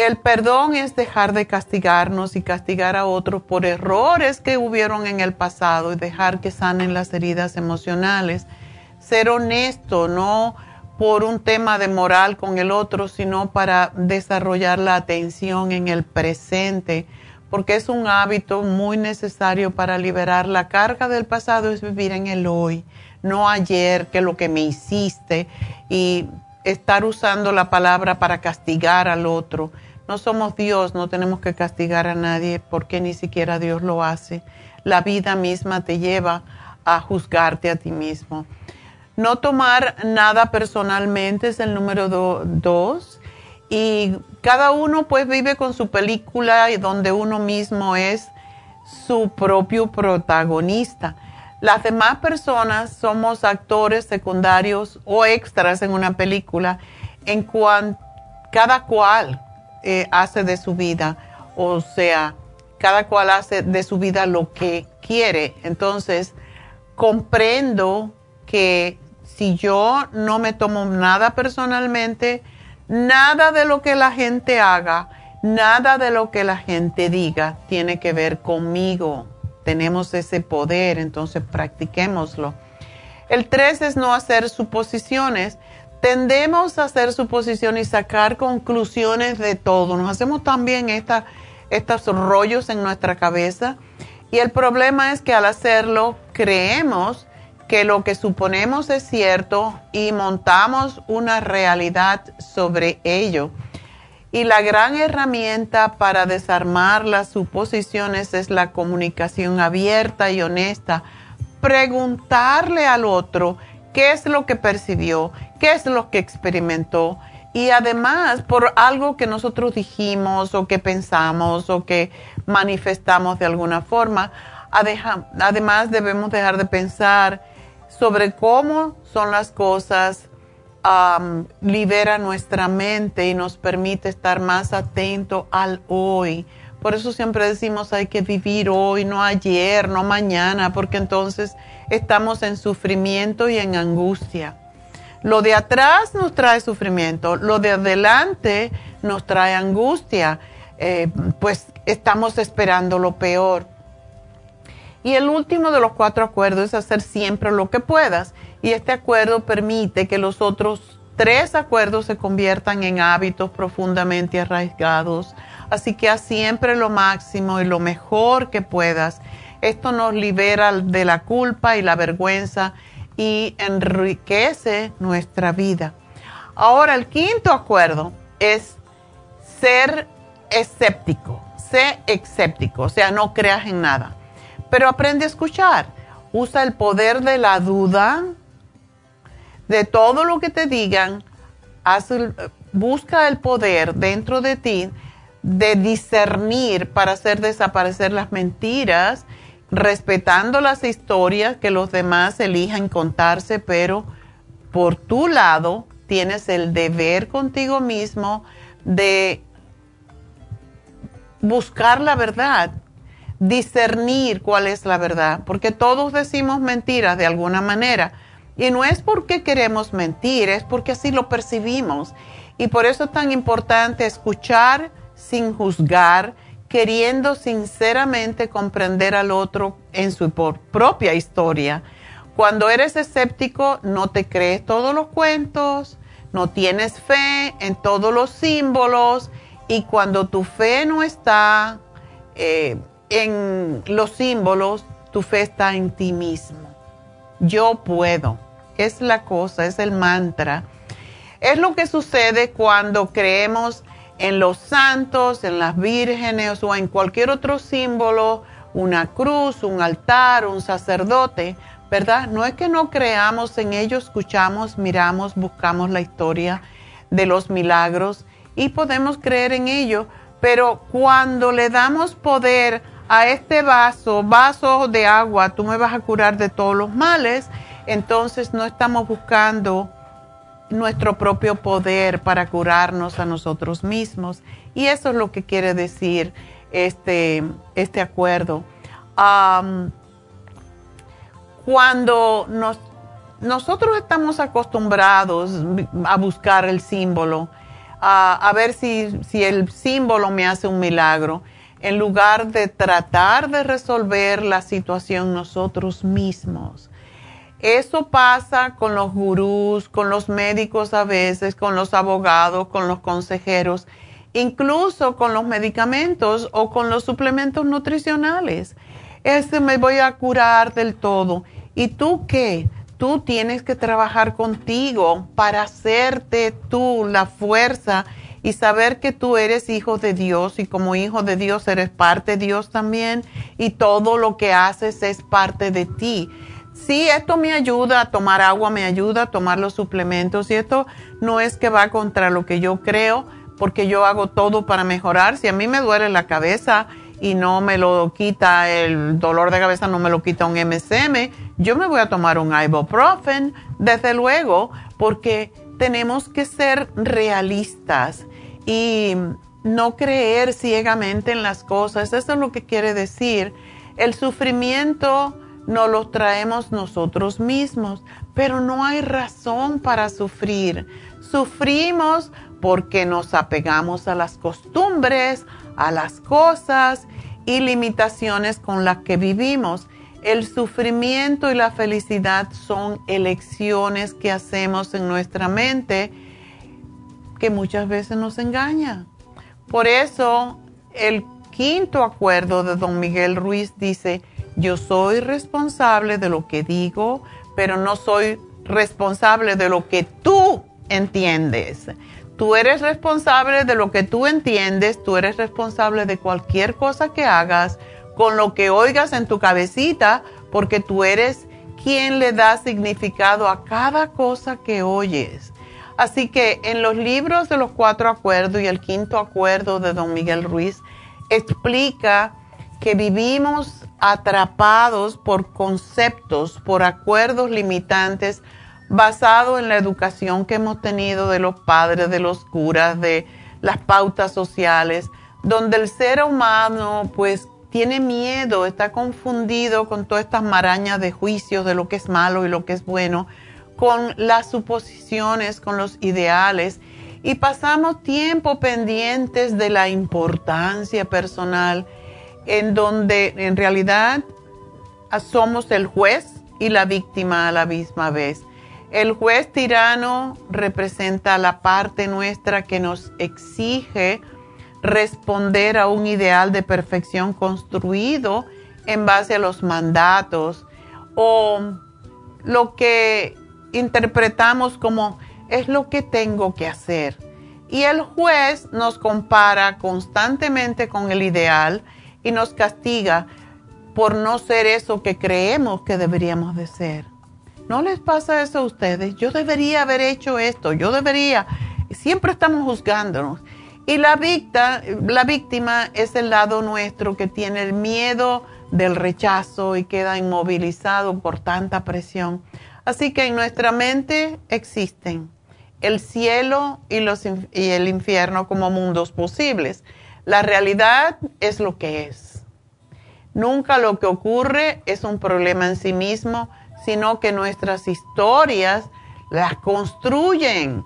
el perdón es dejar de castigarnos y castigar a otros por errores que hubieron en el pasado y dejar que sanen las heridas emocionales. Ser honesto, no por un tema de moral con el otro, sino para desarrollar la atención en el presente, porque es un hábito muy necesario para liberar la carga del pasado, es vivir en el hoy, no ayer, que lo que me hiciste, y estar usando la palabra para castigar al otro no somos Dios, no tenemos que castigar a nadie porque ni siquiera Dios lo hace. La vida misma te lleva a juzgarte a ti mismo. No tomar nada personalmente es el número dos. Y cada uno pues vive con su película y donde uno mismo es su propio protagonista. Las demás personas somos actores secundarios o extras en una película en cuanto cada cual eh, hace de su vida, o sea, cada cual hace de su vida lo que quiere. Entonces, comprendo que si yo no me tomo nada personalmente, nada de lo que la gente haga, nada de lo que la gente diga tiene que ver conmigo. Tenemos ese poder, entonces practiquémoslo. El tres es no hacer suposiciones tendemos a hacer suposiciones y sacar conclusiones de todo. Nos hacemos también estos rollos en nuestra cabeza y el problema es que al hacerlo creemos que lo que suponemos es cierto y montamos una realidad sobre ello. Y la gran herramienta para desarmar las suposiciones es la comunicación abierta y honesta. Preguntarle al otro qué es lo que percibió, qué es lo que experimentó. Y además, por algo que nosotros dijimos o que pensamos o que manifestamos de alguna forma, además debemos dejar de pensar sobre cómo son las cosas, libera nuestra mente y nos permite estar más atento al hoy. Por eso siempre decimos hay que vivir hoy, no ayer, no mañana, porque entonces estamos en sufrimiento y en angustia. Lo de atrás nos trae sufrimiento, lo de adelante nos trae angustia, eh, pues estamos esperando lo peor. Y el último de los cuatro acuerdos es hacer siempre lo que puedas. Y este acuerdo permite que los otros tres acuerdos se conviertan en hábitos profundamente arraigados. Así que haz siempre lo máximo y lo mejor que puedas. Esto nos libera de la culpa y la vergüenza y enriquece nuestra vida. Ahora, el quinto acuerdo es ser escéptico, sé escéptico, o sea, no creas en nada, pero aprende a escuchar. Usa el poder de la duda, de todo lo que te digan, busca el poder dentro de ti de discernir para hacer desaparecer las mentiras respetando las historias que los demás elijan contarse, pero por tu lado tienes el deber contigo mismo de buscar la verdad, discernir cuál es la verdad, porque todos decimos mentiras de alguna manera Y no es porque queremos mentir, es porque así lo percibimos. Y por eso es tan importante escuchar sin juzgar, queriendo sinceramente comprender al otro en su propia historia. Cuando eres escéptico, no te crees todos los cuentos, no tienes fe en todos los símbolos y cuando tu fe no está eh, en los símbolos, tu fe está en ti mismo. Yo puedo es la cosa, es el mantra. Es lo que sucede cuando creemos en los santos, en las vírgenes o en cualquier otro símbolo, una cruz, un altar, un sacerdote, ¿verdad? No es que no creamos en ellos, escuchamos, miramos, buscamos la historia de los milagros y podemos creer en ello, pero cuando le damos poder a este vaso, vaso de agua, tú me vas a curar de todos los males, entonces no estamos buscando nuestro propio poder para curarnos a nosotros mismos. Y eso es lo que quiere decir este, este acuerdo. cuando nosotros estamos acostumbrados a buscar el símbolo, a, ver si, si el símbolo me hace un milagro, en lugar de tratar de resolver la situación nosotros mismos eso pasa con los gurús, con los médicos a veces, con los abogados, con los consejeros, incluso con los medicamentos o con los suplementos nutricionales. Este me voy a curar del todo. ¿Y tú qué? Tú tienes que trabajar contigo para hacerte tú la fuerza y saber que tú eres hijo de Dios y como hijo de Dios eres parte de Dios también y todo lo que haces es parte de ti sí, esto me ayuda a tomar agua, me ayuda a tomar los suplementos y esto no es que va contra lo que yo creo, porque yo hago todo para mejorar. Si a mí me duele la cabeza y no me lo quita el dolor de cabeza, no me lo quita un MSM, yo me voy a tomar un ibuprofen, desde luego, porque tenemos que ser realistas y no creer ciegamente en las cosas. Eso es lo que quiere decir. El sufrimiento no los traemos nosotros mismos, pero no hay razón para sufrir. Sufrimos porque nos apegamos a las costumbres, a las cosas y limitaciones con las que vivimos. El sufrimiento y la felicidad son elecciones que hacemos en nuestra mente que muchas veces nos engaña. Por eso el quinto acuerdo de don Miguel Ruiz dice, yo soy responsable de lo que digo, pero no soy responsable de lo que tú entiendes. Tú eres responsable de lo que tú entiendes, tú eres responsable de cualquier cosa que hagas, con lo que oigas en tu cabecita, porque tú eres quien le da significado a cada cosa que oyes. Así que en los libros de los cuatro acuerdos y el quinto acuerdo de don Miguel Ruiz explica que vivimos atrapados por conceptos, por acuerdos limitantes basados en la educación que hemos tenido de los padres, de los curas, de las pautas sociales, donde el ser humano pues tiene miedo, está confundido con todas estas marañas de juicios de lo que es malo y lo que es bueno, con las suposiciones, con los ideales y pasamos tiempo pendientes de la importancia personal en donde en realidad somos el juez y la víctima a la misma vez. El juez tirano representa la parte nuestra que nos exige responder a un ideal de perfección construido en base a los mandatos o lo que interpretamos como es lo que tengo que hacer. Y el juez nos compara constantemente con el ideal y nos castiga por no ser eso que creemos que deberíamos de ser. ¿No les pasa eso a ustedes? Yo debería haber hecho esto, yo debería. Siempre estamos juzgándonos. Y la, víctima, la víctima es el lado nuestro que tiene el miedo del rechazo y queda inmovilizado por tanta presión. Así que en nuestra mente existen el cielo y, los, y el infierno como mundos posibles. La realidad es lo que es. Nunca lo que ocurre es un problema en sí mismo, sino que nuestras historias las construyen,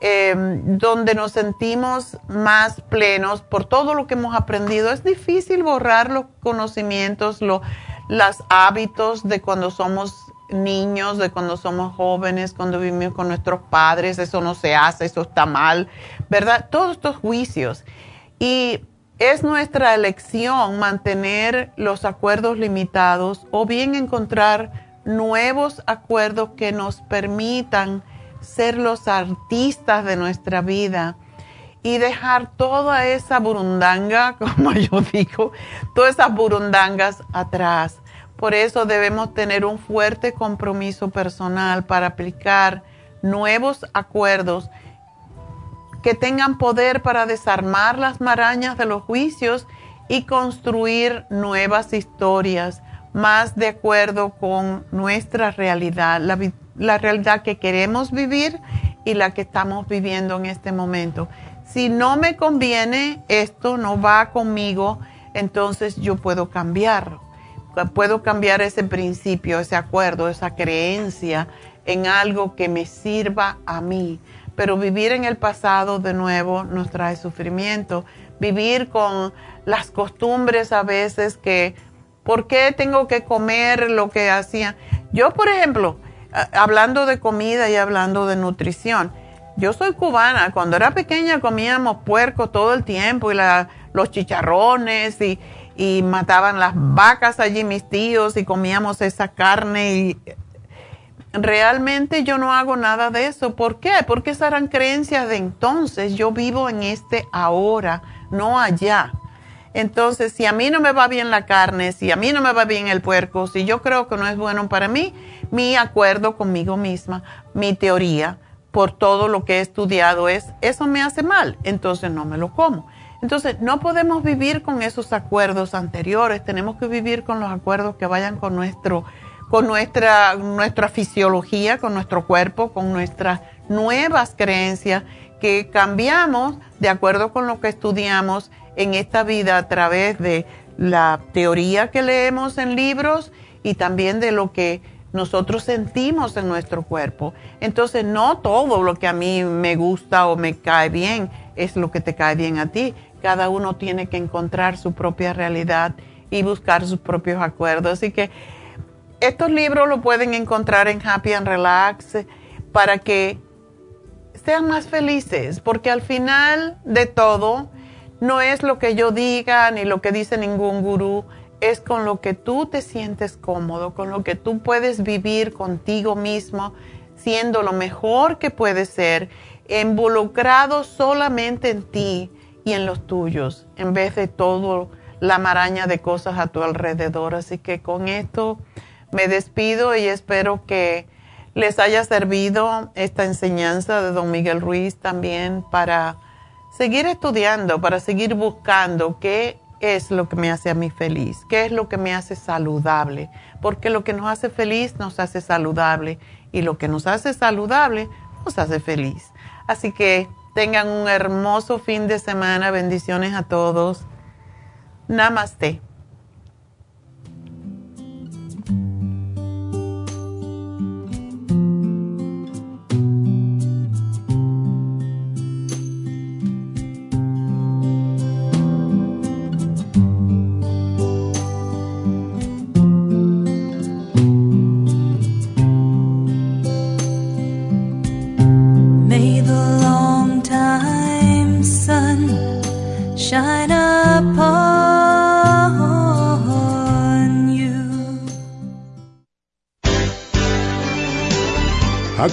em, donde nos sentimos más plenos por todo lo que hemos aprendido. Es difícil borrar los conocimientos, los hábitos de cuando somos niños, de cuando somos jóvenes, cuando vivimos con nuestros padres, eso no se hace, eso está mal, ¿verdad? Todos estos juicios. Y es nuestra elección mantener los acuerdos limitados o bien encontrar nuevos acuerdos que nos permitan ser los artistas de nuestra vida y dejar toda esa burundanga, [laughs] como yo digo, todas esas burundangas atrás. Por eso debemos tener un fuerte compromiso personal para aplicar nuevos acuerdos que tengan poder para desarmar las marañas de los juicios y construir nuevas historias más de acuerdo con nuestra realidad, la, realidad que queremos vivir y la que estamos viviendo en este momento. Si no me conviene, esto no va conmigo, entonces yo puedo cambiarlo puedo cambiar ese principio, ese acuerdo, esa creencia en algo que me sirva a mí. Pero vivir en el pasado de nuevo nos trae sufrimiento. Vivir con las costumbres a veces que, ¿por qué tengo que comer lo que hacía? Yo, por ejemplo, hablando de comida y hablando de nutrición, yo soy cubana. Cuando era pequeña comíamos puerco todo el tiempo y los chicharrones y, y mataban las vacas allí mis tíos y comíamos esa carne y realmente yo no hago nada de eso. ¿Por qué? Porque esas eran creencias de entonces. Yo vivo en este ahora, no allá. Entonces, si a mí no me va bien la carne, si a mí no me va bien el puerco, si yo creo que no es bueno para mí, mi acuerdo conmigo misma, mi teoría, por todo lo que he estudiado es, eso me hace mal, entonces no me lo como. Entonces, no podemos vivir con esos acuerdos anteriores, tenemos que vivir con los acuerdos que vayan con nuestro con nuestra nuestra fisiología, con nuestro cuerpo, con nuestras nuevas creencias que cambiamos de acuerdo con lo que estudiamos en esta vida a través de la teoría que leemos en libros y también de lo que nosotros sentimos en nuestro cuerpo. Entonces, no todo lo que a mí me gusta o me cae bien es lo que te cae bien a ti. Cada uno tiene que encontrar su propia realidad y buscar sus propios acuerdos. Así que estos libros lo pueden encontrar en Happy and Relax para que sean más felices, porque al final de todo no es lo que yo diga ni lo que dice ningún gurú, es con lo que tú te sientes cómodo, con lo que tú puedes vivir contigo mismo, siendo lo mejor que puedes ser, involucrado solamente en ti y en los tuyos, en vez de todo la maraña de cosas a tu alrededor. Así que con esto me despido y espero que les haya servido esta enseñanza de don Miguel Ruiz también para seguir estudiando, para seguir buscando qué es lo que me hace a mí feliz, qué es lo que me hace saludable, porque lo que nos hace feliz nos hace saludable y lo que nos hace saludable nos hace feliz. Así que Tengan un hermoso fin de semana. Bendiciones a todos. Namaste.